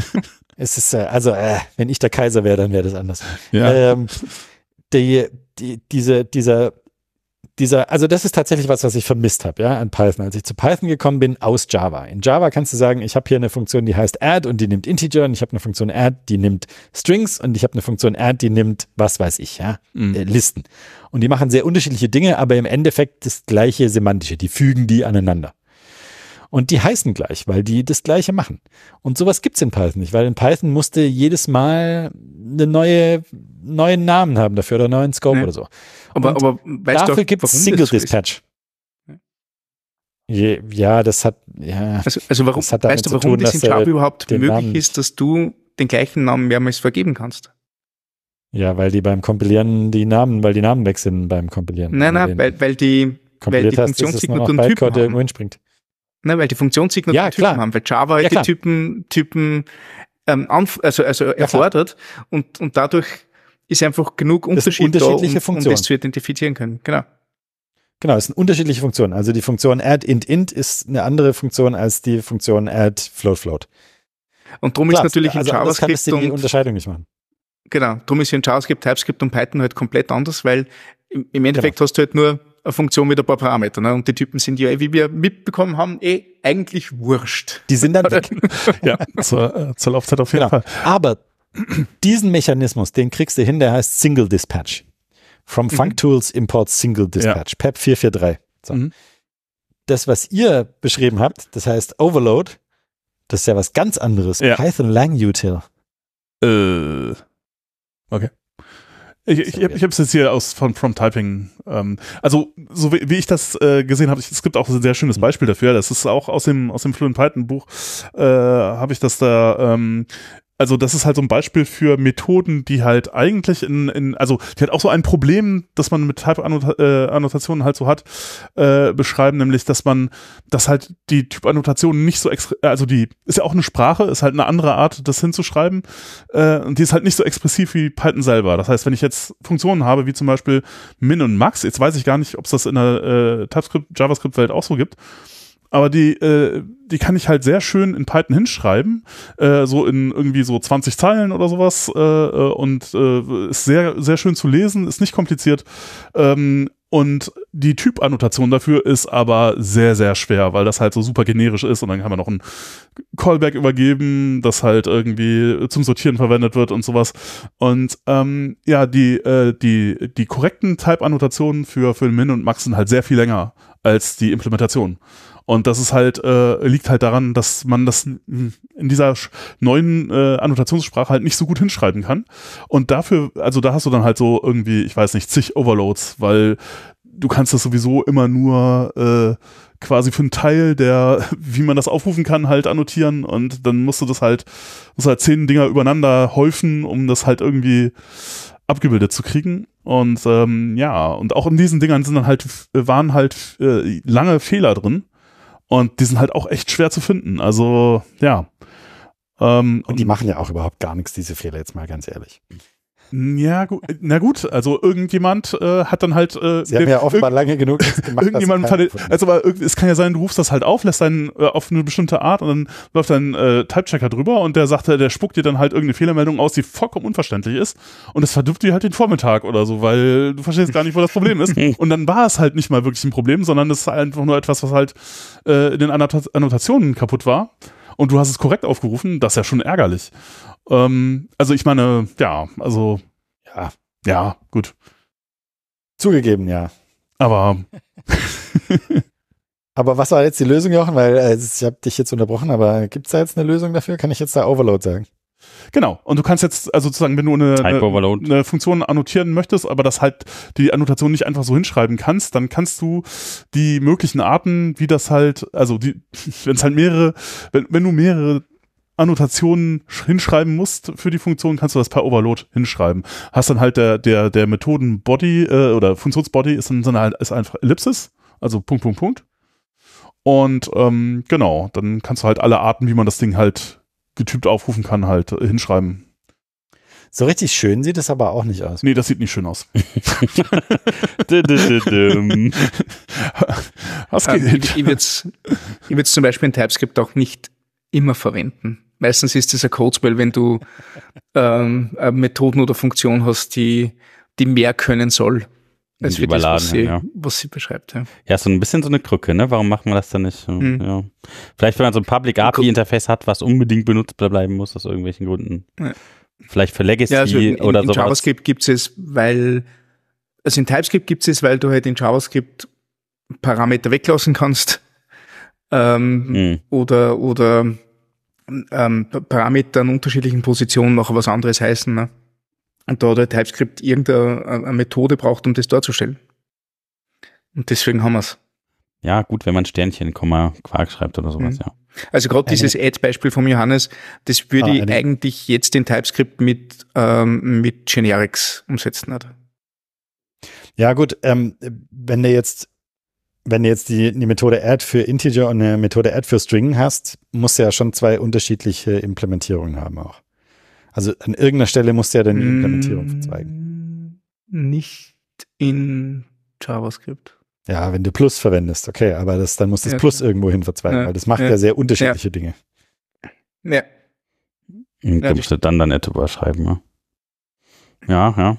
es ist, äh, also, äh, wenn ich der Kaiser wäre, dann wäre das anders. Ja. Ähm, die, die, diese, dieser dieser, also das ist tatsächlich was, was ich vermisst habe, ja, an Python. Als ich zu Python gekommen bin aus Java. In Java kannst du sagen, ich habe hier eine Funktion, die heißt add und die nimmt Integer und ich habe eine Funktion add, die nimmt Strings und ich habe eine Funktion add, die nimmt was weiß ich, ja, mhm. äh, Listen. Und die machen sehr unterschiedliche Dinge, aber im Endeffekt das gleiche semantische. Die fügen die aneinander. Und die heißen gleich, weil die das Gleiche machen. Und sowas gibt's in Python nicht, weil in Python musste jedes Mal eine neue, neuen Namen haben dafür oder einen neuen Scope nee. oder so. Aber, aber weißt dafür gibt es Single Dispatch. Je, ja, das hat, ja. Also, also warum, weißt du, warum tun, das in Java überhaupt möglich Namen, ist, dass du den gleichen Namen mehrmals vergeben kannst? Ja, weil die beim Kompilieren die Namen, weil die Namen weg sind beim Kompilieren. Nein, nein, weil, weil die, weil die Funktionssignaturen Typen haben. irgendwo hinspringt. Ne, weil die Funktionssignaturen ja, Typen haben, weil Java ja, die Typen, Typen ähm, also, also erfordert ja, und, und dadurch ist einfach genug Unterschied unterschiedliche da, um, um das zu identifizieren können. Genau. Genau, es sind unterschiedliche Funktionen. Also die Funktion add int int ist eine andere Funktion als die Funktion add float float. Und darum ist natürlich in also JavaScript kann die Unterscheidung nicht machen. Genau, darum ist in JavaScript, TypeScript und Python halt komplett anders, weil im, im Endeffekt genau. hast du halt nur eine Funktion mit ein paar Parametern. Ne? Und die Typen sind ja, wie wir mitbekommen haben, eh eigentlich wurscht. Die sind dann weg. ja, zur, äh, zur Laufzeit auf jeden genau. Fall. Aber diesen Mechanismus, den kriegst du hin, der heißt Single Dispatch. From mhm. FuncTools Import Single Dispatch, ja. PEP 443. So. Mhm. Das, was ihr beschrieben habt, das heißt Overload, das ist ja was ganz anderes. Ja. Python Lang Util. Äh, okay. Ich, ich, ich habe es jetzt hier aus von From Typing. Ähm, also so wie, wie ich das äh, gesehen habe, es gibt auch ein sehr schönes mhm. Beispiel dafür. Das ist auch aus dem aus dem Fluent Python Buch äh, habe ich das da ähm, also das ist halt so ein Beispiel für Methoden, die halt eigentlich in, in also die hat auch so ein Problem, das man mit Type-Annotationen äh, halt so hat, äh, beschreiben, nämlich, dass man, dass halt die Typ-Annotationen nicht so, also die ist ja auch eine Sprache, ist halt eine andere Art, das hinzuschreiben, äh, und die ist halt nicht so expressiv wie Python selber. Das heißt, wenn ich jetzt Funktionen habe, wie zum Beispiel Min und Max, jetzt weiß ich gar nicht, ob es das in der äh, TypeScript, JavaScript-Welt auch so gibt, aber die, äh, die kann ich halt sehr schön in Python hinschreiben, äh, so in irgendwie so 20 Zeilen oder sowas äh, äh, und äh, ist sehr, sehr schön zu lesen, ist nicht kompliziert. Ähm, und die Typannotation dafür ist aber sehr, sehr schwer, weil das halt so super generisch ist und dann kann man noch ein Callback übergeben, das halt irgendwie zum Sortieren verwendet wird und sowas. Und ähm, ja, die, äh, die, die korrekten Type-Annotationen für, für Min und Max sind halt sehr viel länger als die Implementation. Und das ist halt, äh, liegt halt daran, dass man das in dieser neuen äh, Annotationssprache halt nicht so gut hinschreiben kann. Und dafür, also da hast du dann halt so irgendwie, ich weiß nicht, zig Overloads, weil du kannst das sowieso immer nur äh, quasi für einen Teil der, wie man das aufrufen kann, halt annotieren und dann musst du das halt, musst halt zehn Dinger übereinander häufen, um das halt irgendwie abgebildet zu kriegen. Und ähm, ja, und auch in diesen Dingern sind dann halt, waren halt äh, lange Fehler drin. Und die sind halt auch echt schwer zu finden. Also, ja. Ähm, und die machen ja auch überhaupt gar nichts, diese Fehler, jetzt mal ganz ehrlich. Ja, gut, na gut, also irgendjemand äh, hat dann halt. Äh, Sie haben ja offenbar lange genug gemacht. irgendjemand fand, also aber es kann ja sein, du rufst das halt auf, lässt dann äh, auf eine bestimmte Art und dann läuft dein äh, Type-Checker drüber und der sagt, der spuckt dir dann halt irgendeine Fehlermeldung aus, die vollkommen unverständlich ist und das verdirbt dir halt den Vormittag oder so, weil du verstehst gar nicht, wo das Problem ist. Und dann war es halt nicht mal wirklich ein Problem, sondern es ist einfach nur etwas, was halt äh, in den Annotationen kaputt war und du hast es korrekt aufgerufen, das ist ja schon ärgerlich. Ähm, also ich meine, ja, also ja, ja, gut. Zugegeben, ja. Aber Aber was war jetzt die Lösung, Jochen? Weil äh, ich habe dich jetzt unterbrochen, aber gibt es da jetzt eine Lösung dafür? Kann ich jetzt da Overload sagen? Genau. Und du kannst jetzt, also sozusagen, wenn du eine, eine, eine, Funktion annotieren möchtest, aber das halt die Annotation nicht einfach so hinschreiben kannst, dann kannst du die möglichen Arten, wie das halt, also die, wenn es halt mehrere, wenn, wenn du mehrere Annotationen hinschreiben musst für die Funktion, kannst du das per Overload hinschreiben. Hast dann halt der, der, der Methoden-Body äh, oder Funktionsbody ist dann, halt, ist einfach Ellipsis, also Punkt, Punkt, Punkt. Und ähm, genau, dann kannst du halt alle Arten, wie man das Ding halt getypt aufrufen kann, halt äh, hinschreiben. So richtig schön sieht es aber auch nicht aus. Nee, das sieht nicht schön aus. Was geht? Ähm, ich, ich würde es zum Beispiel in TypeScript auch nicht immer verwenden. Meistens ist es ein Codespell, wenn du ähm, Methoden oder Funktion hast, die, die mehr können soll. als für das, was, sie, ja. was sie beschreibt. Ja. ja, so ein bisschen so eine Krücke, ne? Warum macht man das dann nicht? Mhm. Ja. Vielleicht, wenn man so ein Public API-Interface hat, was unbedingt benutzbar bleiben muss, aus irgendwelchen Gründen. Ja. Vielleicht für Legacy ja, also in, oder in, in JavaScript gibt es, weil, also in TypeScript gibt es, weil du halt in JavaScript Parameter weglassen kannst. Ähm, mhm. Oder, oder ähm, Parameter an unterschiedlichen Positionen noch was anderes heißen. Ne? Und da der TypeScript irgendeine Methode braucht, um das darzustellen. Und deswegen haben wir es. Ja, gut, wenn man Sternchen, Komma, Quark schreibt oder sowas, mhm. ja. Also gerade dieses Add-Beispiel von Johannes, das würde ah, ich eigentlich jetzt in TypeScript mit, ähm, mit Generics umsetzen. Oder? Ja, gut, ähm, wenn du jetzt, wenn du jetzt die, die Methode Add für Integer und eine Methode Add für String hast, musst du ja schon zwei unterschiedliche Implementierungen haben auch. Also an irgendeiner Stelle musst du ja dann die Implementierung verzweigen. Nicht in JavaScript. Ja, wenn du Plus verwendest, okay, aber das, dann muss das ja, Plus klar. irgendwo hin verzweigen, ja, weil das macht ja, ja sehr unterschiedliche Dinge. Ja. Und da musst du dann dann etwa schreiben, ja. Ja, ja.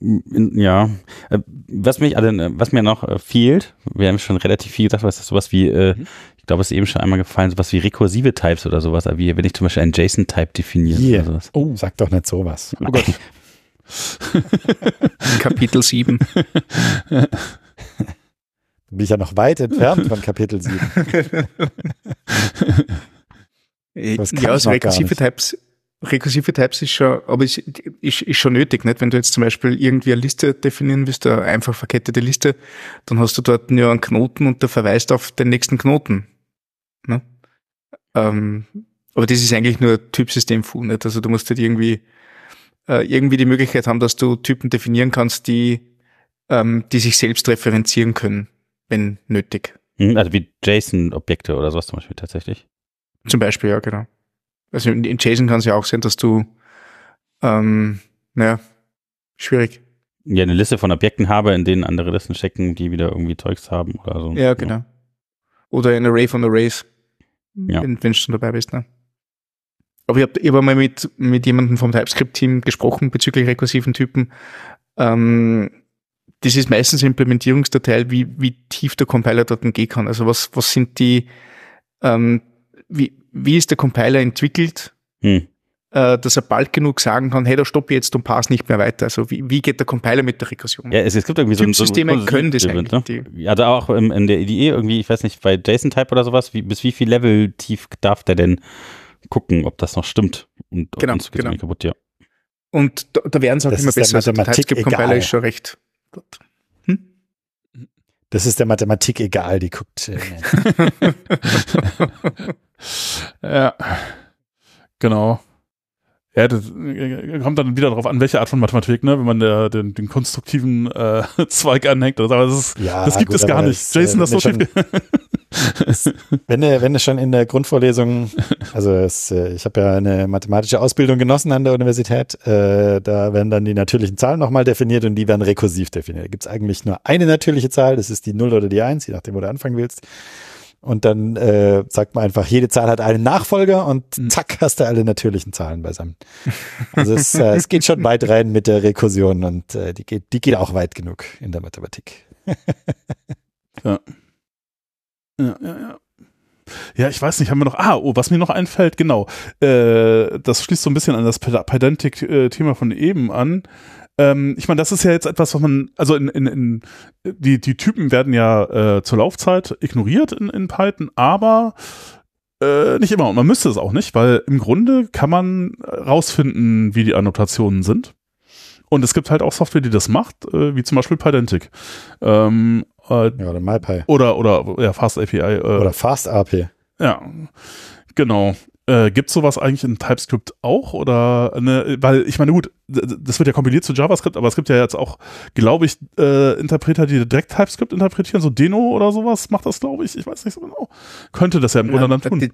Ja, äh, was mich, also, was mir noch äh, fehlt, wir haben schon relativ viel gesagt, was ist sowas wie, äh, mhm glaube, es ist eben schon einmal gefallen, sowas wie rekursive Types oder sowas, wie wenn ich zum Beispiel einen JSON-Type definiere yeah. oder sowas. Oh, sag doch nicht sowas. Oh Gott. Kapitel 7. Bin ich ja noch weit entfernt von Kapitel 7. ja, also rekursive Types, rekursive Types ist schon, aber ist, ist, ist schon nötig, nicht? Wenn du jetzt zum Beispiel irgendwie eine Liste definieren willst, eine einfach verkettete Liste, dann hast du dort nur einen Knoten und der verweist auf den nächsten Knoten. Ne? Ähm, aber das ist eigentlich nur Typsystem-Foo, nicht? Also du musst halt irgendwie, äh, irgendwie die Möglichkeit haben, dass du Typen definieren kannst, die, ähm, die sich selbst referenzieren können, wenn nötig. Mhm, also wie JSON-Objekte oder sowas zum Beispiel tatsächlich. Zum Beispiel, ja, genau. Also in, in JSON kann es ja auch sein, dass du, ähm, naja, schwierig. Ja, eine Liste von Objekten habe, in denen andere Listen stecken, die wieder irgendwie Zeugs haben oder so. Ja, genau. Ja. Oder ein Array von Arrays, ja. wenn, wenn du schon dabei bist. Ne? Aber ich habe hab einmal mit, mit jemandem vom TypeScript-Team gesprochen bezüglich rekursiven Typen. Ähm, das ist meistens Implementierungsdatei, wie, wie tief der Compiler dort gehen kann. Also was, was sind die, ähm, wie, wie ist der Compiler entwickelt? Hm äh, dass er bald genug sagen kann, hey, da stoppe jetzt und pass nicht mehr weiter. Also wie, wie geht der Compiler mit der Rekursion? Ja, es, es gibt irgendwie so ein Systeme so können das eigentlich. Ne? Ja, da auch in, in der IDE irgendwie, ich weiß nicht, bei JSON-Type oder sowas, wie, bis wie viel Level tief darf der denn gucken, ob das noch stimmt? Und genau, genau. kaputt, ja. Und da, da werden sie auch das immer besser. Der also TypeScript-Compiler ist schon recht gut. Hm? Das ist der Mathematik egal, die guckt. Äh, ja, genau. Ja, das äh, kommt dann wieder darauf an, welche Art von Mathematik, ne? Wenn man der, den, den konstruktiven äh, Zweig anhängt. Aber das, ist, ja, das gibt gut, es gar nicht. Das, Jason, das so schon, wenn du, wenn du schon in der Grundvorlesung, also es, äh, ich habe ja eine mathematische Ausbildung genossen an der Universität, äh, da werden dann die natürlichen Zahlen nochmal definiert und die werden rekursiv definiert. Da gibt es eigentlich nur eine natürliche Zahl, das ist die 0 oder die 1, je nachdem, wo du anfangen willst. Und dann äh, sagt man einfach, jede Zahl hat einen Nachfolger und mhm. zack, hast du alle natürlichen Zahlen beisammen. Also es, äh, es geht schon weit rein mit der Rekursion und äh, die, geht, die geht auch weit genug in der Mathematik. ja. Ja, ja, ja. Ja, ich weiß nicht, haben wir noch, ah, oh, was mir noch einfällt, genau, äh, das schließt so ein bisschen an das Pedantic-Thema von eben an. Ähm, ich meine, das ist ja jetzt etwas, was man, also in, in, in die, die Typen werden ja äh, zur Laufzeit ignoriert in, in Python, aber äh, nicht immer. Und man müsste es auch nicht, weil im Grunde kann man rausfinden, wie die Annotationen sind. Und es gibt halt auch Software, die das macht, äh, wie zum Beispiel Pydantic. Ähm, äh, ja, oder MyPy. Oder, oder ja, Fast API. Äh, oder Fast API. Ja, genau. Äh, Gibt sowas eigentlich in TypeScript auch? Oder ne, weil ich meine, gut, das wird ja kompiliert zu JavaScript, aber es gibt ja jetzt auch, glaube ich, äh, Interpreter, die direkt TypeScript interpretieren, so Deno oder sowas macht das, glaube ich. Ich weiß nicht so genau. Könnte das ja im Grunde dann tun.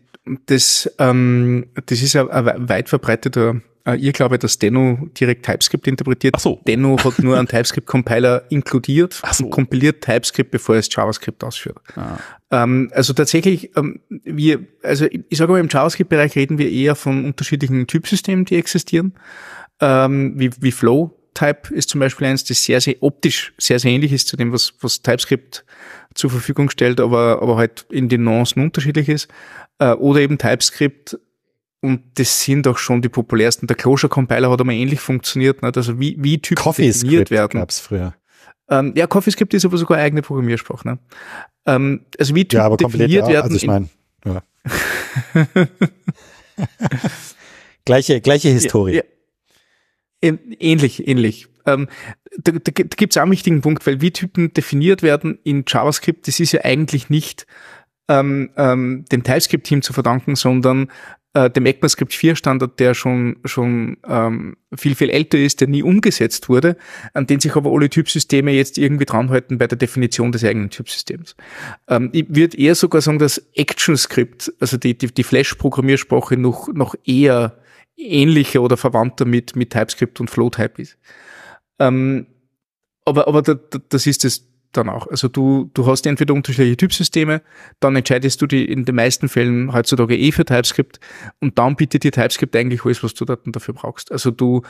Das, ähm, das ist ja ein weit verbreiteter ihr glaube, dass Deno direkt TypeScript interpretiert. Ach so. Deno hat nur einen TypeScript-Compiler inkludiert Ach so. und kompiliert TypeScript, bevor es JavaScript ausführt. Ah. Ähm, also tatsächlich, ähm, wir, also ich sage mal, im JavaScript-Bereich reden wir eher von unterschiedlichen Typsystemen, die existieren, ähm, wie, wie Flow Type ist zum Beispiel eins, das sehr, sehr optisch sehr, sehr ähnlich ist zu dem, was, was TypeScript zur Verfügung stellt, aber, aber halt in den Nuancen unterschiedlich ist. Äh, oder eben TypeScript und das sind auch schon die populärsten. Der Closure Compiler hat einmal ähnlich funktioniert, nicht? also wie, wie Typen definiert werden. gab's früher. Ähm, ja, CoffeeScript ist aber sogar eine eigene Programmiersprache. Ne? Ähm, also wie Typen ja, aber definiert werden. Also ich meine, ja. gleiche, gleiche Historie. Ja, ja. Ähnlich, ähnlich. Ähm, da da, da gibt es auch einen wichtigen Punkt, weil wie Typen definiert werden in JavaScript, das ist ja eigentlich nicht ähm, ähm, dem TypeScript-Team zu verdanken, sondern äh, dem ECMAScript 4 Standard, der schon, schon ähm, viel, viel älter ist, der nie umgesetzt wurde, an den sich aber alle Typsysteme jetzt irgendwie dranhalten bei der Definition des eigenen Typsystems. Ähm, ich würde eher sogar sagen, dass ActionScript, also die, die, die Flash-Programmiersprache noch, noch eher ähnlicher oder verwandter mit, mit TypeScript und FlowType ist. Ähm, aber, aber da, da, das ist es dann auch. Also du, du hast entweder unterschiedliche Typsysteme, dann entscheidest du die in den meisten Fällen heutzutage eh für TypeScript und dann bietet dir TypeScript eigentlich alles, was du dafür brauchst. Also du,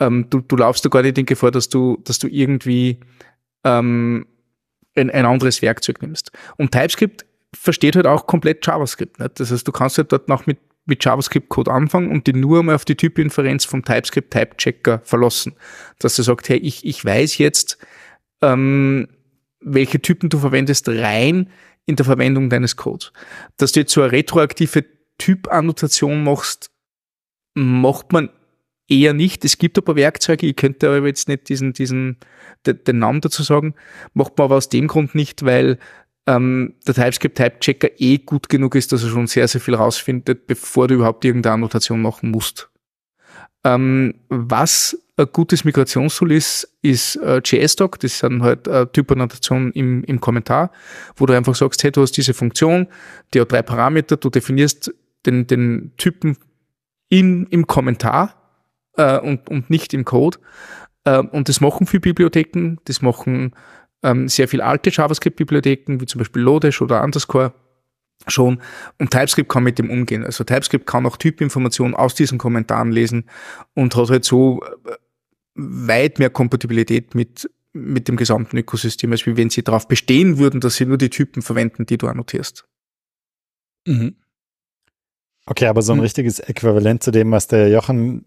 ähm, du, du laufst da gar nicht in Gefahr, dass du, dass du irgendwie ähm, ein, ein anderes Werkzeug nimmst. Und TypeScript versteht halt auch komplett JavaScript. Nicht? Das heißt, du kannst halt dort noch mit, mit JavaScript-Code anfangen und die nur mal auf die Typinferenz vom TypeScript-Type-Checker verlassen. Dass er sagt, hey, ich, ich weiß jetzt, ähm, welche Typen du verwendest, rein in der Verwendung deines Codes. Dass du jetzt so eine retroaktive Typannotation machst, macht man eher nicht. Es gibt aber Werkzeuge, ich könnte aber jetzt nicht diesen, diesen, den, Namen dazu sagen, macht man aber aus dem Grund nicht, weil ähm, der TypeScript-Type-Checker eh gut genug ist, dass er schon sehr, sehr viel rausfindet, bevor du überhaupt irgendeine Annotation machen musst. Ähm, was ein gutes Migrationstool ist, ist äh, JSDoc. Das sind halt äh, Typannotationen im, im Kommentar, wo du einfach sagst, hey, du hast diese Funktion, die hat drei Parameter, du definierst den, den Typen in, im Kommentar äh, und, und nicht im Code. Äh, und das machen viele Bibliotheken, das machen ähm, sehr viel alte JavaScript-Bibliotheken, wie zum Beispiel Lodash oder Underscore schon. Und TypeScript kann mit dem umgehen. Also TypeScript kann auch Typinformationen aus diesen Kommentaren lesen und hat halt so äh, weit mehr Kompatibilität mit, mit dem gesamten Ökosystem, als wie wenn sie darauf bestehen würden, dass sie nur die Typen verwenden, die du annotierst. Mhm. Okay, aber so ein hm. richtiges Äquivalent zu dem, was der Jochen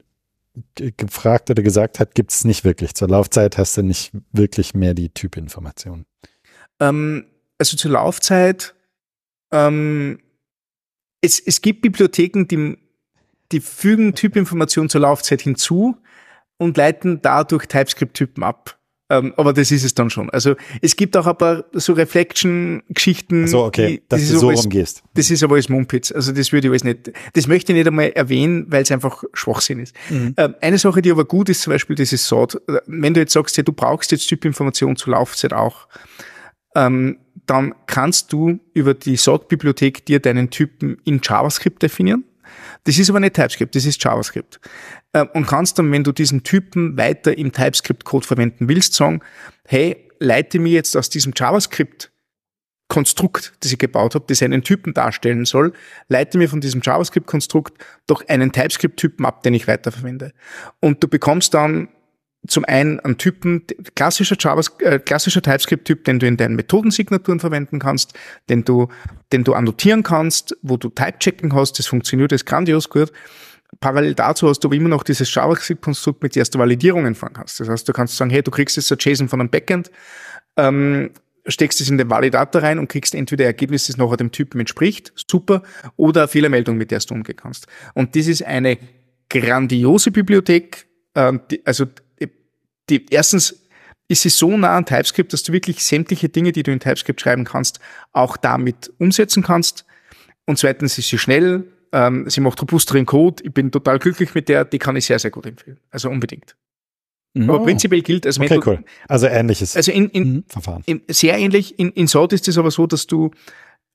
gefragt oder gesagt hat, gibt es nicht wirklich. Zur Laufzeit hast du nicht wirklich mehr die Typinformationen. Ähm, also zur Laufzeit ähm, es, es gibt Bibliotheken, die, die fügen Typinformationen zur Laufzeit hinzu und leiten dadurch TypeScript-Typen ab. Ähm, aber das ist es dann schon. Also es gibt auch ein paar so Reflection-Geschichten. So, okay, die, dass du so alles, rumgehst. Das ist aber alles Mumpitz. Also das würde ich alles nicht, das möchte ich nicht einmal erwähnen, weil es einfach Schwachsinn ist. Mhm. Ähm, eine Sache, die aber gut ist, zum Beispiel dieses SOT. Wenn du jetzt sagst, ja, du brauchst jetzt Typinformation zur Laufzeit auch, ähm, dann kannst du über die SOT-Bibliothek dir deinen Typen in JavaScript definieren. Das ist aber nicht TypeScript, das ist JavaScript. Ähm, und kannst dann, wenn du diesen Typen weiter im TypeScript-Code verwenden willst, sagen, hey, leite mir jetzt aus diesem JavaScript Konstrukt, das ich gebaut habe, das einen Typen darstellen soll, leite mir von diesem JavaScript-Konstrukt doch einen TypeScript-Typen ab, den ich weiterverwende. Und du bekommst dann zum einen einen Typen, klassischer JavaScript, äh, klassischer TypeScript-Typ, den du in deinen Methodensignaturen verwenden kannst, den du, den du annotieren kannst, wo du Type-Checking hast, das funktioniert, das ist grandios gut. Parallel dazu hast du aber immer noch dieses JavaScript-Konstrukt, mit dem du Validierungen fahren kannst. Das heißt, du kannst sagen, hey, du kriegst jetzt ein JSON von einem Backend, ähm, steckst es in den Validator rein und kriegst entweder Ergebnis, das nachher dem Typen entspricht, super, oder eine Fehlermeldung, mit der du umgehen kannst. Und das ist eine grandiose Bibliothek, ähm, die, also die, erstens ist sie so nah an TypeScript, dass du wirklich sämtliche Dinge, die du in TypeScript schreiben kannst, auch damit umsetzen kannst. Und zweitens ist sie schnell, ähm, sie macht robusteren Code. Ich bin total glücklich mit der, die kann ich sehr, sehr gut empfehlen. Also unbedingt. Mhm. Aber prinzipiell gilt, also okay, cool. Also ähnliches also in, in, mhm. Verfahren. In, sehr ähnlich. In, in Sort ist es aber so, dass du,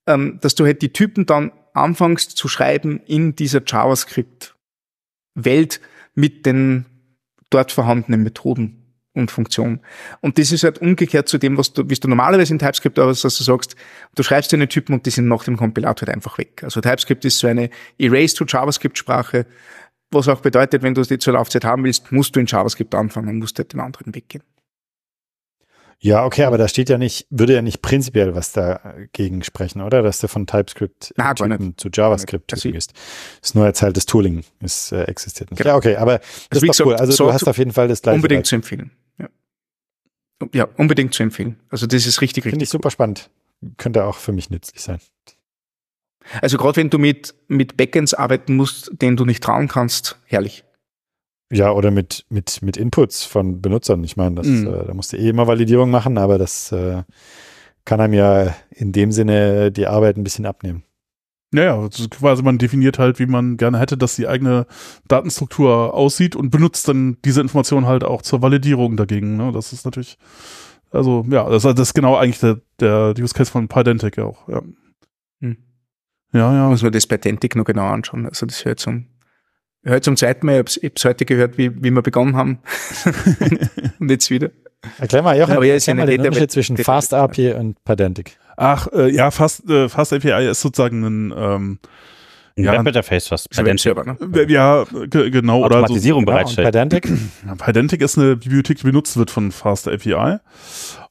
ähm, dass du halt die Typen dann anfängst zu schreiben in dieser JavaScript-Welt mit den dort vorhandenen Methoden und Funktionen. Und das ist halt umgekehrt zu dem, was du, wie du normalerweise in TypeScript hast, dass du sagst, du schreibst deine Typen und die sind nach dem Kompilator halt einfach weg. Also TypeScript ist so eine Erase to JavaScript Sprache. was auch bedeutet, wenn du die zur Laufzeit haben willst, musst du in JavaScript anfangen, musst du den anderen Weg gehen. Ja, okay, aber da steht ja nicht, würde ja nicht prinzipiell was dagegen sprechen, oder? Dass du von TypeScript Na, zu JavaScript also, ist. Ist nur jetzt halt das Tooling ist, äh, existiert nicht. Genau. Ja, okay, aber das Also ist doch cool. Also so du hast auf jeden Fall das gleiche. Unbedingt zu empfehlen. Ja. unbedingt zu empfehlen. Also das ist richtig, Finde ich richtig. super spannend. Könnte auch für mich nützlich sein. Also gerade wenn du mit, mit Backends arbeiten musst, denen du nicht trauen kannst, herrlich. Ja, oder mit, mit, mit Inputs von Benutzern. Ich meine, das, Mhm. äh, da musst du eh immer Validierung machen, aber das äh, kann einem ja in dem Sinne die Arbeit ein bisschen abnehmen. Naja, quasi man definiert halt, wie man gerne hätte, dass die eigene Datenstruktur aussieht und benutzt dann diese Information halt auch zur Validierung dagegen. Ne? Das ist natürlich, also ja, das, das ist genau eigentlich der, der Use Case von Pydantic auch. Ja, Hm. ja. ja. Muss man das bei Tentic noch genau anschauen. Also das hört zum, hört zum zweiten Mal, ich habe es heute gehört, wie, wie wir begonnen haben. und jetzt wieder. Erklär mal, Jochen, Aber ja, ist ja erklär mal den Unterschied zwischen Data- Fast API und Pydantic. Ach, äh, ja, Fast, äh, Fast API ist sozusagen ein, ähm, Ein Ja. Webinterface, was Ist ein Webserver, ne? ja, ge- genau, oder so, Automatisierung Genau, und bereitstellt. Pydantic? Ja, Pydantic ist eine Bibliothek, die benutzt wird von Fast API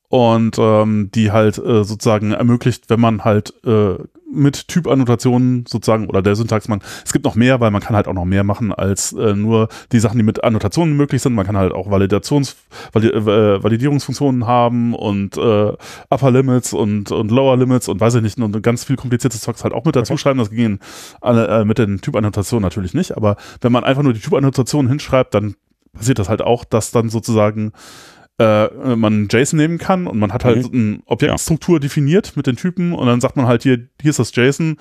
und ähm, die halt äh, sozusagen ermöglicht, wenn man halt äh, mit Typannotationen sozusagen oder der Syntax man, es gibt noch mehr, weil man kann halt auch noch mehr machen als äh, nur die Sachen, die mit Annotationen möglich sind. Man kann halt auch Validations, Vali äh, Validierungsfunktionen haben und äh, Upper Limits und, und Lower Limits und weiß ich nicht, und ganz viel kompliziertes Zeugs halt auch mit dazu schreiben. Das gehen alle äh, mit den Typannotationen natürlich nicht, aber wenn man einfach nur die Typannotationen hinschreibt, dann passiert das halt auch, dass dann sozusagen äh, man JSON nehmen kann und man hat halt Mhm. eine Objektstruktur definiert mit den Typen und dann sagt man halt hier, hier ist das JSON,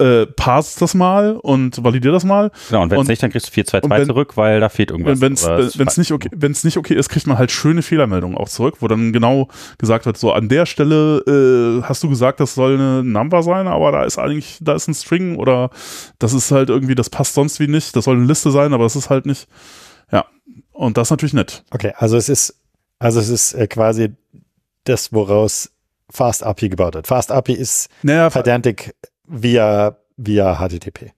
äh, parse das mal und validier das mal. Genau, und wenn es nicht, dann kriegst du und 422 wenn- zurück, weil da fehlt irgendwas. Wenn es Oder es nicht okay, nicht okay ist, kriegt man halt schöne Fehlermeldungen auch zurück, wo dann genau gesagt wird, so an der Stelle äh, hast du gesagt, das soll eine Number sein, aber da ist eigentlich, da ist ein String oder das ist halt irgendwie, das passt sonst wie nicht, das soll eine Liste sein, aber das ist halt nicht. Und das natürlich nett. Okay, also es ist, also es ist äh, quasi das, woraus Fast API gebaut wird. Fast API ist Naja, Pydantic via, via HTTP.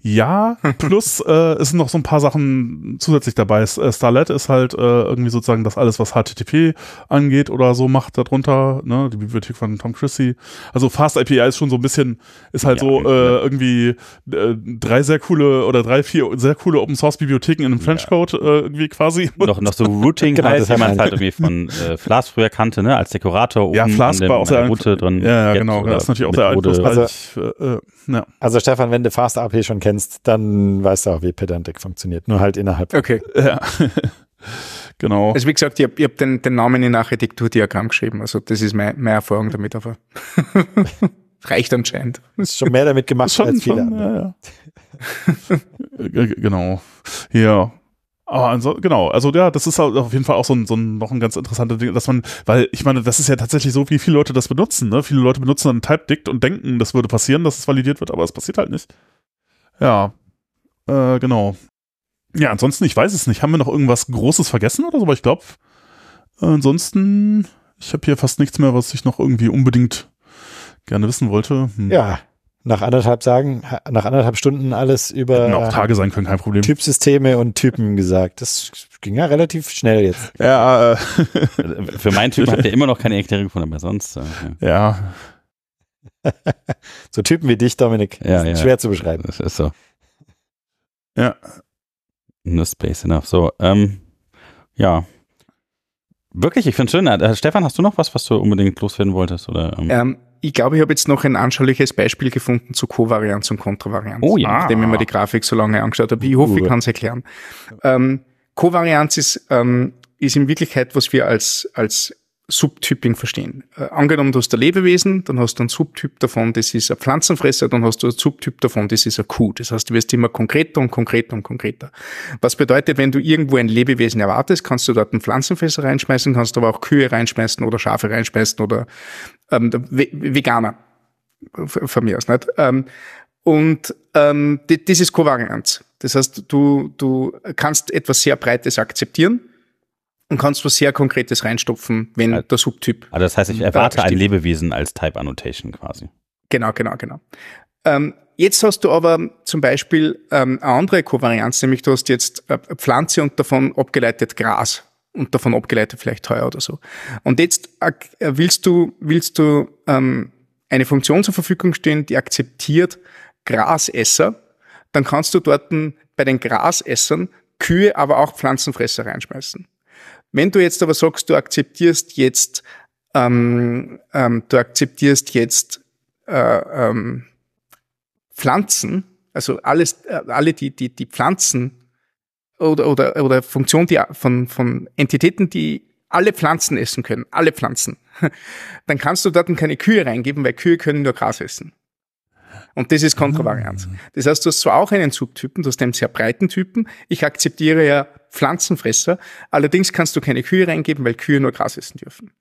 Ja, plus äh, es sind noch so ein paar Sachen zusätzlich dabei. Äh, Starlet ist halt äh, irgendwie sozusagen das alles, was HTTP angeht oder so macht darunter, ne, die Bibliothek von Tom Chrissy. Also Fast API ist schon so ein bisschen, ist halt Ja, so ja. äh, irgendwie äh, drei sehr coole oder drei, vier sehr coole Open Source Bibliotheken in einem French Code äh, irgendwie quasi. noch, noch so Routing Genau, halt, das wie hat man es halt irgendwie von äh, Flask früher kannte, ne, als Dekorator oben Ja, Flask an dem, war auch an der sehr Route drin. Ja, ja genau, das ist natürlich auch sehr Methode. einflussreich. äh, äh, ja. Also Stefan, wenn du Fast API schon kennst, dann weißt du auch, wie Pydantic funktioniert. Nur halt innerhalb. Okay. ja. genau. Also wie gesagt, ich habe hab den, den Namen in Architekturdiagramm geschrieben. Also das ist mein, meine Erfahrung damit, aber reicht anscheinend. Ist schon mehr damit gemacht Schon, als viele schon, andere. ja, ja. G- genau. Ja. Aber also, genau, also ja, das ist halt auf jeden Fall auch so ein, so ein noch ein ganz interessanter Ding, dass man, weil ich meine, das ist ja tatsächlich so, wie viele Leute das benutzen, ne? Viele Leute benutzen dann TypeDict und denken, das würde passieren, dass es validiert wird, aber es passiert halt nicht. Ja. Äh, genau. Ja, ansonsten, ich weiß es nicht. Haben wir noch irgendwas Großes vergessen oder so? Aber ich glaube, äh, ansonsten, ich habe hier fast nichts mehr, was ich noch irgendwie unbedingt gerne wissen wollte. Hm. Ja, nach anderthalb Sagen, nach anderthalb Stunden alles Hätten über auch Tage sein können, kein Problem. Typsysteme und Typen gesagt. Das ging ja relativ schnell jetzt. Ja, äh, Für meinen Typ habt ihr immer noch keine Erklärung gefunden, aber sonst. Äh, ja. ja. So Typen wie dich, Dominik, Ja, sind ja. schwer zu beschreiben. Das ist so. Ja. Nur Space enough. So, ähm, ja. Wirklich, ich finde es schön. Äh, Stefan, hast du noch was, was du unbedingt loswerden wolltest? Oder, ähm, Ähm, ich glaube, ich habe jetzt noch ein anschauliches Beispiel gefunden zu Covarianz und Kontravarianz. Oh ja. Nachdem ich mir die Grafik so lange angeschaut habe. Ich hoffe, ich Uh. kann es erklären. Ähm, Covarianz ist, ähm, ist in Wirklichkeit, was wir als, als Subtyping verstehen. Äh, angenommen, du hast ein Lebewesen, dann hast du einen Subtyp davon, das ist ein Pflanzenfresser, dann hast du einen Subtyp davon, das ist eine Kuh. Das heißt, du wirst immer konkreter und konkreter und konkreter. Was bedeutet, wenn du irgendwo ein Lebewesen erwartest, kannst du dort einen Pflanzenfresser reinschmeißen, kannst aber auch Kühe reinschmeißen oder Schafe reinschmeißen oder ähm, Veganer von mir aus nicht. Ähm, und ähm, das ist Kovarianz. Das heißt, du, du kannst etwas sehr Breites akzeptieren und kannst was sehr Konkretes reinstopfen, wenn Also- der Subtyp. also das heißt, ich erwarte ein. Lebewesen als Type Annotation quasi. Genau, genau, genau. Ähm, jetzt hast du aber zum Beispiel ähm, eine andere Kovarianz, nämlich du hast jetzt äh, Pflanze und davon abgeleitet Gras und davon abgeleitet vielleicht Heuer oder so. Und jetzt äh, willst du, willst du ähm, eine Funktion zur Verfügung stehen, die akzeptiert Grasesser, dann kannst du dort bei den Grasessern Kühe, aber auch Pflanzenfresser reinschmeißen. Wenn du jetzt aber sagst, du akzeptierst jetzt, ähm, ähm, du akzeptierst jetzt äh, ähm, Pflanzen, also alles, äh, alle die, die, die Pflanzen oder, oder, oder Funktionen die, von, von Entitäten, die alle Pflanzen essen können, alle Pflanzen, dann kannst du dort keine Kühe reingeben, weil Kühe können nur Gras essen. Und das ist Kontravarianz. Ah. Das heißt, du hast zwar auch einen Subtypen, du hast einen sehr breiten Typen. Ich akzeptiere ja Pflanzenfresser. Allerdings kannst du keine Kühe reingeben, weil Kühe nur Gras essen dürfen.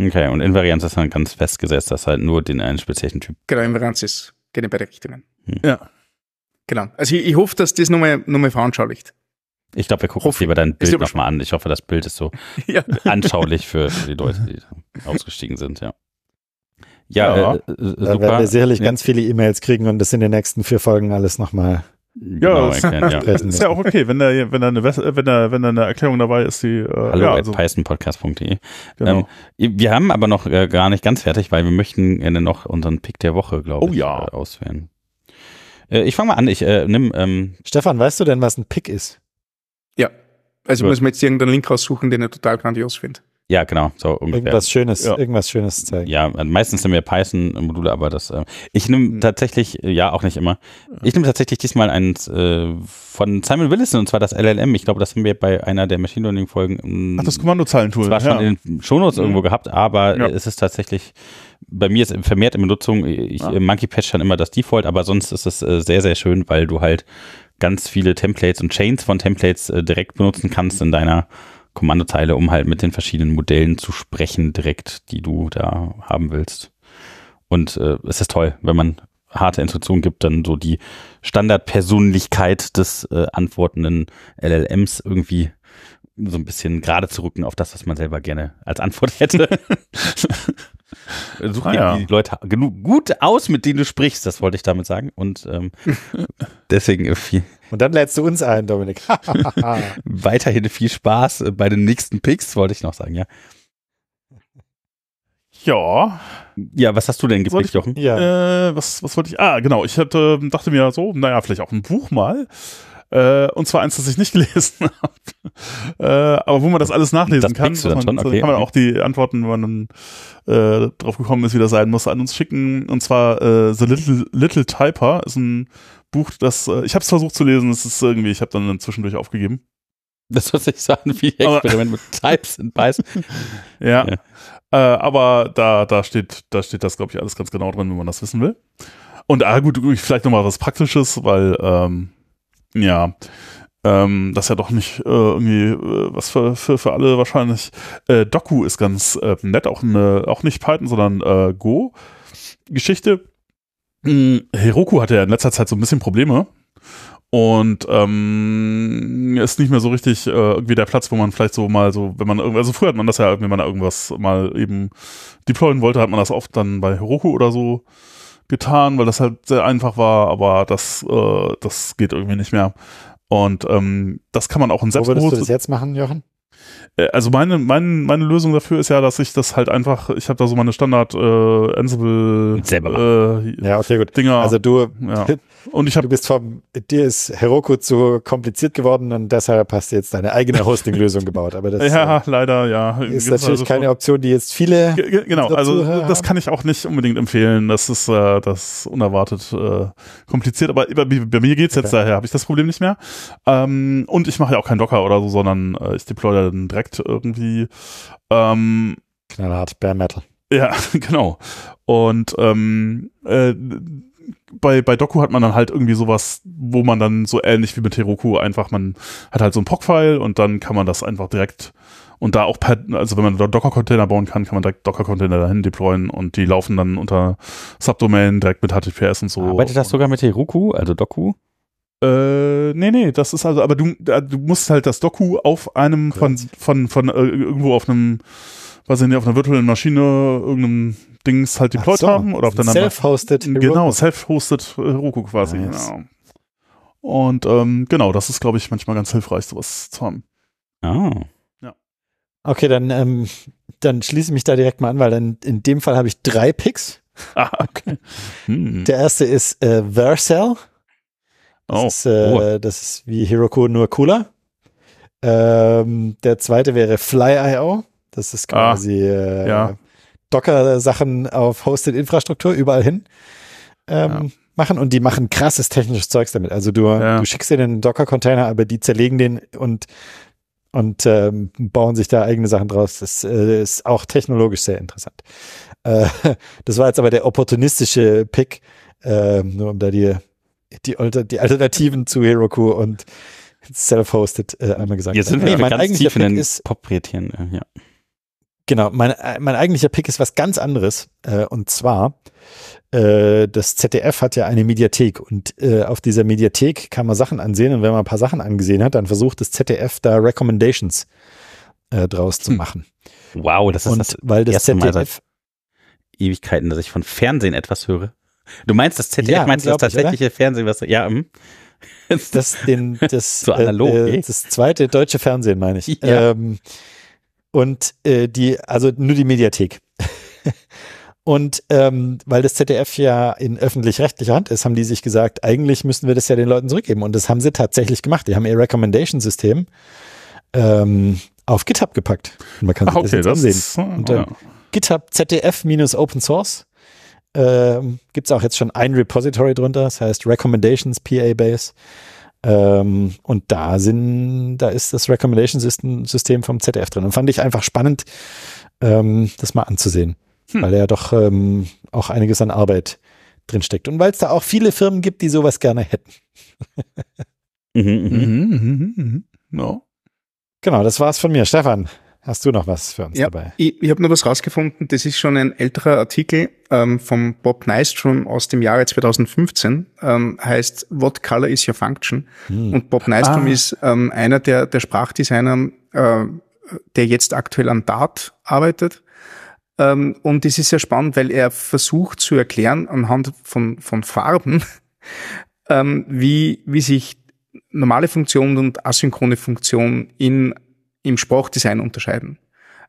Okay, und Invarianz ist dann ganz festgesetzt, dass halt nur den einen speziellen Typ. Genau, Invarianz ist, geht in beide Richtungen. Hm. Ja. Genau. Also ich, ich hoffe, dass das nochmal noch mal veranschaulicht. Ich glaube, wir gucken uns lieber dein Bild nochmal an. Ich hoffe, das Bild ist so ja. anschaulich für, für, die Leute, die ausgestiegen sind, ja. Ja, ja. Äh, äh, da werden wir sicherlich ja. ganz viele E-Mails kriegen und das in den nächsten vier Folgen alles nochmal ja, genau, ja. ist ja auch okay, wenn da, wenn da eine, wenn da, wenn da eine Erklärung dabei ist, die, äh, Hallo ja, also. pythonpodcast.de. Genau. Ähm, wir haben aber noch äh, gar nicht ganz fertig, weil wir möchten gerne noch unseren Pick der Woche, glaube oh, ich, ja. äh, auswählen. Äh, ich fange mal an, ich äh, nimm, ähm, Stefan, weißt du denn, was ein Pick ist? Ja. Also Gut. muss man jetzt irgendeinen Link raussuchen, den ich total grandios finde. Ja, genau, so ungefähr. Irgendwas Schönes, ja. irgendwas Schönes zeigen. Ja, meistens sind wir Python-Module, aber das, äh, ich nehme mhm. tatsächlich, ja, auch nicht immer. Ich nehme tatsächlich diesmal eins äh, von Simon Willison, und zwar das LLM. Ich glaube, das haben wir bei einer der Machine Learning-Folgen. Ach, das Kommandozeilentool. Zwar ja. schon in den Shownotes mhm. irgendwo gehabt, aber ja. es ist tatsächlich, bei mir ist vermehrt in Benutzung, ich ja. Monkey Patch dann immer das Default, aber sonst ist es äh, sehr, sehr schön, weil du halt ganz viele Templates und Chains von Templates äh, direkt benutzen kannst in deiner Kommandozeile, um halt mit den verschiedenen Modellen zu sprechen, direkt, die du da haben willst. Und äh, es ist toll, wenn man harte Instruktionen gibt, dann so die Standardpersönlichkeit des äh, antwortenden LLMs irgendwie so ein bisschen gerade zu rücken auf das, was man selber gerne als Antwort hätte. Such ah, ja. die Leute genug gut aus, mit denen du sprichst, das wollte ich damit sagen. Und ähm, deswegen viel. Und dann lädst du uns ein, Dominik. Weiterhin viel Spaß bei den nächsten Picks, wollte ich noch sagen, ja. Ja. Ja, was hast du denn gepickt, Jochen? Ja. Äh, was, was wollte ich? Ah, genau. Ich hatte, dachte mir so, naja, vielleicht auch ein Buch mal. Äh, und zwar eins, das ich nicht gelesen habe. Äh, aber wo man das alles nachlesen das kann, man, schon? Okay. kann man auch die Antworten, wenn man dann äh, drauf gekommen ist, wie das sein muss, an uns schicken. Und zwar äh, The Little, Little Typer ist ein Buch, das äh, ich habe es versucht zu lesen, es ist irgendwie, ich habe dann zwischendurch aufgegeben. Das hört sich so an wie Experiment mit Types in Python. ja. ja. Äh, aber da, da steht, da steht das, glaube ich, alles ganz genau drin, wenn man das wissen will. Und ah, gut, vielleicht nochmal was Praktisches, weil ähm, ja, ähm, das ist ja doch nicht äh, irgendwie äh, was für, für, für alle wahrscheinlich. Äh, Doku ist ganz äh, nett, auch, eine, auch nicht Python, sondern äh, Go-Geschichte. Hm, Heroku hatte ja in letzter Zeit so ein bisschen Probleme und ähm, ist nicht mehr so richtig äh, irgendwie der Platz, wo man vielleicht so mal so, wenn man also früher hat man das ja, wenn man irgendwas mal eben deployen wollte, hat man das oft dann bei Heroku oder so getan, weil das halt sehr einfach war, aber das, äh, das geht irgendwie nicht mehr. Und ähm, das kann man auch in Selbstbewusstsein. Wo würdest du das jetzt machen, Jochen? Äh, also meine, meine, meine Lösung dafür ist ja, dass ich das halt einfach, ich habe da so meine Standard äh, Ansible Selber äh, ja, okay, gut. Dinger. Also du, ja. und ich hab, du bist vom, dir ist Heroku zu kompliziert geworden und deshalb hast du jetzt deine eigene Hosting-Lösung gebaut. Aber das ja, äh, leider, ja. Ist natürlich also keine Option, die jetzt viele. Genau, also das kann ich auch nicht unbedingt empfehlen. Das ist äh, das unerwartet äh, kompliziert, aber bei, bei mir geht's jetzt okay. daher, habe ich das Problem nicht mehr. Ähm, und ich mache ja auch kein Docker oder so, sondern äh, ich deploy dann direkt irgendwie. Ähm, Knallhart, Bare Metal. Ja, genau. Und ähm, äh, bei, bei Doku hat man dann halt irgendwie sowas, wo man dann so ähnlich wie mit Heroku einfach, man hat halt so ein POC-File und dann kann man das einfach direkt und da auch per, also wenn man Docker-Container bauen kann, kann man direkt Docker-Container dahin deployen und die laufen dann unter Subdomain direkt mit HTTPS und so. Arbeitet das sogar mit Heroku, also Doku? Äh, nee, nee, das ist also, aber du, du musst halt das Doku auf einem von, von, von, äh, irgendwo auf einem weil sie auf einer virtuellen Maschine irgendeinem Dings halt deployed so, haben oder auf der Self-hosted Genau, self-hosted Heroku quasi. Nice. Genau. Und ähm, genau, das ist, glaube ich, manchmal ganz hilfreich, sowas zu haben. Ah. Ja. Okay, dann, ähm, dann schließe ich mich da direkt mal an, weil dann in dem Fall habe ich drei Picks. Ah, okay. Hm. Der erste ist äh, Vercel. Das, oh. ist, äh, das ist wie Heroku nur cooler. Ähm, der zweite wäre Fly.io. Das ist ah, quasi ah, äh, ja. Docker-Sachen auf Hosted-Infrastruktur überall hin ähm, ja. machen und die machen krasses technisches Zeugs damit. Also du, ja. du schickst dir den Docker-Container, aber die zerlegen den und und ähm, bauen sich da eigene Sachen draus. Das äh, ist auch technologisch sehr interessant. Äh, das war jetzt aber der opportunistische Pick, äh, nur um da die, die, die Alternativen zu Heroku und Self-Hosted äh, einmal gesagt. Jetzt sind wir nee, mein ganz tief in den Pop-Rädchen, äh, ja. Genau, mein, äh, mein eigentlicher Pick ist was ganz anderes. Äh, und zwar, äh, das ZDF hat ja eine Mediathek und äh, auf dieser Mediathek kann man Sachen ansehen und wenn man ein paar Sachen angesehen hat, dann versucht das ZDF da Recommendations äh, draus zu hm. machen. Wow, das ist und das weil das ZDF, Mal seit Ewigkeiten, dass ich von Fernsehen etwas höre. Du meinst das ZDF, ja, meinst du das tatsächliche oder? Fernsehen, was ja, hm. das, den, das, so analog, äh, das zweite deutsche Fernsehen, meine ich. Ja. Ähm, und äh, die, also nur die Mediathek. und ähm, weil das ZDF ja in öffentlich-rechtlicher Hand ist, haben die sich gesagt, eigentlich müssten wir das ja den Leuten zurückgeben. Und das haben sie tatsächlich gemacht. Die haben ihr Recommendation-System ähm, auf GitHub gepackt. Und man kann sich okay, das jetzt ansehen. Das, und, äh, GitHub ZDF-Open Source. Ähm, Gibt es auch jetzt schon ein Repository drunter, das heißt Recommendations PA Base. Ähm, und da sind, da ist das Recommendation-System vom ZDF drin. Und fand ich einfach spannend, ähm, das mal anzusehen, hm. weil da ja doch ähm, auch einiges an Arbeit drin steckt. Und weil es da auch viele Firmen gibt, die sowas gerne hätten. mhm, mhm. Mhm, mhm, mhm. No. Genau, das war's von mir. Stefan, Hast du noch was für uns ja, dabei? Ich, ich habe noch was rausgefunden. Das ist schon ein älterer Artikel ähm, vom Bob Nystrom aus dem Jahre 2015. Ähm, heißt What Color is Your Function? Hm. Und Bob Nystrom ah. ist ähm, einer der, der Sprachdesigner, äh, der jetzt aktuell an Dart arbeitet. Ähm, und das ist sehr spannend, weil er versucht zu erklären anhand von, von Farben, ähm, wie, wie sich normale Funktionen und asynchrone Funktionen in im Sprachdesign unterscheiden.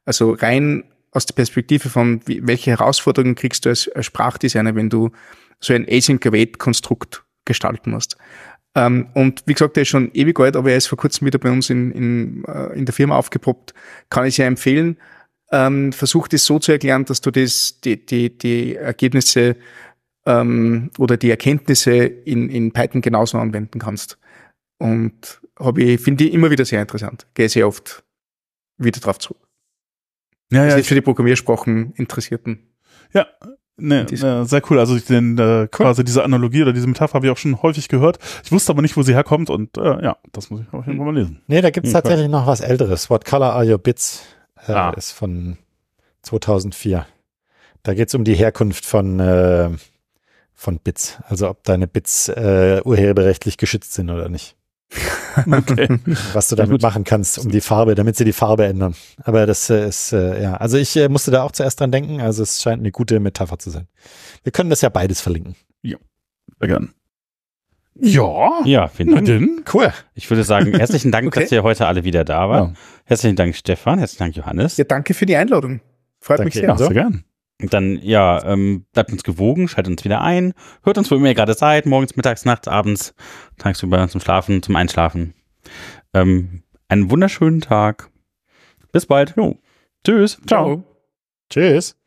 Also rein aus der Perspektive von, welche Herausforderungen kriegst du als, Sprachdesigner, wenn du so ein Async-Await-Konstrukt gestalten musst. Ähm, und wie gesagt, der ist schon ewig alt, aber er ist vor kurzem wieder bei uns in, in, äh, in der Firma aufgepoppt. Kann ich sehr empfehlen. Ähm, versuch das so zu erklären, dass du das, die, die, die Ergebnisse ähm, oder die Erkenntnisse in, in Python genauso anwenden kannst. Und habe ich, finde ich immer wieder sehr interessant. Gehe sehr oft wieder drauf zurück. Ja, ja. für die Programmiersprachen Interessierten. Ja, ne, ne, sehr cool. Also den, äh, cool. quasi diese Analogie oder diese Metapher habe ich auch schon häufig gehört. Ich wusste aber nicht, wo sie herkommt und äh, ja, das muss ich auf jeden Fall mal lesen. Nee, da gibt's hm, tatsächlich cool. noch was Älteres. What Color Are Your Bits äh, ah. ist von 2004. Da geht's um die Herkunft von äh, von Bits, also ob deine Bits äh, urheberrechtlich geschützt sind oder nicht. Okay. Was du damit machen kannst, um die Farbe, damit sie die Farbe ändern. Aber das äh, ist, äh, ja, also ich äh, musste da auch zuerst dran denken, also es scheint eine gute Metapher zu sein. Wir können das ja beides verlinken. Ja, sehr gern. Ja. Ja, vielen Dank. Denn? Cool. Ich würde sagen, herzlichen Dank, okay. dass ihr heute alle wieder da wart. Ja. Herzlichen Dank, Stefan. Herzlichen Dank, Johannes. Ja, danke für die Einladung. Freut danke, mich sehr. Ja, sehr gern. Dann, ja, ähm, bleibt uns gewogen, schaltet uns wieder ein, hört uns, wo immer ihr gerade seid, morgens, mittags, nachts, abends, tagsüber zum Schlafen, zum Einschlafen. Ähm, einen wunderschönen Tag. Bis bald. Jo. Tschüss. Ciao. Tschüss.